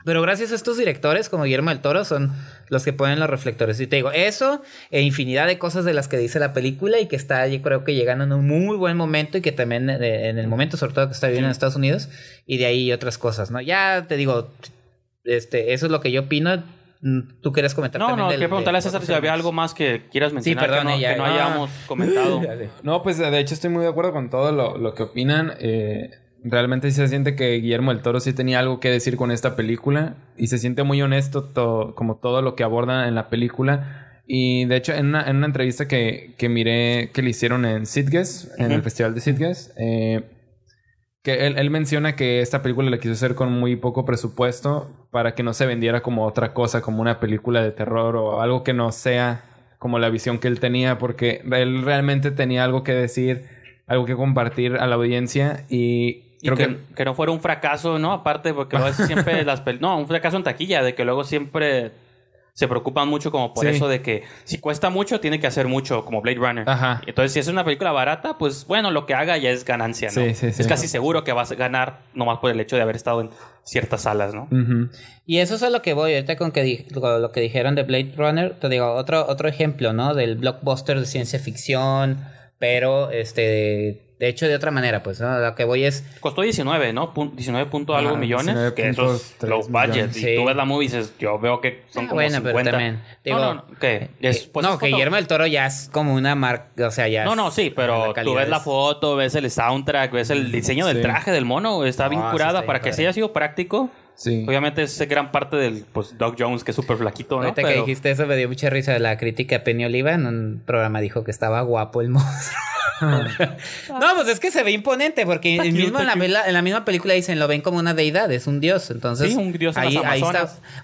Pero gracias a estos directores como Guillermo del Toro son los que ponen los reflectores. Y te digo, eso e infinidad de cosas de las que dice la película y que está, yo creo que llegando en un muy buen momento y que también eh, en el momento sobre todo que está viviendo en Estados Unidos y de ahí otras cosas, ¿no? Ya te digo, este, eso es lo que yo opino. Mm, Tú querías comentar No, también no, del- quería preguntarle a César si había algo más que quieras mencionar perdón, que, no, ella- que no ah. hayamos comentado. No, pues de hecho estoy muy de acuerdo con todo lo, lo que opinan. Eh, realmente sí se siente que Guillermo del Toro sí tenía algo que decir con esta película y se siente muy honesto to- como todo lo que aborda en la película. Y de hecho en una, en una entrevista que, que miré que le hicieron en Sitges, en el. Festival de Sitges, eh, que él, él menciona que esta película la quiso hacer con muy poco presupuesto para que no se vendiera como otra cosa, como una película de terror o algo que no sea como la visión que él tenía, porque él realmente tenía algo que decir, algo que compartir a la audiencia y, Y creo que, que... que no fuera un fracaso, ¿no? Aparte, porque luego siempre las pel- No, un fracaso en taquilla, de que luego siempre se preocupan mucho como por Sí. eso de que si cuesta mucho, tiene que hacer mucho, como Blade Runner. Ajá. Entonces, si es una película barata, pues bueno, lo que haga ya es ganancia, ¿no? Sí, sí, sí. Es casi seguro que vas a ganar nomás por el hecho de haber estado en ciertas salas, ¿no? Y eso es a lo que voy, ahorita con que di- lo, lo que dijeron de Blade Runner, te digo, otro, otro ejemplo, ¿no? Del blockbuster de ciencia ficción, pero este de hecho de otra manera, pues, ¿no? Lo que voy es Costó 19, ¿no? Pun- 19 punto algo Ajá, millones. Que eso es 19.3 los budgets. millones. Y Sí. tú ves la movie y dices, yo veo que son Ah, como bueno, pero 50. también, digo, no, no, ¿qué? Es- eh, pues no, es que foto- Guillermo del Toro ya es como una marca, o sea, ya No, es- no, sí, pero tú ves la es- foto, ves el soundtrack, ves el diseño del Sí. traje del mono, está bien No, sí curada está para bien que sí haya sido práctico. Sí. Obviamente es gran parte del pues Doc Jones que es súper flaquito, ¿no? Ahorita que Pero- dijiste eso me dio mucha risa la crítica Penny Oliva en un programa dijo que estaba guapo el monstruo. no, pues es que se ve imponente porque Está mismo en, la, en misma película dicen lo ven como una deidad, es un dios. Entonces, Sí, un dios en ahí, está,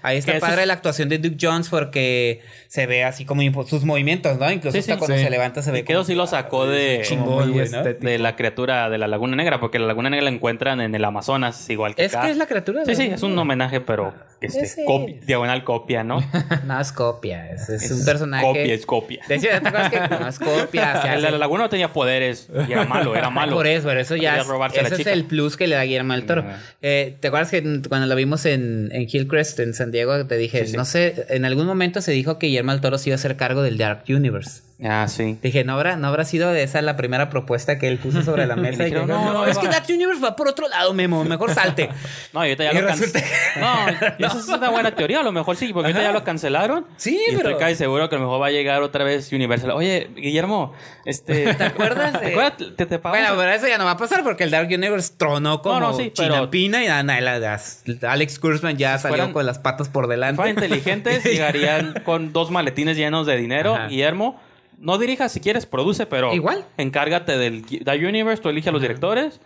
ahí está padre es- la actuación de Duke Jones porque se ve así como sus movimientos, ¿no? Incluso Sí, hasta sí. cuando Sí. se levanta se ve Y que eso sí lo sacó de, chingón, Como muy güey, ¿no? estético. de la criatura de la Laguna Negra, porque la Laguna Negra la encuentran en el Amazonas, igual que Es acá. que es la criatura. Sí, de- sí, es un homenaje, pero este, diagonal copia, ¿no? No es copia, es, es un personaje. Copia, es copia. De hecho, ¿te acuerdas que no es copia? El de la Laguna no tenía poderes y era malo, era malo. Por eso, por eso ya es, ese es el plus que le da Guillermo del Toro. Eh, ¿Te acuerdas que cuando lo vimos en, en Hillcrest, en San Diego, te dije, Sí, sí. no sé, en algún momento se dijo que Guillermo del Toro se iba a hacer cargo del Dark Universe. Ah, sí. Dije, ¿no habrá, ¿no habrá sido esa la primera propuesta que él puso sobre la mesa? y dijeron, que, no, no, es va". que Dark Universe va por otro lado, Memo. Mejor salte. No, y ahorita ya Y lo resulta- cancelaron. No, esa es una buena teoría, a lo mejor sí, porque ahorita ya lo cancelaron. Sí, y pero- estoy casi seguro que a lo mejor va a llegar otra vez Universal. Oye, Guillermo, este. ¿Te acuerdas de- ¿Te acuerdas? Te, te Bueno, pero eso ya no va a pasar porque el Dark Universe tronó como No, no, sí, pero- chinampina y las- Alex Kurzman ya salió fueran- con las patas por delante. fueran inteligentes, llegarían con dos maletines llenos de dinero. Ajá. Guillermo, no dirijas si quieres, produce, pero. Igual. Encárgate del Dark Universe, tú elige a los directores.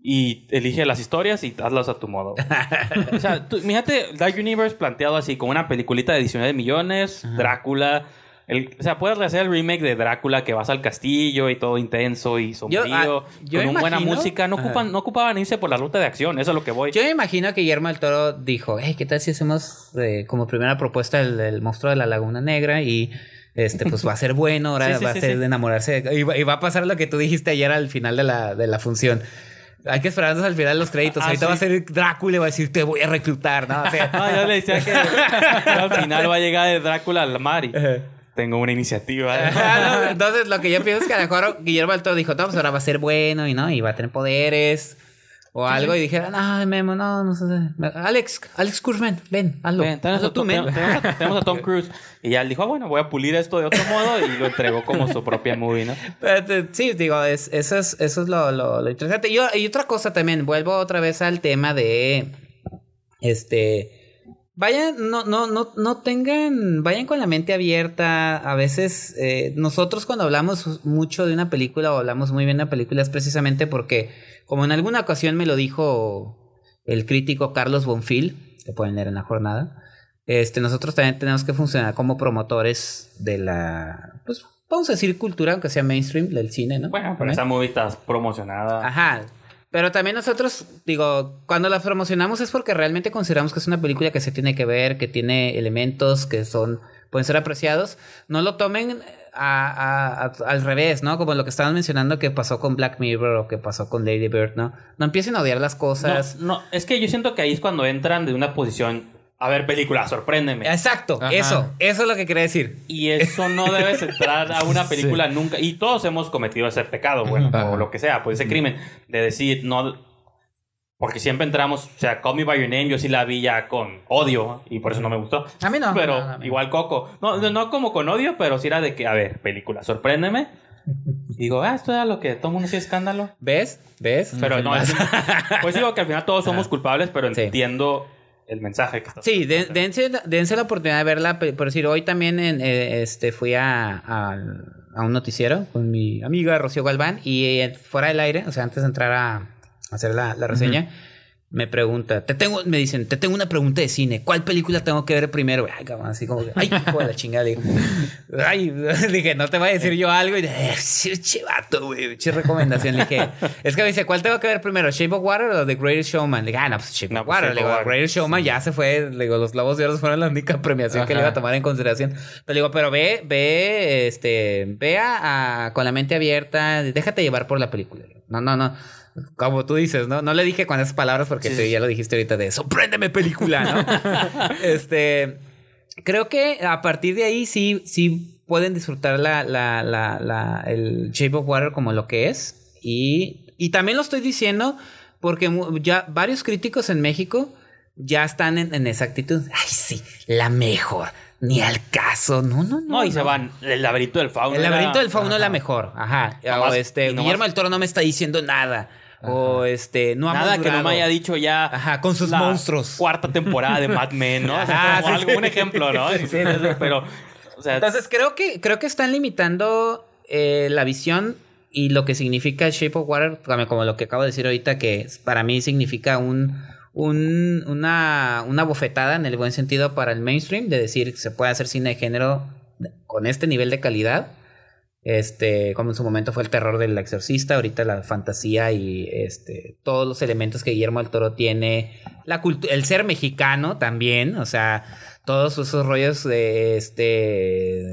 Y elige las historias y hazlas a tu modo. o sea, tú, fíjate, Dark Universe planteado así, como una peliculita de 19 millones, Drácula. El, o sea, puedes hacer el remake de Drácula que vas al castillo y todo intenso y sombrío, ah, yo con una buena música. No, ocupan, no ocupaban irse por la ruta de acción, eso es lo que voy. Yo me imagino que Guillermo del Toro dijo, hey, ¿qué tal si hacemos eh, como primera propuesta el, el monstruo de la Laguna Negra y este pues va a ser bueno, ahora Sí, sí, va sí, a ser de enamorarse de- y, va, y va a pasar lo que tú dijiste ayer al final de la, de la función. Hay que esperarnos al final de los créditos. Ah, Ahorita va a ser Drácula y va a decir, te voy a reclutar, ¿no? O sea, No, yo le decía que al final va a llegar de Drácula al mar y tengo una iniciativa. Ah, Entonces, lo que yo pienso es que a lo mejor Guillermo Toro dijo, no, pues ahora va a ser bueno y no, y va a tener poderes o algo. Y dijeron, no, Memo, no, no sé. Alex, Alex Kurzman, ven, hazlo. Ven, tenemos, hazlo a, tú, tenemos a- tenemos a Tom Cruise. Y ya él dijo, ah, bueno, voy a pulir esto de otro modo y lo entregó como su propia movie, ¿no? Pero, Sí, digo, es, eso es, eso es lo, lo- lo interesante. Yo- y otra cosa también, vuelvo otra vez al tema de. Este. Vayan, no, no, no, no tengan, vayan con la mente abierta. A veces, eh, nosotros cuando hablamos mucho de una película o hablamos muy bien de una película es precisamente porque, como en alguna ocasión me lo dijo el crítico Carlos Bonfil, que pueden leer en la jornada, este, nosotros también tenemos que funcionar como promotores de la, pues, vamos a decir cultura, aunque sea mainstream del cine, ¿no? Bueno, pero esa movie está promocionada. Ajá. Pero también nosotros, digo, cuando la promocionamos es porque realmente consideramos que es una película que se tiene que ver, que tiene elementos que son, pueden ser apreciados. No lo tomen a- a- a- al revés, ¿no? Como lo que estaban mencionando que pasó con Black Mirror o que pasó con Lady Bird, ¿no? No empiecen a odiar las No, cosas. no, es que yo siento que ahí es cuando entran de una posición, a ver, película, sorpréndeme. Exacto, Ajá. eso, eso es lo que quería decir. Y eso no debes entrar a una película nunca. Y todos hemos cometido ese pecado, bueno, Ajá. o lo que sea, pues ese crimen de decir, no. Porque siempre entramos, o sea, Call Me By Your Name, yo sí la vi ya con odio y por eso no me gustó. A mí no. Pero no, no, igual Coco. No, no, no como con odio, pero sí era de que, a ver, película, sorpréndeme. Digo, ah, esto era lo que todo el mundo hacía escándalo. ¿Ves? ¿Ves? Pero no, es, pues digo que al final todos somos culpables, pero Sí. entiendo el mensaje que está Sí, de- dense, dense la oportunidad de verla. Por decir, hoy también en, eh, este, fui a, a, a un noticiero con mi amiga Rocío Galván y eh, fuera del aire, o sea, antes de entrar a hacer la, la reseña, me pregunta, te tengo, me dicen, te tengo una pregunta de cine, ¿cuál película tengo que ver primero? Ay, cabrón, así como ay, hijo de la chingada, digo, ay, dije, no te voy a decir yo algo y dije, "Eh, chivato, güey, che recomendación, le dije, es que me dice, ¿cuál tengo que ver primero, Shape of Water o The Greatest Showman? Le dije, ah, no, pues Shape No, of pues, Water, le digo. The Greatest Showman ya se fue, le digo, los Globos de Oro fueron la única premiación que le iba a Ajá. tomar en consideración, pero le digo, pero ve, ve, este, ve a, a- con la mente abierta, déjate llevar por la película, no, no, no. Como tú dices, ¿no? No le dije con esas palabras porque Sí, tú sí. ya lo dijiste ahorita de sorpréndeme película, ¿no? este, creo que a partir de ahí sí, sí pueden disfrutar la, la, la, la- el Shape of Water como lo que es. Y, y también lo estoy diciendo porque ya varios críticos en México ya están en, en esa actitud. Ay, sí, la mejor. Ni al caso. No, no, no. No, y se van. El laberinto del fauno. El era- laberinto del fauno es la mejor. Ajá. Nomás- o este, nomás- Guillermo del Toro no me está diciendo nada. O este, no ha Nada que no me haya dicho ya. Ajá, con sus la monstruos. Cuarta temporada de Mad Men, ¿no? O sea, Ajá, como sí, algún sí. ejemplo, ¿no? Sí. Pero, o sea, Entonces creo que, creo que están limitando eh, la visión y lo que significa Shape of Water, como lo que acabo de decir ahorita, que para mí significa un, un, una, una bofetada en el buen sentido para el mainstream, de decir que se puede hacer cine de género con este nivel de calidad. Este, como en su momento fue el terror del exorcista, ahorita la fantasía y este, todos los elementos que Guillermo del Toro tiene, la el ser mexicano también, o sea, todos esos rollos de este,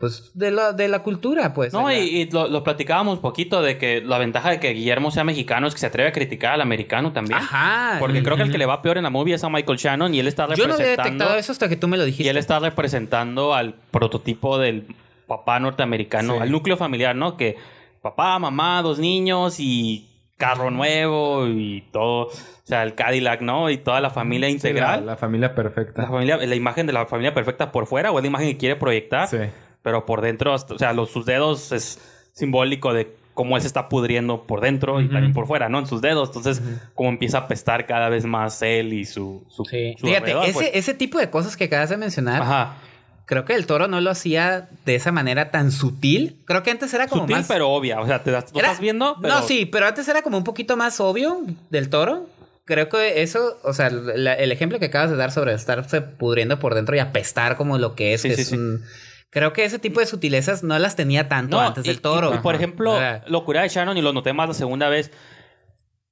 pues de la, de la cultura, pues. No, y, la- y lo, lo platicábamos poquito de que la ventaja de que Guillermo sea mexicano es que se atreve a criticar al americano también. Ajá. Porque creo que el que le va peor en la movie es a Michael Shannon y él está Yo no había representando. detectado eso hasta que tú me lo dijiste. y él está representando al prototipo del papá norteamericano, Sí. al núcleo familiar, ¿no? Que papá, mamá, dos niños y carro nuevo y todo, o sea, el Cadillac, ¿no? Y toda la familia Sí, integral. la, la familia perfecta. La familia, la imagen de la familia perfecta por fuera o es la imagen que quiere proyectar, Sí. Pero por dentro, hasta- o sea, los, sus dedos es simbólico de cómo él se está pudriendo por dentro y también por fuera, ¿no? En sus dedos. Entonces, cómo empieza a apestar cada vez más él y su, su, Sí. su Fíjate, alrededor, ese, pues. ese tipo de cosas que acabas de mencionar, Ajá. creo que el toro no lo hacía de esa manera tan sutil. Creo que antes era como Sutil, más. pero obvia. O sea, te das- lo Era- estás viendo, pero... No, sí, pero antes era como un poquito más obvio del toro. Creo que eso, o sea, la- el ejemplo que acabas de dar sobre estarse pudriendo por dentro y apestar como lo que es, Sí, que sí, es sí. un- Creo que ese tipo de sutilezas no las tenía tanto antes y- del toro. y, por ejemplo, Ajá. Locura de Shannon, y lo noté más la segunda vez,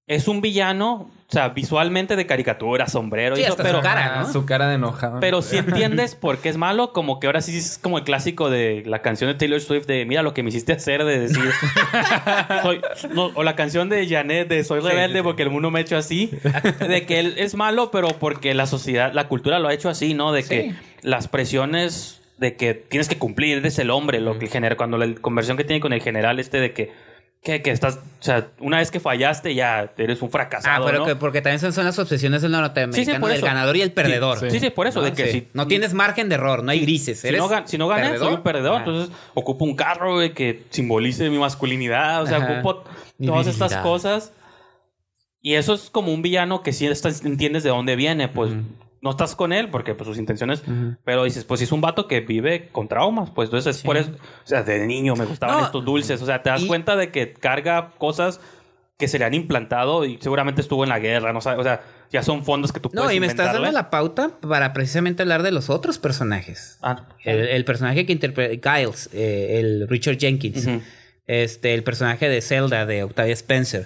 es un villano, o sea, visualmente de caricatura, sombrero, y Sí, eso, hasta pero, su cara, ¿no? Su cara de enojado. pero si entiendes por qué es malo, como que ahora sí es como el clásico de la canción de Taylor Swift de mira lo que me hiciste hacer, de decir... soy- no, o la canción de Janet de Soy rebelde porque el mundo me ha hecho así, de que él es malo, pero porque la sociedad, la cultura lo ha hecho así, ¿no? De Sí. que las presiones de que tienes que cumplir, eres el hombre, lo que el general, cuando la conversión que tiene con el general este de que, que, que estás, o sea, una vez que fallaste ya eres un Ah, fracasado, pero ¿no? que, porque también son, son las obsesiones del norteamericano, Sí, sí, por del ganador y el perdedor. Sí, Sí, sí, por eso, ¿no? de que Sí. si no tienes margen de error, no hay grises. si eres no, gan- si no gané, soy un perdedor. Ajá. Entonces, ocupo un carro, güey, que simbolice mi masculinidad. O sea, Ajá. ocupo todas estas cosas. Y eso es como un villano que sí entiendes de dónde viene. Pues no estás con él porque pues, sus intenciones. Pero dices, pues es un vato que vive con traumas. Pues entonces es por eso. O sea, de niño me gustaban No, estos dulces. O sea, te das y- cuenta de que carga cosas que se le han implantado y seguramente estuvo en la guerra. No sabe, o sea, ya son fondos que tú puedes No, y me estás dando la pauta para precisamente hablar de los otros personajes. Ah, El, el personaje que interpreta Giles, eh, el Richard Jenkins. Este, el personaje de Zelda, de Octavia Spencer.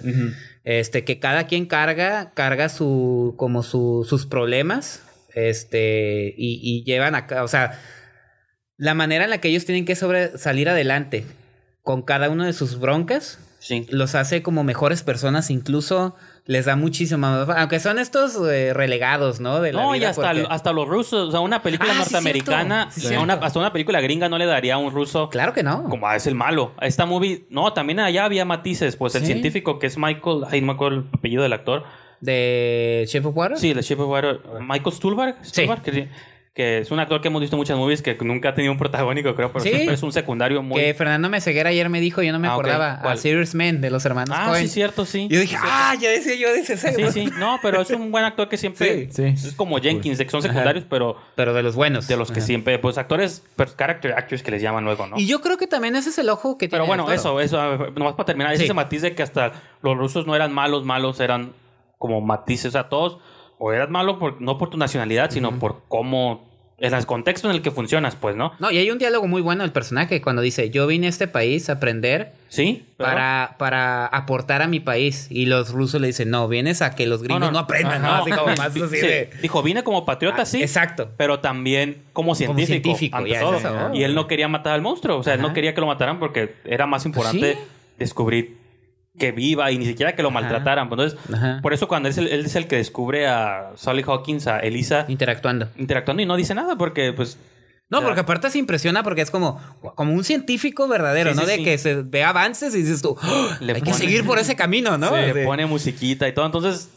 Este, que cada quien carga, carga su, como su, sus problemas. Este, y, y llevan acá, o sea, la manera en la que ellos tienen que sobre, salir adelante con cada uno de sus broncas Sí. los hace como mejores personas, incluso les da muchísimo más, aunque son estos eh, relegados, ¿no? De la No, y hasta, porque- hasta los rusos, o sea, una película Ah, norteamericana, sí, una- hasta una película gringa no le daría a un ruso Claro que no. como, ah, es el malo. Esta movie, no, también allá había matices, pues el científico que es Michael, ay, no me acuerdo el apellido del actor. De Shape of Water. Sí, el Shape of Water, Michael Stuhlbarg, Stuhlbarg, que, sí, que es un actor que hemos visto en muchas movies que nunca ha tenido un protagónico, creo, pero Sí. siempre es un secundario muy... Que Fernando Meseguera ayer me dijo, yo no me Ah, acordaba, ¿Cuál? a Serious Men de los hermanos Ah, Coen. sí, cierto, sí. Yo dije, ah, ya decía yo, dice ese. Sí, sí, no, pero es un buen actor que siempre... Sí. Sí. Es como Jenkins, de que son secundarios, pero Pero de los buenos. de los que Ajá. siempre... Pues actores, character actors que les llaman luego, ¿no? Y yo creo que también ese es el ojo que Pero tiene bueno, el toro. eso, eso, nomás para terminar, ese matiz de que hasta los rusos no eran malos, malos, eran como matices, o sea, todos, o eras malo por, no por tu nacionalidad, sino por cómo, en el contexto en el que funcionas, pues, ¿no? No, y hay un diálogo muy bueno del personaje cuando dice, yo vine a este país a aprender Sí, pero- para, para aportar a mi país. Y los rusos le dicen, no, vienes a que los gringos no, aprendan. ¿no? Así como más así Sí, de... Dijo, vine como patriota, Ah, sí. Exacto. Pero también como científico. científico, ante ya, todo. es eso. Y él no quería matar al monstruo. O sea, él no quería que lo mataran porque era más importante sí. descubrir que viva y ni siquiera que lo Ajá. maltrataran. Entonces, Ajá. por eso cuando él es, el, él es el que descubre a Sally Hawkins, a Elisa, Interactuando. interactuando y no dice nada porque, pues... No, porque aparte se impresiona porque es como, como un científico verdadero, Sí, ¿no? sí, de que se ve avances y dices tú, "Ah, Le hay que seguir por ese camino, ¿no? le pone musiquita y todo. Entonces,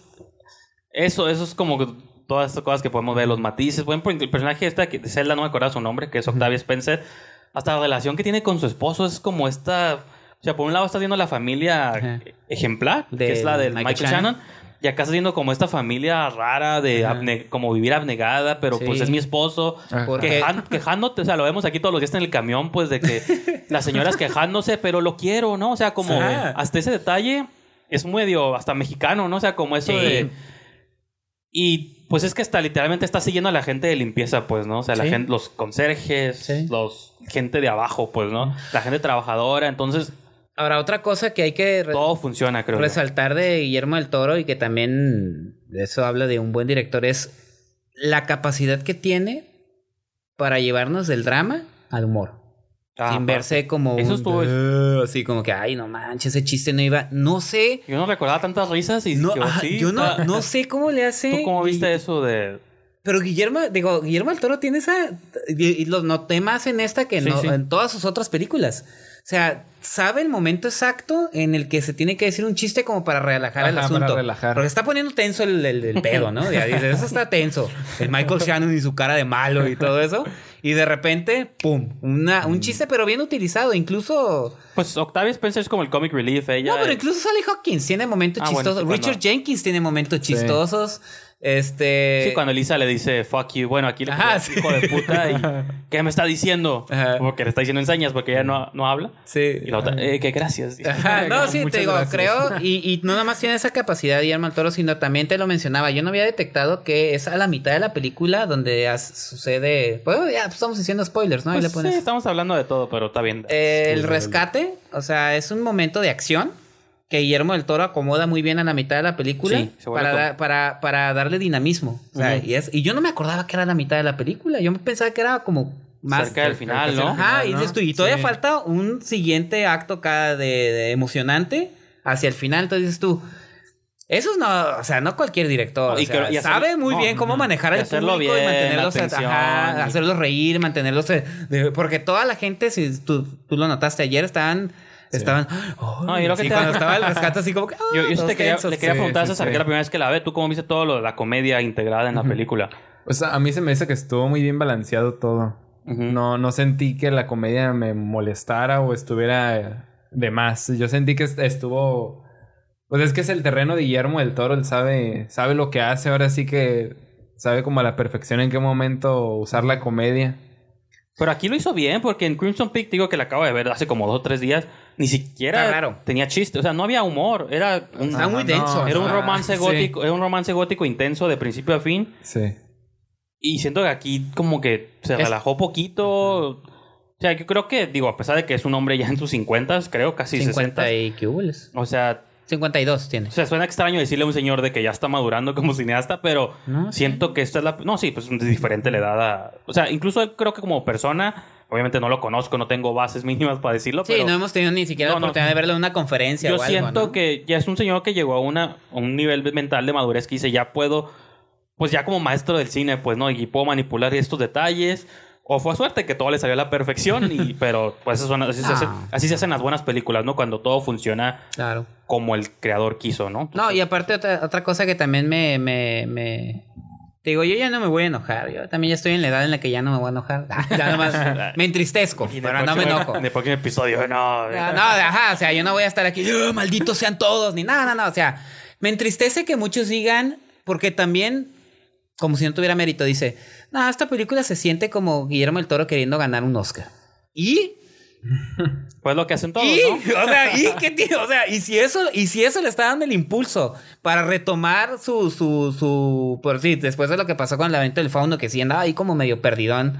eso, eso es como que todas estas cosas que podemos ver, los matices. Ejemplo, el personaje esta que Zelda, no me acuerdo su nombre, que es Octavia Spencer. Hasta la relación que tiene con su esposo es como esta... O sea, por un lado estás viendo la familia Ajá. ejemplar, que Del es la de Michael Michael, Shannon. Shannon. Y acá estás viendo como esta familia rara de como vivir abnegada, pero pues es mi esposo. Quejan- quejándote, o sea, lo vemos aquí todos los días en el camión, pues de que las señoras quejándose, pero lo quiero, ¿no? O sea, como Ajá. hasta ese detalle es medio hasta mexicano, ¿no? O sea, como eso Sí. de. Y pues es que hasta literalmente está siguiendo a la gente de limpieza, pues, ¿no? O sea, la gente, los conserjes, Sí. los gente de abajo, pues, ¿no? La gente trabajadora, entonces Ahora, otra cosa que hay que todo funciona, creo. yo. resaltar de Guillermo del Toro y que también eso habla de un buen director es la capacidad que tiene para llevarnos del drama al humor. Ah, sin verse como Eso un- estuvo- "Ah", así como que ay no manches ese chiste no iba no sé Yo no recordaba tantas risas y no, sí, yo no, sé cómo le hace ¿Tú cómo y- viste eso de Pero Guillermo, digo, Guillermo del Toro tiene esa. Y, y lo noté más en esta que Sí, no- sí. en todas sus otras películas. O sea, sabe el momento exacto en el que se tiene que decir un chiste como para relajar el Ajá, para asunto. relajar. Porque está poniendo tenso el, el- el pedo, ¿no? Ya eso está tenso. El Michael Shannon y su cara de malo y todo eso. Y de repente, ¡pum! Una, un chiste, pero bien utilizado. Incluso. Pues Octavia Spencer es como el comic relief. Ella No, pero incluso Sally Hawkins tiene momentos Ah, chistosos. Richard Jenkins tiene momentos chistosos. Este. Sí, cuando Elisa le dice fuck you, bueno, aquí le Ajá, pone hijo de puta y ¿qué me está diciendo? Ajá. Porque le está diciendo en señas porque ella no, no habla. Sí. Y la otra, eh, que gracias. Ajá, no, sí, te digo, gracias. creo, y, y no nada más tiene esa capacidad Guillermo Toro, sino también te lo mencionaba. Yo no había detectado que es a la mitad de la película donde sucede. Pues ya pues, estamos diciendo spoilers, ¿no? Pues le pones. sí, estamos hablando de todo, pero está bien. Eh, el rescate, o sea, es un momento de acción que Guillermo del Toro acomoda muy bien a la mitad de la película Sí, para, da- para, para darle dinamismo. O sea, Ujú. y, es, y yo no me acordaba que era la mitad de la película. Yo pensaba que era como más. Cerca del final, ¿no? del Ajá, final, y dices tú, y todavía Sí. falta un siguiente acto cada de, de emocionante hacia el final. Entonces dices tú, eso es no, o sea, no cualquier director. No, y o sea, que- y hacer- sabe muy no, bien cómo no, manejar y el público y bien, mantenerlos, la tensión, ajá, y- hacerlos reír, mantenerlos, eh, porque toda la gente, si tú, tú lo notaste ayer, estaban, estaban, No, ay, y lo que sí, te- cuando estaba el rescate así como que, ah, Yo, yo sí te quería, tensos. le quería Sí, preguntar a César, sí. que la primera vez que la ve. ¿Tú cómo viste todo lo de la comedia integrada en la película? O sea, a mí se me dice que estuvo muy bien balanceado todo. Ujú. No, no sentí que la comedia me molestara o estuviera de más. Yo sentí que est- estuvo. Pues es que es el terreno de Guillermo del Toro. Él sabe, sabe lo que hace. Ahora sí que sabe como a la perfección en qué momento usar la comedia. Pero aquí lo hizo bien, porque en Crimson Peak, digo que la acabo de ver hace como dos o tres días, ni siquiera tenía chiste. O sea, no había humor. Era un, Está muy denso. era un Ah, romance sí. gótico, era un romance gótico intenso de principio a fin. Sí. Y siento que aquí como que se Es- relajó poquito. O sea, yo creo que, digo, a pesar de que es un hombre ya en sus 50, creo, casi 60. 50 y qué? O sea, 52 tiene. o sea, suena extraño decirle a un señor de que ya está madurando como cineasta, pero No, sí. siento que esta es la... No, sí, pues es diferente la edad a... O sea, incluso él creo que como persona, obviamente no lo conozco, no tengo bases mínimas para decirlo, Sí, pero no hemos tenido ni siquiera No, la no. oportunidad de verlo en una conferencia yo o algo, siento ¿no? que ya es un señor que llegó a, una, a un nivel mental de madurez que dice, ya puedo, pues ya como maestro del cine, pues no, y puedo manipular estos detalles. O fue suerte que todo le salió a la perfección, y, pero pues eso son- así, se hacen, así se hacen las buenas películas, ¿no? Cuando todo funciona Claro. como el creador quiso, ¿no? No, y aparte otra, otra cosa que también me, me, me... Te digo, yo ya no me voy a enojar. Yo también ya estoy en la edad en la que ya no me voy a enojar. Ah, Ya nomás me entristezco, Y pero no me enojo. En el próximo episodio, no. No, no, ajá, o sea, yo no voy a estar aquí, "Oh, malditos sean todos, ni nada, no, no, o sea, me entristece que muchos digan, porque también, como si no tuviera mérito, dice, no, esta película se siente como Guillermo el Toro queriendo ganar un Oscar. Y Pues lo que hacen todos, y, ¿no? o sea, y qué tío, o sea, y si eso, y si eso le está dando el impulso para retomar su, su, su, por sí, después de lo que pasó con el evento del fauno, que sí andaba ahí como medio perdidón,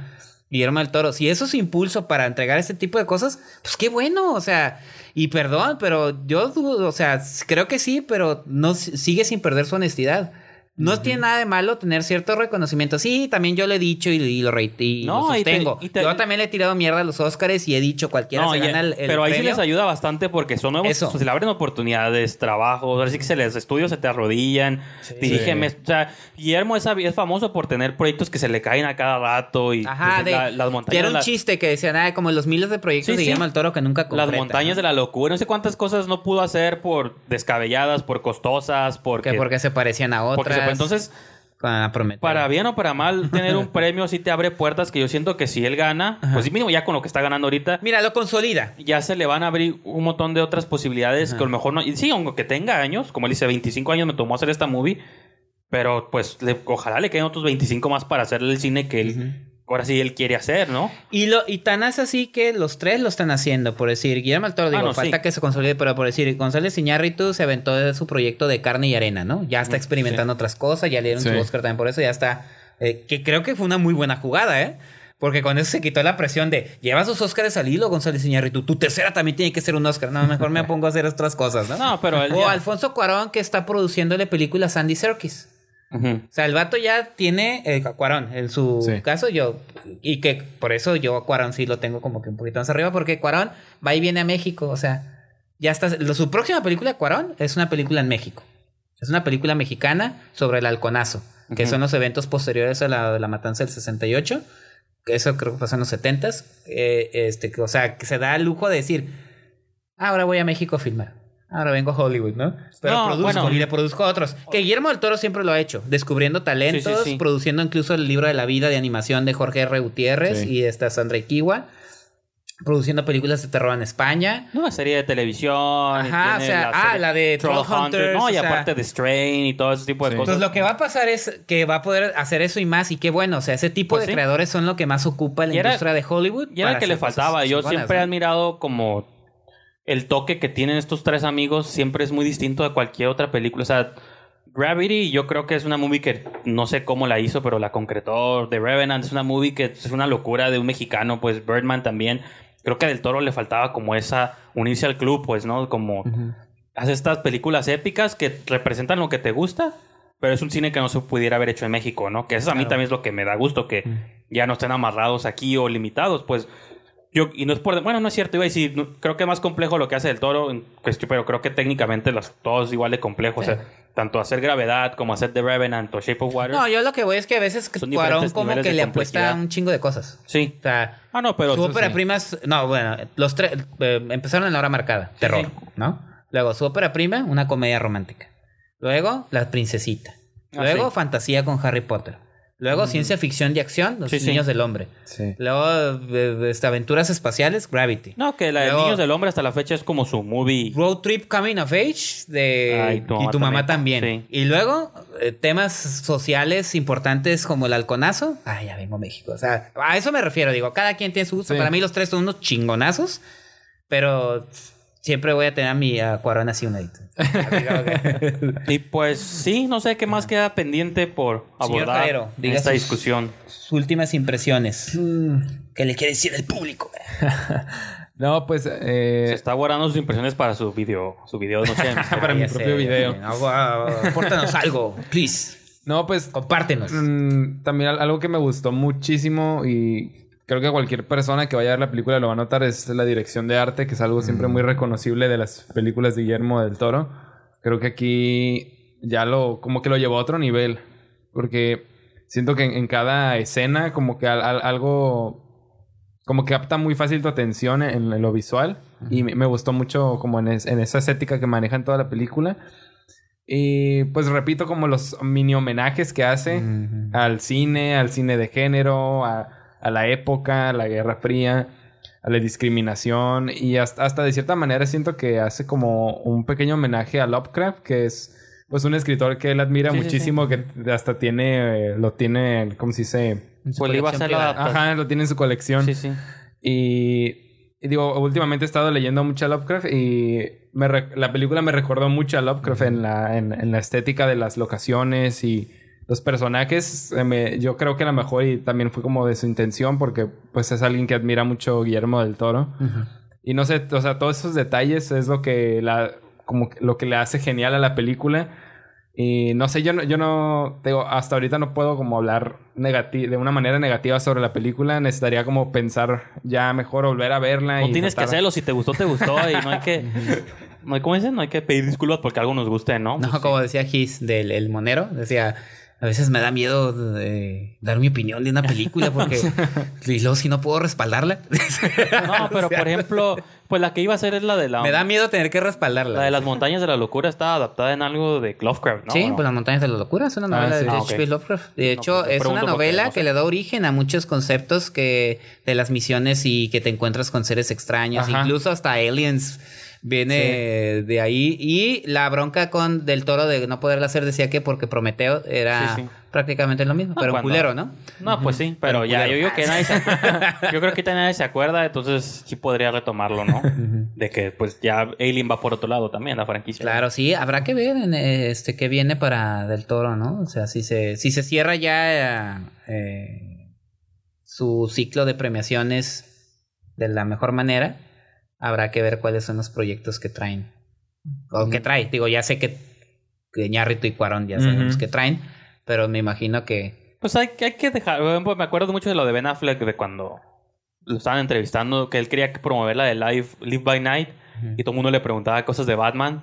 Guillermo del Toro, si eso es impulso para entregar este tipo de cosas, pues qué bueno, o sea, y perdón, pero yo dudo, o sea, creo que sí, pero no sigue sin perder su honestidad. No tiene nada de malo tener cierto reconocimiento. Sí, también yo lo he dicho y, y lo, y No, lo y te- sostengo. y te- yo también le he tirado mierda a los Oscars y he dicho cualquiera No, se gana el, el pero ahí sí les ayuda bastante porque son nuevos, Eso. se le abren oportunidades, trabajo, ahora sí que se les estudios se te arrodillan, dirígeme, o sea, Guillermo es, es famoso por tener proyectos que se le caen a cada rato y Ajá, pues, de, la- las montañas era un chiste que decían, ah, como los miles de proyectos Sí, de sí. Guillermo del Toro que nunca las concreta, montañas ¿no? de la locura, no sé cuántas cosas no pudo hacer por descabelladas, por costosas, porque, Que porque se parecían a otras. Se- entonces para bien o para mal tener un premio sí te abre puertas que yo siento que si él gana, pues sí, mínimo ya con lo que está ganando ahorita Mira, lo consolida. ya se le van a abrir un montón de otras posibilidades que a lo mejor no. Y sí, aunque tenga años, como él dice, 25 años me tomó hacer esta movie, pero pues le- ojalá le queden otros 25 más para hacerle el cine que él, ahora sí él quiere hacer, ¿no? Y, lo, y tan es así que los tres lo están haciendo, por decir, Guillermo del Toro, digo, Ah, no, falta sí. que se consolide, pero por decir, González Iñárritu se aventó de su proyecto de carne y arena, ¿no? Ya está experimentando otras cosas, ya le dieron Sí. su Oscar también por eso, ya está, eh, que creo que fue una muy buena jugada, ¿eh? Porque con eso se quitó la presión de, lleva sus Oscars al hilo, González Iñárritu, tu tercera también tiene que ser un Oscar, no, mejor me pongo a hacer otras cosas, ¿no? No, pero él o Alfonso Cuarón que está produciéndole películas a Andy Serkis. O sea, el vato ya tiene eh, Cuarón en su Sí. caso yo y que por eso yo a Cuarón sí lo tengo como que un poquito más arriba porque Cuarón va y viene a México, o sea, ya está lo- su próxima película Cuarón es una película en México. Es una película mexicana sobre el halconazo. que son los eventos posteriores a la, la matanza del 68. que Eso creo que pasó en los 70s. eh, este, o sea, que se da el lujo de decir, ahora voy a México a filmar. Ahora vengo a Hollywood, ¿no? Pero No, produzco bueno. y le produzco a otros. Que Guillermo del Toro siempre lo ha hecho, descubriendo talentos, Sí, sí, sí. produciendo incluso el libro de la vida de animación de Jorge R. Gutiérrez y esta Sandra Iquiwa. Produciendo películas de terror en España. Una serie de televisión. Ajá, o sea, ah, serie la de Trollhunters, No, y o sea- aparte de Strain y todo ese tipo de cosas. Pues lo que va a pasar es que va a poder hacer eso y más. Y qué bueno, o sea, ese tipo Pues de creadores son lo que más ocupa la era- industria de Hollywood. Y era el que le faltaba. Yo siempre he admirado como el toque que tienen estos tres amigos. Siempre es muy distinto de cualquier otra película. O sea, Gravity yo creo que es una movie que no sé cómo la hizo, pero la concretó. The Revenant es una movie que es una locura de un mexicano. Pues Birdman también. Creo que a Del Toro le faltaba como esa unirse al club, pues, ¿no? Como hace estas películas épicas que representan lo que te gusta, pero es un cine que no se pudiera haber hecho en México, ¿no? Que eso a mí Claro. también es lo que me da gusto, que ya no estén amarrados aquí o limitados, pues yo, y no es por, bueno, no es cierto, iba a decir, no- creo que es más complejo lo que hace del toro, en cuestión, pero creo que técnicamente los, todo es igual de complejo, Sí. o sea, tanto hacer gravedad como hacer The Revenant o Shape of Water. No, yo lo que voy es que a veces Cuarón como que le apuesta un chingo de cosas. Sí. O sea, Ah, no, pero su ópera sí. prima es... No, bueno, los tres eh, empezaron en la hora marcada. Terror, ¿no? Luego su ópera prima, una comedia romántica. Luego, La Princesita. Ah, Luego, sí. fantasía con Harry Potter. Luego, ciencia ficción de acción, Los Sí, sí. Niños del Hombre. Sí. Luego, eh, este, aventuras espaciales, Gravity. No, que la de Niños del Hombre hasta la fecha es como su movie. Road Trip Coming of Age de Ah, y tu mamá, también. Sí. Y luego eh, temas sociales importantes como el halconazo. Ah, ya vengo a México. O sea, a eso me refiero. Digo, cada quien tiene su gusto. Para mí los tres son unos chingonazos, pero siempre voy a tener a mi a Cuarón así un ladito. Y pues sí, no sé qué más queda pendiente por abordar diga esta sus- discusión. Sus últimas impresiones. ¿Qué le quiere decir al público? No, pues. eh, Se está guardando sus impresiones para su video, su video de noche. Para mi propio sé, video. sé. Apórtanos algo, please. no, pues. Compártenos. Mm, también al- algo que me gustó muchísimo y creo que cualquier persona que vaya a ver la película lo va a notar es la dirección de arte, que es algo siempre muy reconocible de las películas de Guillermo del Toro. Creo que aquí ya lo, como que lo llevó a otro nivel, porque siento que en, en cada escena como que al- al- algo, como que capta muy fácil tu atención en, en lo visual y me, me gustó mucho como en, es- en esa estética que maneja en toda la película. Y pues repito como los mini homenajes que hace Ujú. al cine, al cine de género, a, a la época, a la Guerra Fría, a la discriminación y hasta, hasta de cierta manera siento que hace como un pequeño homenaje a Lovecraft, que es pues un escritor que él admira Sí, sí, muchísimo, que hasta tiene, eh, lo tiene, ¿cómo se dice? Pues. Ajá, lo tiene en su colección. Sí, sí. Y, y digo, últimamente he estado leyendo mucho a Lovecraft y me re- la película me recordó mucho a Lovecraft en, la, en, en la estética de las locaciones y los personajes. Eh, me- yo creo que a lo mejor y también fue como de su intención porque pues es alguien que admira mucho Guillermo del Toro. Y no sé, o sea, todos esos detalles es lo que la como que- lo que le hace genial a la película. Y no sé, yo no, yo no, digo, hasta ahorita no puedo como hablar negati- de una manera negativa sobre la película. Necesitaría como pensar ya mejor volver a verla. No y tienes que tratar- hacerlo. Si te gustó, te gustó. Y no hay que. No hay, ¿Cómo dicen? No hay que pedir disculpas porque algo nos guste, ¿no? No, Pues, como decía Gis del el monero, decía, a veces me da miedo eh, dar mi opinión de una película porque y luego si no puedo respaldarla. No, pero por ejemplo, pues la que iba a ser es la de la. me da miedo tener que respaldarla. La de las montañas de la locura está adaptada en algo de Lovecraft, ¿no? sí, pues Las Montañas de la Locura es una novela Ah, sí. de Ah, H.P. ok. Lovecraft. De hecho, pues, es una novela no sé. que le da origen a muchos conceptos que de las misiones y que te encuentras con seres extraños, Ajá. incluso hasta aliens viene de ahí. Y la bronca con Del Toro de no poderla hacer decía que porque Prometeo era Sí, sí. prácticamente lo mismo, No, pero un culero, ¿no? No, pues sí, pero Pero ya, yo digo que nadie se Yo creo que nadie se acuerda, entonces sí podría retomarlo, ¿no? De que pues ya Alien va por otro lado también, la franquicia. Claro, sí, habrá que ver en, eh, este qué viene para Del Toro, ¿no? O sea, si se, si se cierra ya eh, su ciclo de premiaciones de la mejor manera, habrá que ver cuáles son los proyectos que traen. O que trae. Digo, ya sé que, Ñarrito y Cuarón ya sabemos que traen, pero me imagino que. Pues hay, hay que dejar, me acuerdo mucho de lo de Ben Affleck de cuando lo estaban entrevistando, que él quería promover la de Live, Live by Night y todo el mundo le preguntaba cosas de Batman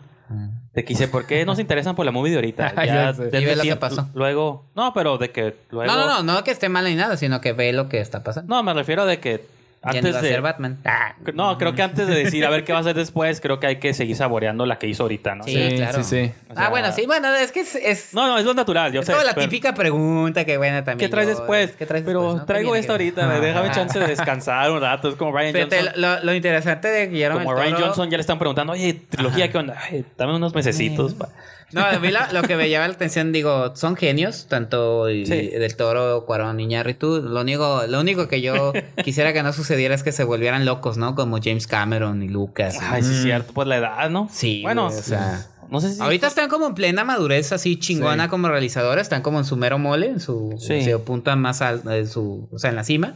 De que dice, ¿por qué no se interesan por la movie de ahorita? Ya Y ve lo que pasó. Luego, no, pero de que luego. No, no, no, no que esté mal ni nada, sino que ve lo que está pasando. No, me refiero de que antes de. ser Batman. Ah. No, creo que antes de decir a ver qué va a hacer después, creo que hay que seguir saboreando la que hizo ahorita, ¿no? Sí, Sí, claro. sí, sí. O sea- ah, bueno, sí, bueno, es que es, es, No, no, es lo natural, yo es sé. como la pero- típica pregunta que buena también. ¿Qué traes yo- después? ¿Qué traes pero después, no? traigo que- ahorita, déjame chance de descansar un rato. Es como Ryan Johnson. lo, lo interesante de Guillermo Como Ryan Toro- Johnson ya le están preguntando, oye, trilogía, ¿qué onda? Ay, dame unos mesecitos. pa". No, a mí la- lo que me llama la atención, digo, son genios, tanto y- Sí. del Toro, Cuarón, Iñárritu. Lo único, lo único que yo quisiera que no sucediera es que se volvieran locos, ¿no? Como James Cameron y Lucas. Ay, sí, es cierto, pues la edad, ¿no? Sí, Bueno, o sea, no sé si. Ahorita están como en plena madurez así chingona Sí. como realizadores, están como en su mero mole, en su, Sí. su punta más alta, en su, o sea, en la cima.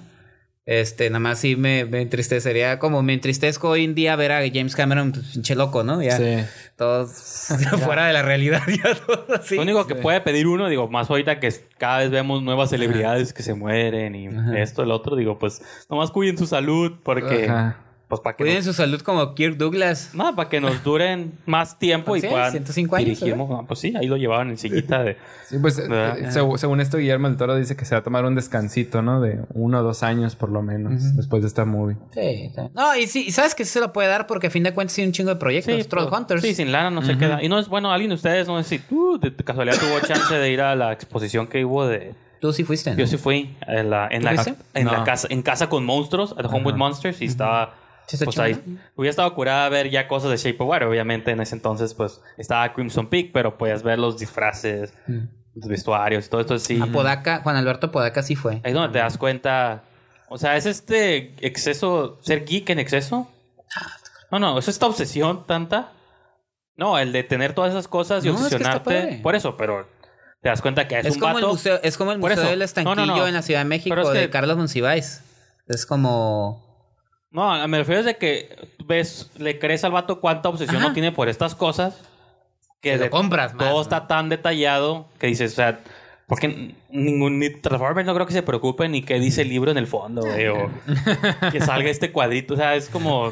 Este, nada más sí me, me entristecería, como me entristezco hoy en día ver a James Cameron, pues, pinche loco, ¿no? Ya, Sí. todos fuera de la realidad, ya todos así. Lo único que puede pedir uno, digo, más ahorita que cada vez vemos nuevas celebridades que se mueren y Ajá. esto, el otro, digo, pues nomás cuiden su salud porque, Ajá. Pues para que, Cuiden nos, su salud como Kirk Douglas. no, para que nos duren más tiempo y Sí, puedan 105 años. No, pues sí, ahí lo llevaban en sillita de... Sí, pues eh, ¿Verdad? eh, seg- según esto, Guillermo del Toro dice que se va a tomar un descansito, ¿no? De uno o dos años por lo menos después de esta movie. Sí, sí. No, y sí, y sabes que sí se lo puede dar porque a fin de cuentas tiene un chingo de proyectos. Sí, Troll pero- Hunters. Sí, sin lana no se queda. Y no es, bueno, alguien de ustedes, no sé si tú de casualidad tuvo chance de ir a la exposición que hubo de... Tú sí fuiste, ¿no? Yo sí fui en la, en ¿Tú la, en la casa, en casa con monstruos, at Home with Monsters, y estaba, Sí, pues ahí, hubiera estado curada ver ya cosas de Shape of Water, obviamente en ese entonces, pues, estaba Crimson Peak, pero podías ver los disfraces, los vestuarios y todo esto, sí. Apodaca, Juan Alberto Podaca sí fue. Ahí es donde te das cuenta, o sea, es este exceso, ser geek en exceso. No, no, es esta obsesión tanta. No, el de tener todas esas cosas y No, es que está obsesionarte. por eso, pero te das cuenta que es, Es, un como vato. el museo, es como el museo del estanquillo no, no. en la Ciudad de México es que- de Carlos Monsiváis. Es como No, me refiero de que ves, le crees al vato cuánta obsesión Ajá. no tiene por estas cosas. Que Te lo de- compras más, todo ¿no? está tan detallado que dices, o sea, porque ningún ni Transformers no creo que se preocupe ni que dice el libro en el fondo, güey, o que salga este cuadrito, o sea, es como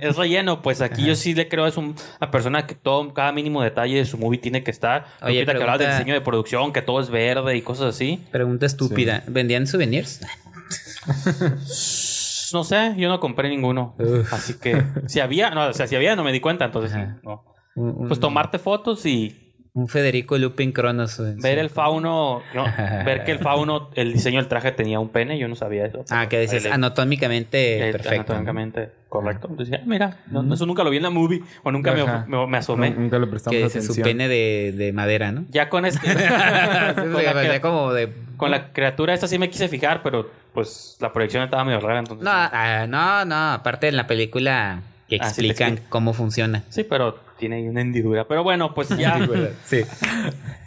es relleno, pues aquí yo sí le creo es un- una persona que todo cada mínimo detalle de su movie tiene que estar. Oye, Ahorita que hablabas del pregunta- diseño de producción, que todo es verde y cosas así. pregunta estúpida. ¿Vendían souvenirs? No sé, yo no compré ninguno. Así que si había, no, o sea, si había no me di cuenta, entonces Ajá. no. Un, Pues tomarte fotos y un Federico Lupin Cronos. ver Sí. el fauno, no, ver que el fauno, el diseño del traje tenía un pene, yo no sabía eso. Ah, que dices anatómicamente el- perfecto. Anatómicamente correcto. Entonces, decía, mira, no, eso nunca lo vi en la movie o nunca me, me- me asomé. No, nunca le prestamos Que atención. su pene de, de madera, ¿no? Ya con este, con, la, como de... con la criatura esta sí me quise fijar, pero pues la proyección estaba medio rara, entonces. No, ah, no, no. Aparte en la película que Ah, sí explican explica. cómo funciona. Sí, pero tiene ahí una hendidura. Pero bueno, pues ya. Sí.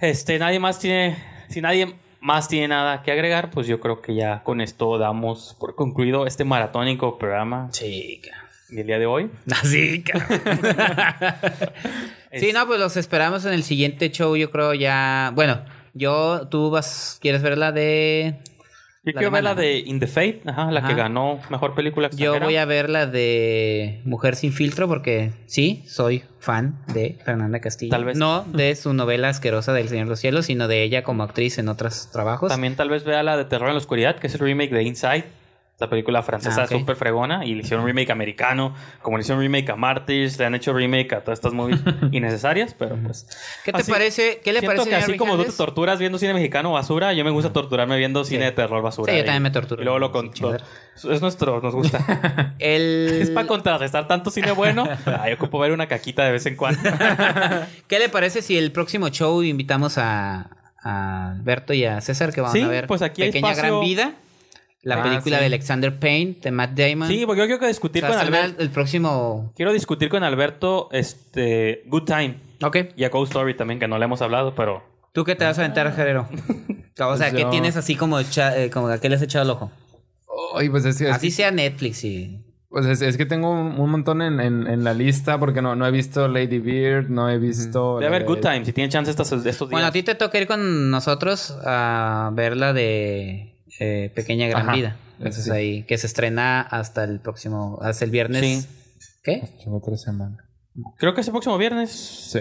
Este, nadie más tiene, si nadie más tiene nada que agregar, pues yo creo que ya con esto damos por concluido este maratónico programa Sí, del día de hoy. Así, cabrón. Sí, no, pues los esperamos en el siguiente show, yo creo ya... Bueno, yo... ¿Tú vas... ¿Quieres ver la de...? Yo La quiero ver la de In the Fate, ajá, la Ajá. que ganó mejor película Yo extranjera. voy a ver la de Mujer sin filtro porque sí, soy fan de Fernanda Castillo. Tal vez. No de su novela asquerosa del Señor de los Cielos, sino de ella como actriz en otros trabajos. También tal vez vea la de Terror en la Oscuridad, que es el remake de Inside. La película francesa Ah, ok. súper fregona. Y le hicieron remake americano. Como le hicieron remake a Martyrs. Le han hecho remake a todas estas movies innecesarias. Pero pues... ¿Qué te así- parece? ¿Qué le Siento parece que así como tú te torturas viendo cine mexicano basura, yo me gusta torturarme viendo cine de terror basura. Sí, yo Y- también me torturo Y luego lo viendo con... cine Es nuestro, nos gusta. El... es para contrarrestar tanto cine bueno. Ay, ocupo ver una caquita de vez en cuando. ¿Qué le parece si el próximo show invitamos a, a Alberto y a César que Sí, a ver pues aquí Pequeña espacio. Gran Vida? La Ah, película sí. de Alexander Payne, de Matt Damon. sí, porque yo quiero que discutir con Alberto. el próximo... Quiero discutir con Alberto este Good Time Ok. y a Ghost Story también, que no le hemos hablado, pero ¿Tú qué te vas a aventar, Gerero? O sea, Pues ¿qué yo- tienes así como, echa- eh, como a qué le has echado el ojo? Ay, pues es que, es Así que- sea Netflix y... pues es, es que tengo un, montón en, en, en la lista porque no, no he visto Lady Beard, no he visto... debe haber Good Time si tienen chance estos, estos días. Bueno, a ti te toca ir con nosotros a ver la de eh, Pequeña Gran Ajá, Vida. Entonces sí. ahí, que se estrena hasta el próximo, hasta el viernes. Sí. ¿Qué? Otra semana. Creo que ese próximo viernes. Sí.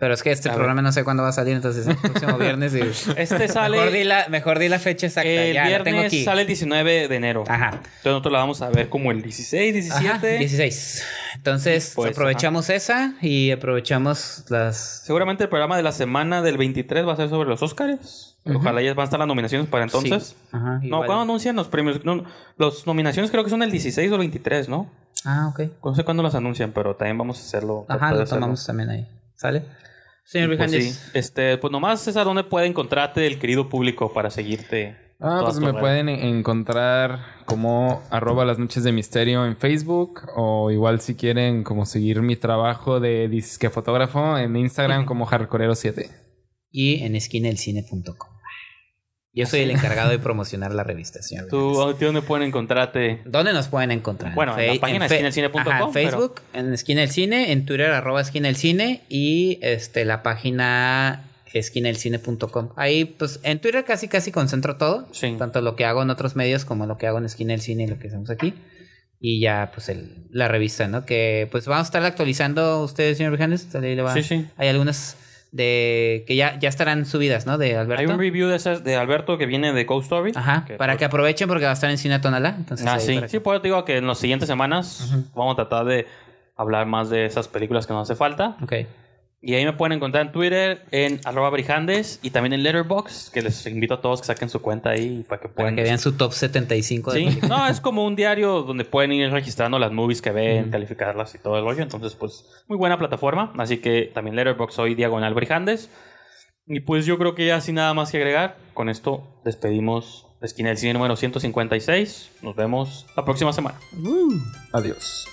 Pero es que este A ver. programa no sé cuándo va a salir, entonces el próximo viernes. y- Este sale. Mejor di, la, mejor di la fecha exacta. el ya, la tengo viernes aquí. sale el 19 de enero. Ajá. Entonces nosotros la vamos a ver como el 16, 17. Ajá, 16. Entonces Pues, aprovechamos esa y aprovechamos las... Seguramente el programa de la semana del 23 va a ser sobre los Ojalá ya van a estar las nominaciones para entonces. Sí. Ajá, No. ¿cuándo anuncian los premios? No, los nominaciones creo que son el 16 o el 23, ¿no? Ah, ok. No sé cuándo las anuncian, pero también vamos a hacerlo. Ajá, lo hacerlo. tomamos también ahí. ¿Sale? Señor pues, sí, este, pues nomás es a donde puede encontrarte el querido público para seguirte. Ah, pues me redes. pueden en- encontrar como arroba las noches de misterio en Facebook o igual si quieren como seguir mi trabajo de disque fotógrafo en Instagram como hardcorero7. Y en esquinaelcine.com. Yo soy el encargado de promocionar la revista, señor. ¿Tú dónde pueden encontrarte? ¿Dónde nos pueden encontrar? Bueno, en la página Ajá, en pero- Facebook, en Esquina del Cine, en Twitter, arroba Esquina del Cine y este, la página esquinaelcine.com. Ahí, pues, en Twitter casi casi concentro todo. Sí. Tanto lo que hago en otros medios como lo que hago en Esquina del Cine y lo que hacemos aquí. Y ya, pues, el- la revista, ¿no? Que, pues, vamos a estar actualizando ustedes, señor Vijanes. Sí, sí. Hay algunas de que ya, ya estarán subidas, ¿no? De Alberto. Hay un review de esas de Alberto que viene de Ghost Story. Ajá, Que, para pues, que aprovechen porque va a estar en Cine Tonalá. Entonces, Ah, sí. Sí, te digo que en las siguientes semanas vamos a tratar de hablar más de esas películas que nos hace falta. Ok. Y ahí me pueden encontrar en Twitter, en arroba brijandes y también en Letterboxd, que les invito a todos que saquen su cuenta ahí para que Para puedan... que vean su top 75 de Sí, películas. no, es como un diario donde pueden ir registrando las movies que ven, calificarlas y todo el rollo. Entonces, pues, muy buena plataforma. Así que también Letterboxd soy Diagonal Brijandes. Y pues yo creo que ya sin nada más que agregar, con esto despedimos esquina del cine número 156. Nos vemos la próxima semana. Adiós.